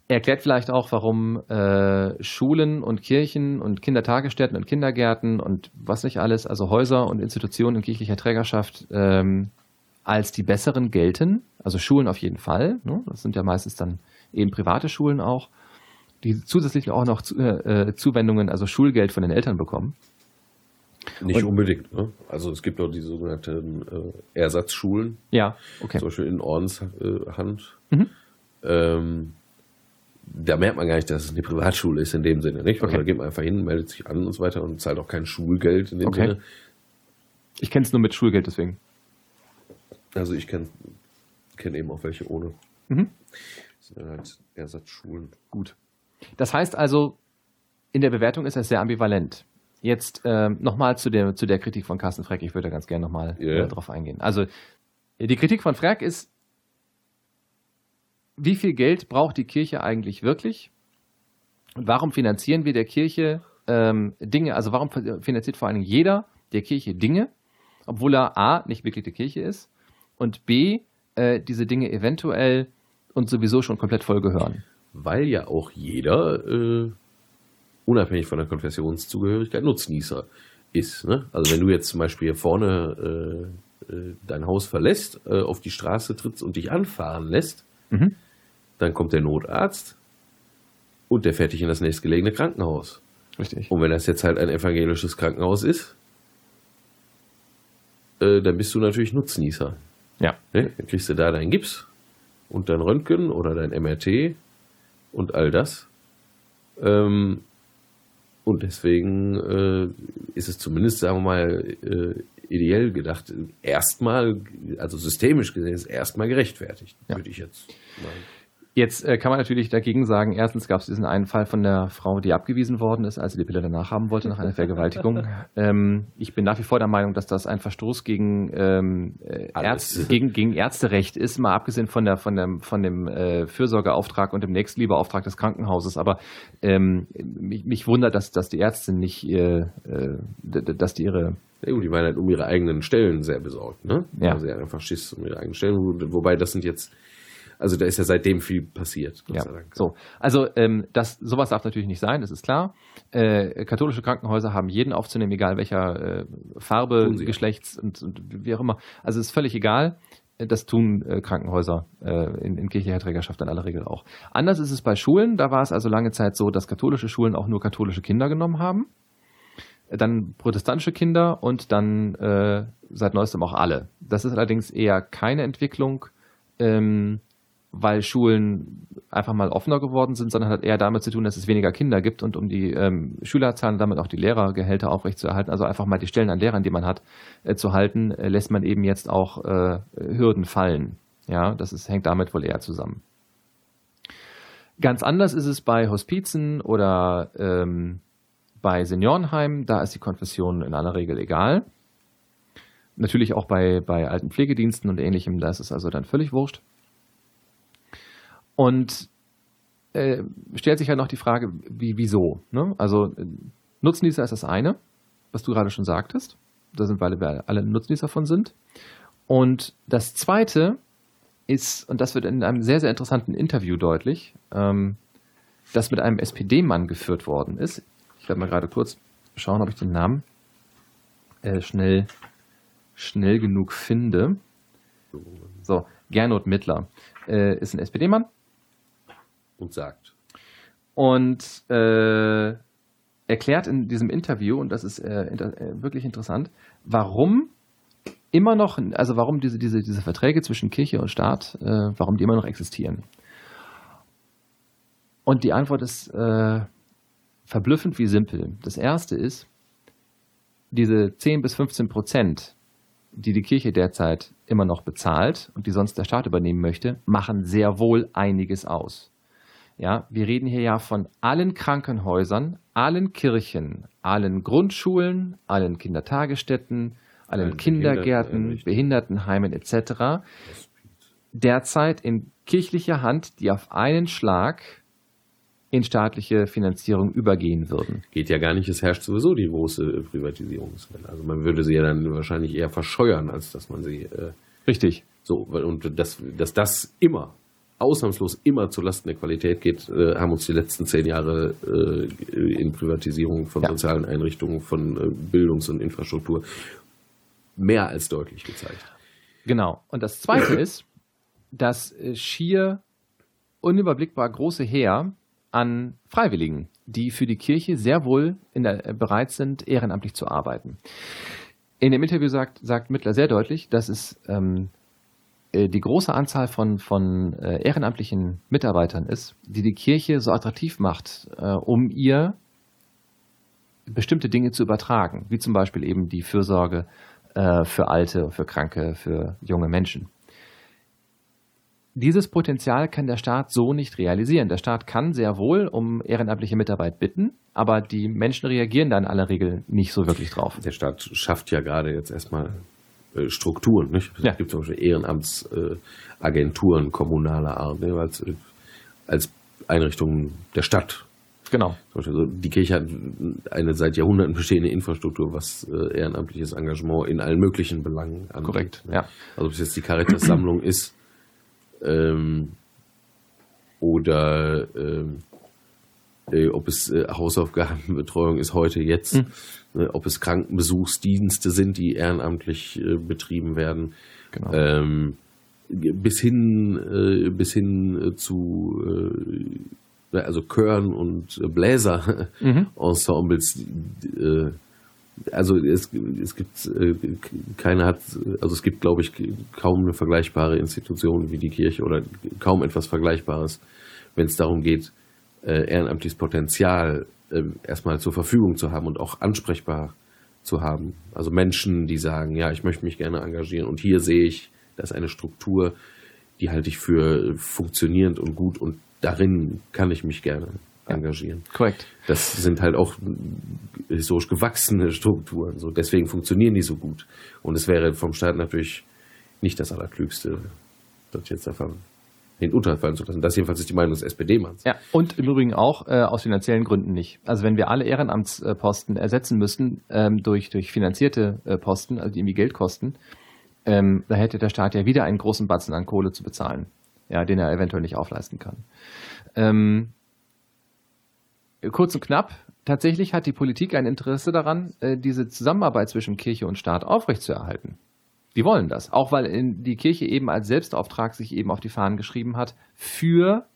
Erklärt vielleicht auch, warum äh, Schulen und Kirchen und Kindertagesstätten und Kindergärten und was nicht alles, also Häuser und Institutionen in kirchlicher Trägerschaft ähm, als die besseren gelten. Also Schulen auf jeden Fall. Ne? Das sind ja meistens dann eben private Schulen auch, die zusätzlich auch noch äh, Zuwendungen, also Schulgeld von den Eltern bekommen. Nicht und, unbedingt. Ne? Also es gibt auch die sogenannten äh, Ersatzschulen. Ja, okay. Zum Beispiel in Ordenshand. Mhm. Ähm, da merkt man gar nicht, dass es eine Privatschule ist in dem Sinne, nicht? Also okay. Also da geht man einfach hin, meldet sich an und so weiter und zahlt auch kein Schulgeld in dem okay. Sinne. Ich kenne es nur mit Schulgeld deswegen. Also ich kenne kenn eben auch welche ohne. Mhm. Das sind halt Ersatzschulen. Gut. Das heißt also, in der Bewertung ist es sehr ambivalent. Jetzt äh, nochmal zu der, zu der Kritik von Carsten Freck. Ich würde da ganz gerne nochmal yeah. äh, drauf eingehen. Also, die Kritik von Freck ist, wie viel Geld braucht die Kirche eigentlich wirklich? Und warum finanzieren wir der Kirche ähm, Dinge, also warum finanziert vor allen Dingen jeder der Kirche Dinge, obwohl er A, nicht Mitglied der Kirche ist und B, äh, diese Dinge eventuell und sowieso schon komplett voll gehören. Weil ja auch jeder, äh, unabhängig von der Konfessionszugehörigkeit, Nutznießer ist. Ne? Also wenn du jetzt zum Beispiel hier vorne äh, äh, dein Haus verlässt, äh, auf die Straße trittst und dich anfahren lässt, mhm. Dann kommt der Notarzt und der fährt dich in das nächstgelegene Krankenhaus. Richtig. Und wenn das jetzt halt ein evangelisches Krankenhaus ist, äh, dann bist du natürlich Nutznießer. Ja. Ne? Dann kriegst du da deinen Gips und dein Röntgen oder dein MRT und all das. Ähm, und deswegen äh, ist es zumindest, sagen wir mal, äh, ideell gedacht, erstmal, also systemisch gesehen, ist erstmal gerechtfertigt, ja. würde ich jetzt meinen. Jetzt äh, kann man natürlich dagegen sagen, erstens gab es diesen einen Fall von der Frau, die abgewiesen worden ist, als sie die Pille danach haben wollte, nach einer Vergewaltigung. [laughs] ähm, ich bin nach wie vor der Meinung, dass das ein Verstoß gegen, ähm, äh, Ärzte, gegen, gegen Ärzterecht ist, mal abgesehen von, der, von dem, von dem äh, Fürsorgeauftrag und dem Nächstenliebeauftrag des Krankenhauses. Aber ähm, mich, mich wundert, dass, dass die Ärzte nicht, äh, äh dass die ihre ja, gut, die waren halt um ihre eigenen Stellen sehr besorgt, ne? Ja. Also sie hatten einfach Schiss um ihre eigenen Stellen, wobei das sind jetzt also da ist ja seitdem viel passiert. Gott ja. sei Dank. So, also ähm, das sowas darf natürlich nicht sein, das ist klar. Äh, katholische Krankenhäuser haben jeden aufzunehmen, egal welcher äh, Farbe, Geschlechts und, und, wie auch immer. Also ist völlig egal. Das tun äh, Krankenhäuser äh, in, in kirchlicher Trägerschaft in aller Regel auch. Anders ist es bei Schulen. Da war es also lange Zeit so, dass katholische Schulen auch nur katholische Kinder genommen haben. Dann protestantische Kinder und dann äh, seit neuestem auch alle. Das ist allerdings eher keine Entwicklung, ähm, weil Schulen einfach mal offener geworden sind, sondern hat eher damit zu tun, dass es weniger Kinder gibt und um die ähm, Schülerzahlen und damit auch die Lehrergehälter aufrechtzuerhalten, also einfach mal die Stellen an Lehrern, die man hat, äh, zu halten, äh, lässt man eben jetzt auch äh, Hürden fallen. Ja, das ist, hängt damit wohl eher zusammen. Ganz anders ist es bei Hospizen oder ähm, bei Seniorenheimen, da ist die Konfession in aller Regel egal. Natürlich auch bei, bei alten Pflegediensten und ähnlichem, da ist es also dann völlig wurscht. Und äh, stellt sich halt noch die Frage, wie, wieso? Ne? Also Nutznießer ist das eine, was du gerade schon sagtest. Da sind wir alle, alle Nutznießer von sind. Und das zweite ist, und das wird in einem sehr, sehr interessanten Interview deutlich, ähm, das mit einem SPD-Mann geführt worden ist. Ich werde mal gerade kurz schauen, ob ich den Namen äh, schnell, schnell genug finde. So, Gernot Mittler äh, ist ein SPD-Mann, und sagt. Und äh, erklärt in diesem Interview, und das ist äh, inter äh, wirklich interessant, warum immer noch, also warum diese, diese, diese Verträge zwischen Kirche und Staat, äh, warum die immer noch existieren. Und die Antwort ist äh, verblüffend wie simpel. Das erste ist, diese 10 bis 15 Prozent, die die Kirche derzeit immer noch bezahlt und die sonst der Staat übernehmen möchte, machen sehr wohl einiges aus. Ja, wir reden hier ja von allen Krankenhäusern, allen Kirchen, allen Grundschulen, allen Kindertagesstätten, allen, allen Kindergärten, Behindertenheimen etc. Derzeit in kirchlicher Hand, die auf einen Schlag in staatliche Finanzierung übergehen würden. Geht ja gar nicht, es herrscht sowieso die große Privatisierungswelle. Also man würde sie ja dann wahrscheinlich eher verscheuern, als dass man sie. Äh, Richtig. So, und dass, dass das immer ausnahmslos immer zulasten der Qualität geht, äh, haben uns die letzten zehn Jahre äh, in Privatisierung von ja. sozialen Einrichtungen, von äh, Bildungs- und Infrastruktur mehr als deutlich gezeigt. Genau. Und das Zweite [clears throat] ist, das äh, schier unüberblickbar große Heer an Freiwilligen, die für die Kirche sehr wohl der, äh, bereit sind, ehrenamtlich zu arbeiten. In dem Interview sagt, sagt Mittler sehr deutlich, dass es ähm, äh, die große Anzahl von, von äh, ehrenamtlichen Mitarbeitern ist, die die Kirche so attraktiv macht, äh, um ihr bestimmte Dinge zu übertragen, wie zum Beispiel eben die Fürsorge für Alte, für Kranke, für junge Menschen. Dieses Potenzial kann der Staat so nicht realisieren. Der Staat kann sehr wohl um ehrenamtliche Mitarbeit bitten, aber die Menschen reagieren da in aller Regel nicht so wirklich drauf. Der Staat schafft ja gerade jetzt erstmal äh, Strukturen. Nicht? Es gibt zum Beispiel Ehrenamtsagenturen kommunaler Art, ne? als, als Einrichtungen der Stadt. Genau. Also die Kirche hat eine seit Jahrhunderten bestehende Infrastruktur, was äh, ehrenamtliches Engagement in allen möglichen Belangen angeht. Korrekt, ne? ja. Also ob es jetzt die Caritas-Sammlung ist ähm, oder ähm, äh, ob es äh, Hausaufgabenbetreuung ist heute, jetzt, hm. äh, ob es Krankenbesuchsdienste sind, die ehrenamtlich äh, betrieben werden. Genau. Ähm, bis hin, äh, bis hin äh, zu also Chören und Bläser-Ensembles. Mhm. [laughs] also es, es gibt keine hat, also es gibt, glaube ich, kaum eine vergleichbare Institution wie die Kirche oder kaum etwas Vergleichbares, wenn es darum geht, ehrenamtliches Potenzial erstmal zur Verfügung zu haben und auch ansprechbar zu haben. Also Menschen, die sagen, ja, ich möchte mich gerne engagieren und hier sehe ich, da ist eine Struktur, die halte ich für funktionierend und gut und darin kann ich mich gerne engagieren. Ja, korrekt. Das sind halt auch historisch gewachsene Strukturen. So, deswegen funktionieren die so gut. Und es wäre vom Staat natürlich nicht das Allerklügste, das jetzt einfach hinunterfallen zu lassen. Das jedenfalls ist die Meinung des SPD-Manns. Ja, und im Übrigen auch äh, aus finanziellen Gründen nicht. Also wenn wir alle Ehrenamtsposten ersetzen müssten ähm, durch, durch finanzierte äh, Posten, also die irgendwie Geld kosten, ähm, da hätte der Staat ja wieder einen großen Batzen an Kohle zu bezahlen, ja, den er eventuell nicht aufleisten kann. Ähm, kurz und knapp, tatsächlich hat die Politik ein Interesse daran, äh, diese Zusammenarbeit zwischen Kirche und Staat aufrechtzuerhalten. Die wollen das, auch weil die Kirche eben als Selbstauftrag sich eben auf die Fahnen geschrieben hat, für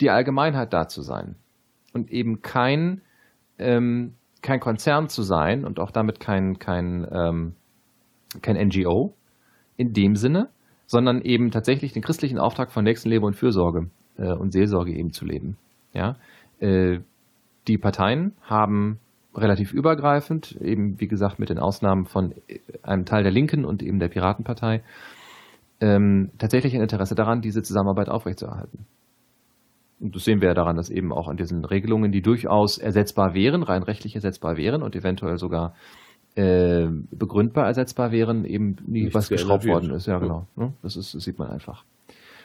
die Allgemeinheit da zu sein und eben kein, ähm, kein Konzern zu sein und auch damit kein, kein, ähm, kein NGO, in dem Sinne, sondern eben tatsächlich den christlichen Auftrag von Nächstenliebe und Fürsorge äh, und Seelsorge eben zu leben. Ja? Äh, die Parteien haben relativ übergreifend, eben wie gesagt mit den Ausnahmen von äh, einem Teil der Linken und eben der Piratenpartei, ähm, tatsächlich ein Interesse daran, diese Zusammenarbeit aufrechtzuerhalten. Und das sehen wir ja daran, dass eben auch an diesen Regelungen, die durchaus ersetzbar wären, rein rechtlich ersetzbar wären und eventuell sogar äh, begründbar ersetzbar wären, eben nie Nichts was geschraubt worden ist. Ja, genau. Ja. Ne? Das, ist, das sieht man einfach.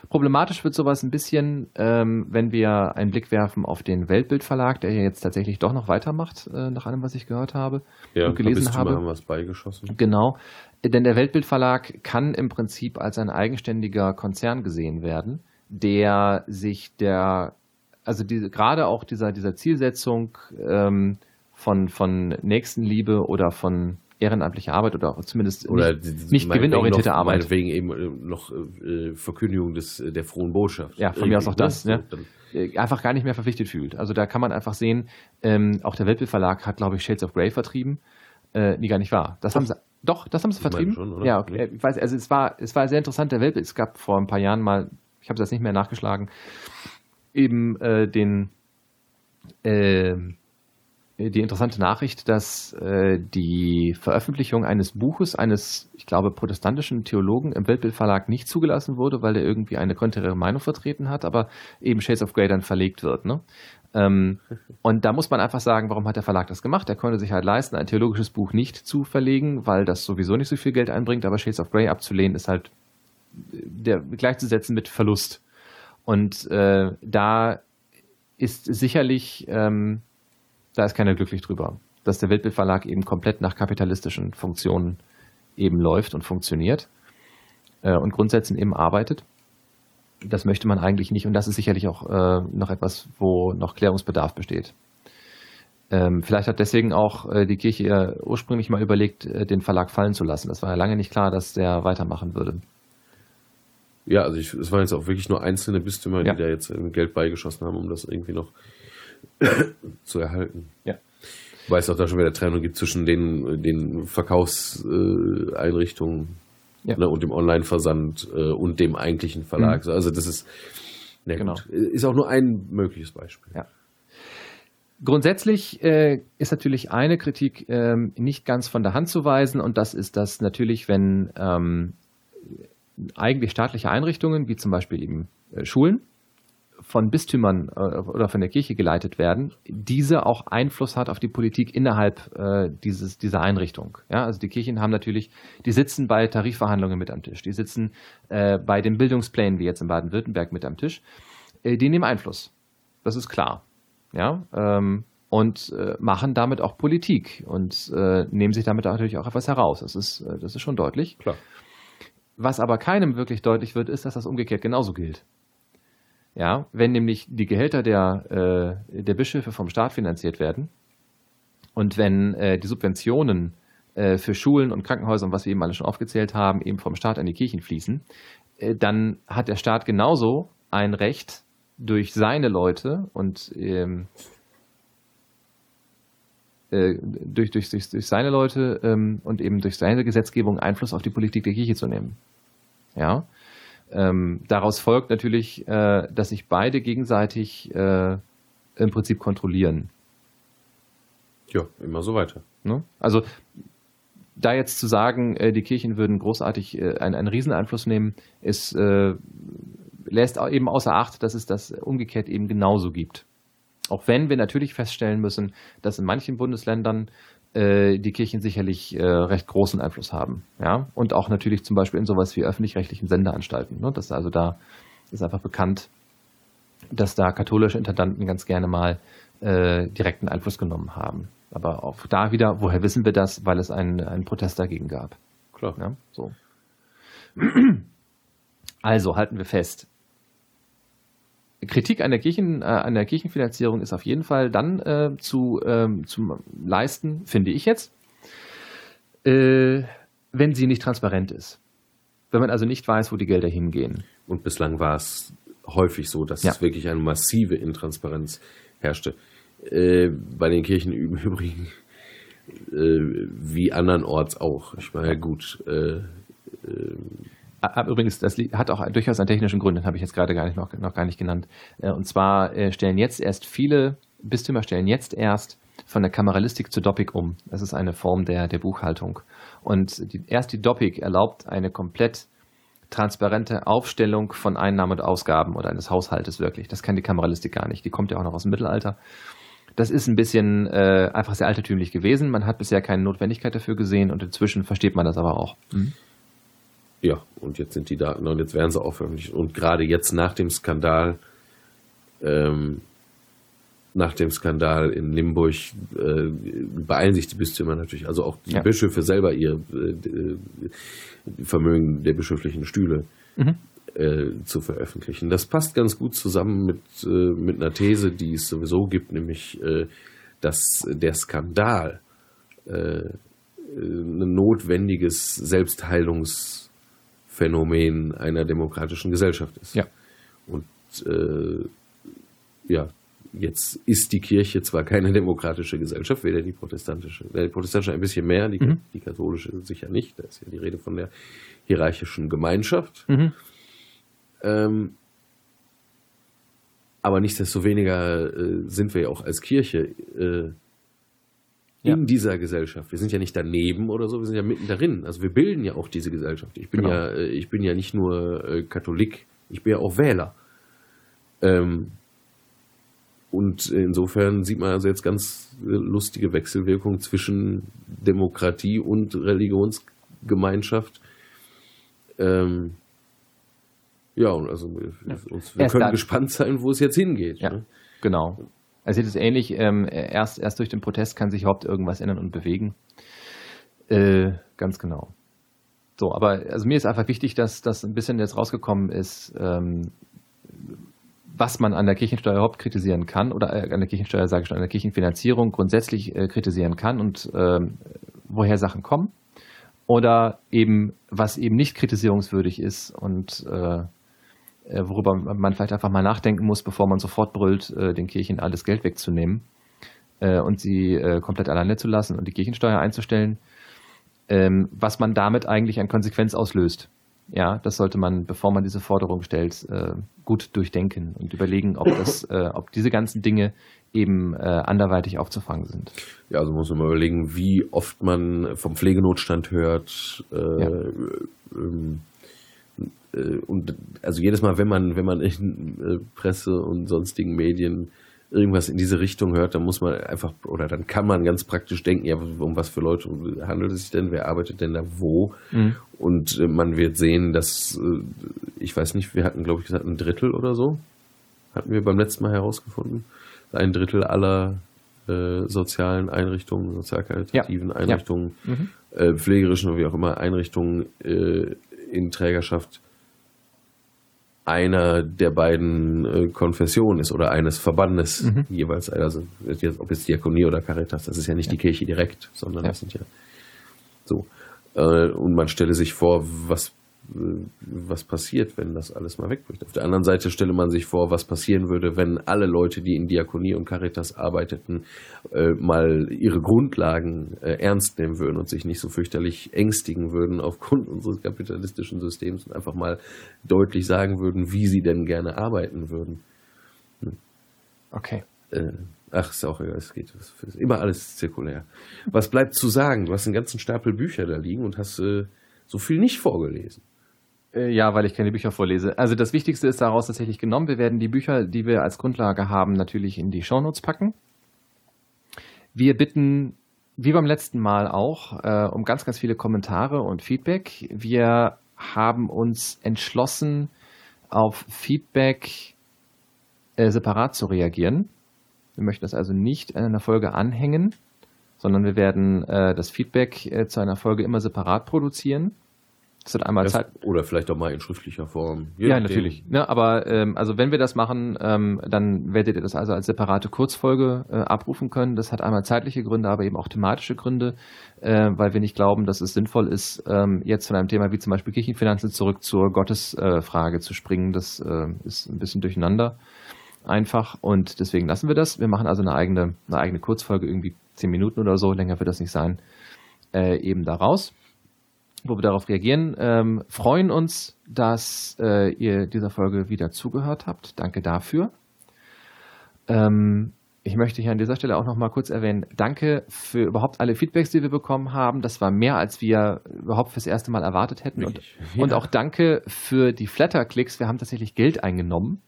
Problematisch wird sowas ein bisschen, ähm, wenn wir einen Blick werfen auf den Weltbildverlag, der ja jetzt tatsächlich doch noch weitermacht, äh, nach allem, was ich gehört habe ja, und gelesen habe. Mal was beigeschossen. Genau. Denn der Weltbildverlag kann im Prinzip als ein eigenständiger Konzern gesehen werden, der sich der, also diese, gerade auch dieser, dieser Zielsetzung ähm, von, von Nächstenliebe oder von ehrenamtlicher Arbeit oder zumindest oder nicht, nicht gewinnorientierte noch, Arbeit. Meinetwegen eben äh, noch äh, Verkündigung des, äh, der frohen Botschaft. Ja, von mir aus auch das. Ne? Äh, einfach gar nicht mehr verpflichtet fühlt. Also da kann man einfach sehen, ähm, auch der Weltbild Verlag hat, glaube ich, Shades of Grey vertrieben. Äh, nee, gar nicht wahr. Das doch. haben sie, doch, das haben sie vertrieben. Schon, ja, okay. Ich weiß, also es war, es war sehr interessant, der Weltbild. Es gab vor ein paar Jahren mal, ich habe das nicht mehr nachgeschlagen, eben äh, den, äh, die interessante Nachricht, dass äh, die Veröffentlichung eines Buches eines, ich glaube, protestantischen Theologen im Weltbildverlag nicht zugelassen wurde, weil er irgendwie eine konträre Meinung vertreten hat, aber eben Shades of Grey dann verlegt wird. Ne? Ähm, und da muss man einfach sagen, warum hat der Verlag das gemacht? Er konnte sich halt leisten, ein theologisches Buch nicht zu verlegen, weil das sowieso nicht so viel Geld einbringt, aber Shades of Grey abzulehnen ist halt der, gleichzusetzen mit Verlust. Und äh, da ist sicherlich ähm, da ist keiner glücklich drüber. Dass der Weltbildverlag eben komplett nach kapitalistischen Funktionen eben läuft und funktioniert äh, und Grundsätzen eben arbeitet. Das möchte man eigentlich nicht und das ist sicherlich auch äh, noch etwas, wo noch Klärungsbedarf besteht. Ähm, vielleicht hat deswegen auch äh, die Kirche ursprünglich mal überlegt, äh, den Verlag fallen zu lassen. Das war ja lange nicht klar, dass der weitermachen würde. Ja, also es waren jetzt auch wirklich nur einzelne Bistümer, die ja. da jetzt Geld beigeschossen haben, um das irgendwie noch [coughs] zu erhalten. Ja. Weil es auch da schon wieder Trennung gibt zwischen den, den Verkaufseinrichtungen ja. ne, und dem Online-Versand äh, und dem eigentlichen Verlag. Mhm. Also das ist, ne, genau. ist auch nur ein mögliches Beispiel. Ja. Grundsätzlich äh, ist natürlich eine Kritik ähm, nicht ganz von der Hand zu weisen und das ist, dass natürlich, wenn ähm, eigentlich staatliche Einrichtungen, wie zum Beispiel eben äh, Schulen, von Bistümern äh, oder von der Kirche geleitet werden, diese auch Einfluss hat auf die Politik innerhalb äh, dieses, dieser Einrichtung. Ja, also die Kirchen haben natürlich, die sitzen bei Tarifverhandlungen mit am Tisch, die sitzen äh, bei den Bildungsplänen, wie jetzt in Baden-Württemberg, mit am Tisch. Die nehmen Einfluss. Das ist klar. ja, ähm, und machen damit auch Politik und nehmen sich damit natürlich auch etwas heraus. Das ist, das ist schon deutlich. Klar. Was aber keinem wirklich deutlich wird, ist, dass das umgekehrt genauso gilt. Ja, wenn nämlich die Gehälter der, äh, der Bischöfe vom Staat finanziert werden und wenn äh, die Subventionen äh, für Schulen und Krankenhäuser und was wir eben alle schon aufgezählt haben, eben vom Staat an die Kirchen fließen, äh, dann hat der Staat genauso ein Recht, durch seine Leute und ähm, äh, durch, durch, durch, durch seine Leute ähm, und eben durch seine Gesetzgebung Einfluss auf die Politik der Kirche zu nehmen. Ja. Ähm, daraus folgt natürlich, äh, dass sich beide gegenseitig äh, im Prinzip kontrollieren. Ja, immer so weiter. Ne? Also da jetzt zu sagen, äh, die Kirchen würden großartig äh, einen, einen Rieseneinfluss nehmen, ist, äh, lässt eben außer Acht, dass es das umgekehrt eben genauso gibt. Auch wenn wir natürlich feststellen müssen, dass in manchen Bundesländern äh, die Kirchen sicherlich äh, recht großen Einfluss haben. Ja? Und auch natürlich zum Beispiel in sowas wie öffentlich-rechtlichen Sendeanstalten. Ne? Das also da ist einfach bekannt, dass da katholische Intendanten ganz gerne mal äh, direkten Einfluss genommen haben. Aber auch da wieder, woher wissen wir das? Weil es einen, einen Protest dagegen gab. Klar. Ja, so. [clears throat] Also halten wir fest. Kritik an der, Kirchen, äh, an der Kirchenfinanzierung ist auf jeden Fall dann äh, zu, ähm, zu leisten, finde ich jetzt, äh, wenn sie nicht transparent ist. Wenn man also nicht weiß, wo die Gelder hingehen. Und bislang war es häufig so, dass Ja. es wirklich eine massive Intransparenz herrschte. Äh, bei den Kirchen [laughs] im Übrigen äh, wie andernorts auch. Ich meine, gut, äh, Übrigens, das hat auch durchaus einen technischen Grund, den habe ich jetzt gerade gar nicht, noch, noch gar nicht genannt. Äh, Und zwar äh, stellen jetzt erst viele Bistümer stellen jetzt erst von der Kameralistik zur Doppik um. Das ist eine Form der, der Buchhaltung. Und die, erst die Doppik erlaubt eine komplett transparente Aufstellung von Einnahmen und Ausgaben oder eines Haushaltes wirklich. Das kann die Kameralistik gar nicht. Die kommt ja auch noch aus dem Mittelalter. Das ist ein bisschen äh, einfach sehr altertümlich gewesen. Man hat bisher keine Notwendigkeit dafür gesehen und inzwischen versteht man das aber auch. Ja, und jetzt sind die Daten und jetzt werden sie auch veröffentlicht. Und gerade jetzt nach dem Skandal, ähm, nach dem Skandal in Limburg äh, beeilen sich die Bistümer natürlich, also auch die Ja. Bischöfe selber ihr äh, Vermögen der bischöflichen Stühle Mhm. äh, zu veröffentlichen. Das passt ganz gut zusammen mit, äh, mit einer These, die es sowieso gibt, nämlich, äh, dass der Skandal äh, ein notwendiges Selbstheilungsphänomen einer demokratischen Gesellschaft ist. Ja. Und äh, ja, jetzt ist die Kirche zwar keine demokratische Gesellschaft, weder die protestantische, äh, die protestantische ein bisschen mehr, die, Mhm. die katholische sicher nicht. Da ist ja die Rede von der hierarchischen Gemeinschaft. Mhm. Ähm, aber nichtsdestoweniger äh, sind wir ja auch als Kirche äh, Ja. in dieser Gesellschaft. Wir sind ja nicht daneben oder so, wir sind ja mitten darin. Also wir bilden ja auch diese Gesellschaft. Ich bin Genau. ja, äh, ich bin ja nicht nur äh, Katholik, ich bin ja auch Wähler. Ähm, und insofern sieht man also jetzt ganz äh, lustige Wechselwirkungen zwischen Demokratie und Religionsgemeinschaft. Ähm, ja, und also wir, uns, wir können dann- gespannt sein, wo es jetzt hingeht. Ja, Ne? genau. Also es ist ähnlich, ähm, erst, erst durch den Protest kann sich überhaupt irgendwas ändern und bewegen. Äh, ganz genau. So, aber also mir ist einfach wichtig, dass das ein bisschen jetzt rausgekommen ist, ähm, was man an der Kirchensteuer überhaupt kritisieren kann, oder äh, an der Kirchensteuer, sage ich schon, an der Kirchenfinanzierung grundsätzlich äh, kritisieren kann und ähm, woher Sachen kommen. Oder eben, was eben nicht kritisierungswürdig ist und äh, äh, worüber man vielleicht einfach mal nachdenken muss, bevor man sofort brüllt, äh, den Kirchen alles Geld wegzunehmen äh, und sie äh, komplett alleine zu lassen und die Kirchensteuer einzustellen, ähm, was man damit eigentlich an Konsequenz auslöst. Ja, das sollte man, bevor man diese Forderung stellt, äh, gut durchdenken und überlegen, ob [laughs] das, äh, ob diese ganzen Dinge eben äh, anderweitig aufzufangen sind. Ja, also muss man mal überlegen, wie oft man vom Pflegenotstand hört. Äh, Ja. ähm, äh, und also jedes Mal, wenn man, wenn man in äh, Presse und sonstigen Medien irgendwas in diese Richtung hört, dann muss man einfach, oder dann kann man ganz praktisch denken, ja, um was für Leute handelt es sich denn, wer arbeitet denn da wo? Und äh, man wird sehen, dass, äh, ich weiß nicht, wir hatten, glaube ich, gesagt, ein Drittel oder so, hatten wir beim letzten Mal herausgefunden. ein Drittel aller äh, sozialen Einrichtungen, sozialkaritativen ja. Einrichtungen, ja. Mhm. Äh, pflegerischen oder wie auch immer Einrichtungen äh, in Trägerschaft einer der beiden äh, Konfessionen ist oder eines Verbandes mhm. jeweils, also ob jetzt Diakonie oder Caritas, das ist ja nicht ja. die Kirche direkt, sondern das sind ja so. Äh, und man stelle sich vor, was was passiert, wenn das alles mal wegbricht. Auf der anderen Seite stelle man sich vor, was passieren würde, wenn alle Leute, die in Diakonie und Caritas arbeiteten, äh, mal ihre Grundlagen äh, ernst nehmen würden und sich nicht so fürchterlich ängstigen würden aufgrund [laughs] unseres kapitalistischen Systems und einfach mal deutlich sagen würden, wie sie denn gerne arbeiten würden. Hm. Okay. Äh, ach, ist auch egal, es geht. Ist immer alles zirkulär. Was bleibt zu sagen? Du hast einen ganzen Stapel Bücher da liegen und hast äh, so viel nicht vorgelesen. Äh, ja, weil ich keine Bücher vorlese. Also das Wichtigste ist daraus tatsächlich genommen. Wir werden die Bücher, die wir als Grundlage haben, natürlich in die Shownotes packen. Wir bitten, wie beim letzten Mal auch, äh, um ganz, ganz viele Kommentare und Feedback. Wir haben uns entschlossen, auf Feedback äh, separat zu reagieren. Wir möchten das also nicht in einer Folge anhängen, sondern wir werden das Feedback zu einer Folge immer separat produzieren das hat einmal Zeit. Oder vielleicht auch mal in schriftlicher Form. Je ja, natürlich. Ja, aber ähm, also wenn wir das machen, ähm, dann werdet ihr das also als separate Kurzfolge äh, abrufen können. Das hat einmal zeitliche Gründe, aber eben auch thematische Gründe, äh, weil wir nicht glauben, dass es sinnvoll ist, ähm, jetzt von einem Thema wie zum Beispiel Kirchenfinanzen zurück zur Gottesfrage äh, zu springen. Das äh, ist ein bisschen durcheinander einfach und deswegen lassen wir das. Wir machen also eine eigene, eine eigene Kurzfolge, irgendwie zehn Minuten oder so, länger wird das nicht sein, äh, eben daraus wo wir darauf reagieren. Ähm, freuen uns, dass äh, ihr dieser Folge wieder zugehört habt. Danke dafür. Ähm, ich möchte hier an dieser Stelle auch noch mal kurz erwähnen, danke für überhaupt alle Feedbacks, die wir bekommen haben. Das war mehr, als wir überhaupt fürs erste Mal erwartet hätten. Und, ja. und, auch danke für die Flatter-Klicks. Wir haben tatsächlich Geld eingenommen.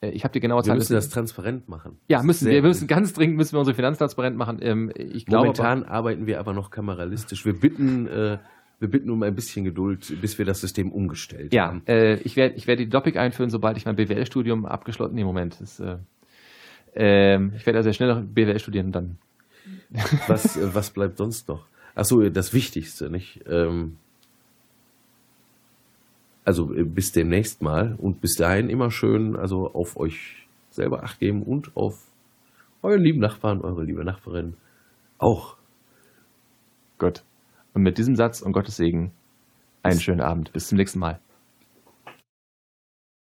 Äh, ich habe die genaue Zahl. Wir müssen das transparent machen. Ja, müssen wir. Wir müssen ganz dringend müssen wir unsere Finanz transparent machen. Ähm, ich glaube, Momentan aber, arbeiten wir aber noch kameralistisch. Wir bitten äh, wir bitten um ein bisschen Geduld, bis wir das System umgestellt ja, haben. Ja, äh, ich werde ich werd die Topic einführen, sobald ich mein BWL-Studium abgeschlossen habe. Nee, Moment. Das, äh, äh, ich werde also sehr schnell noch BWL studieren und dann. [laughs] was, äh, was bleibt sonst noch? Achso, das Wichtigste, nicht? Ähm, also äh, bis demnächst mal und bis dahin immer schön also auf euch selber Acht geben und auf euren lieben Nachbarn, eure liebe Nachbarin auch. Gut. Und mit diesem Satz und Gottes Segen einen schönen Abend. Bis zum nächsten Mal.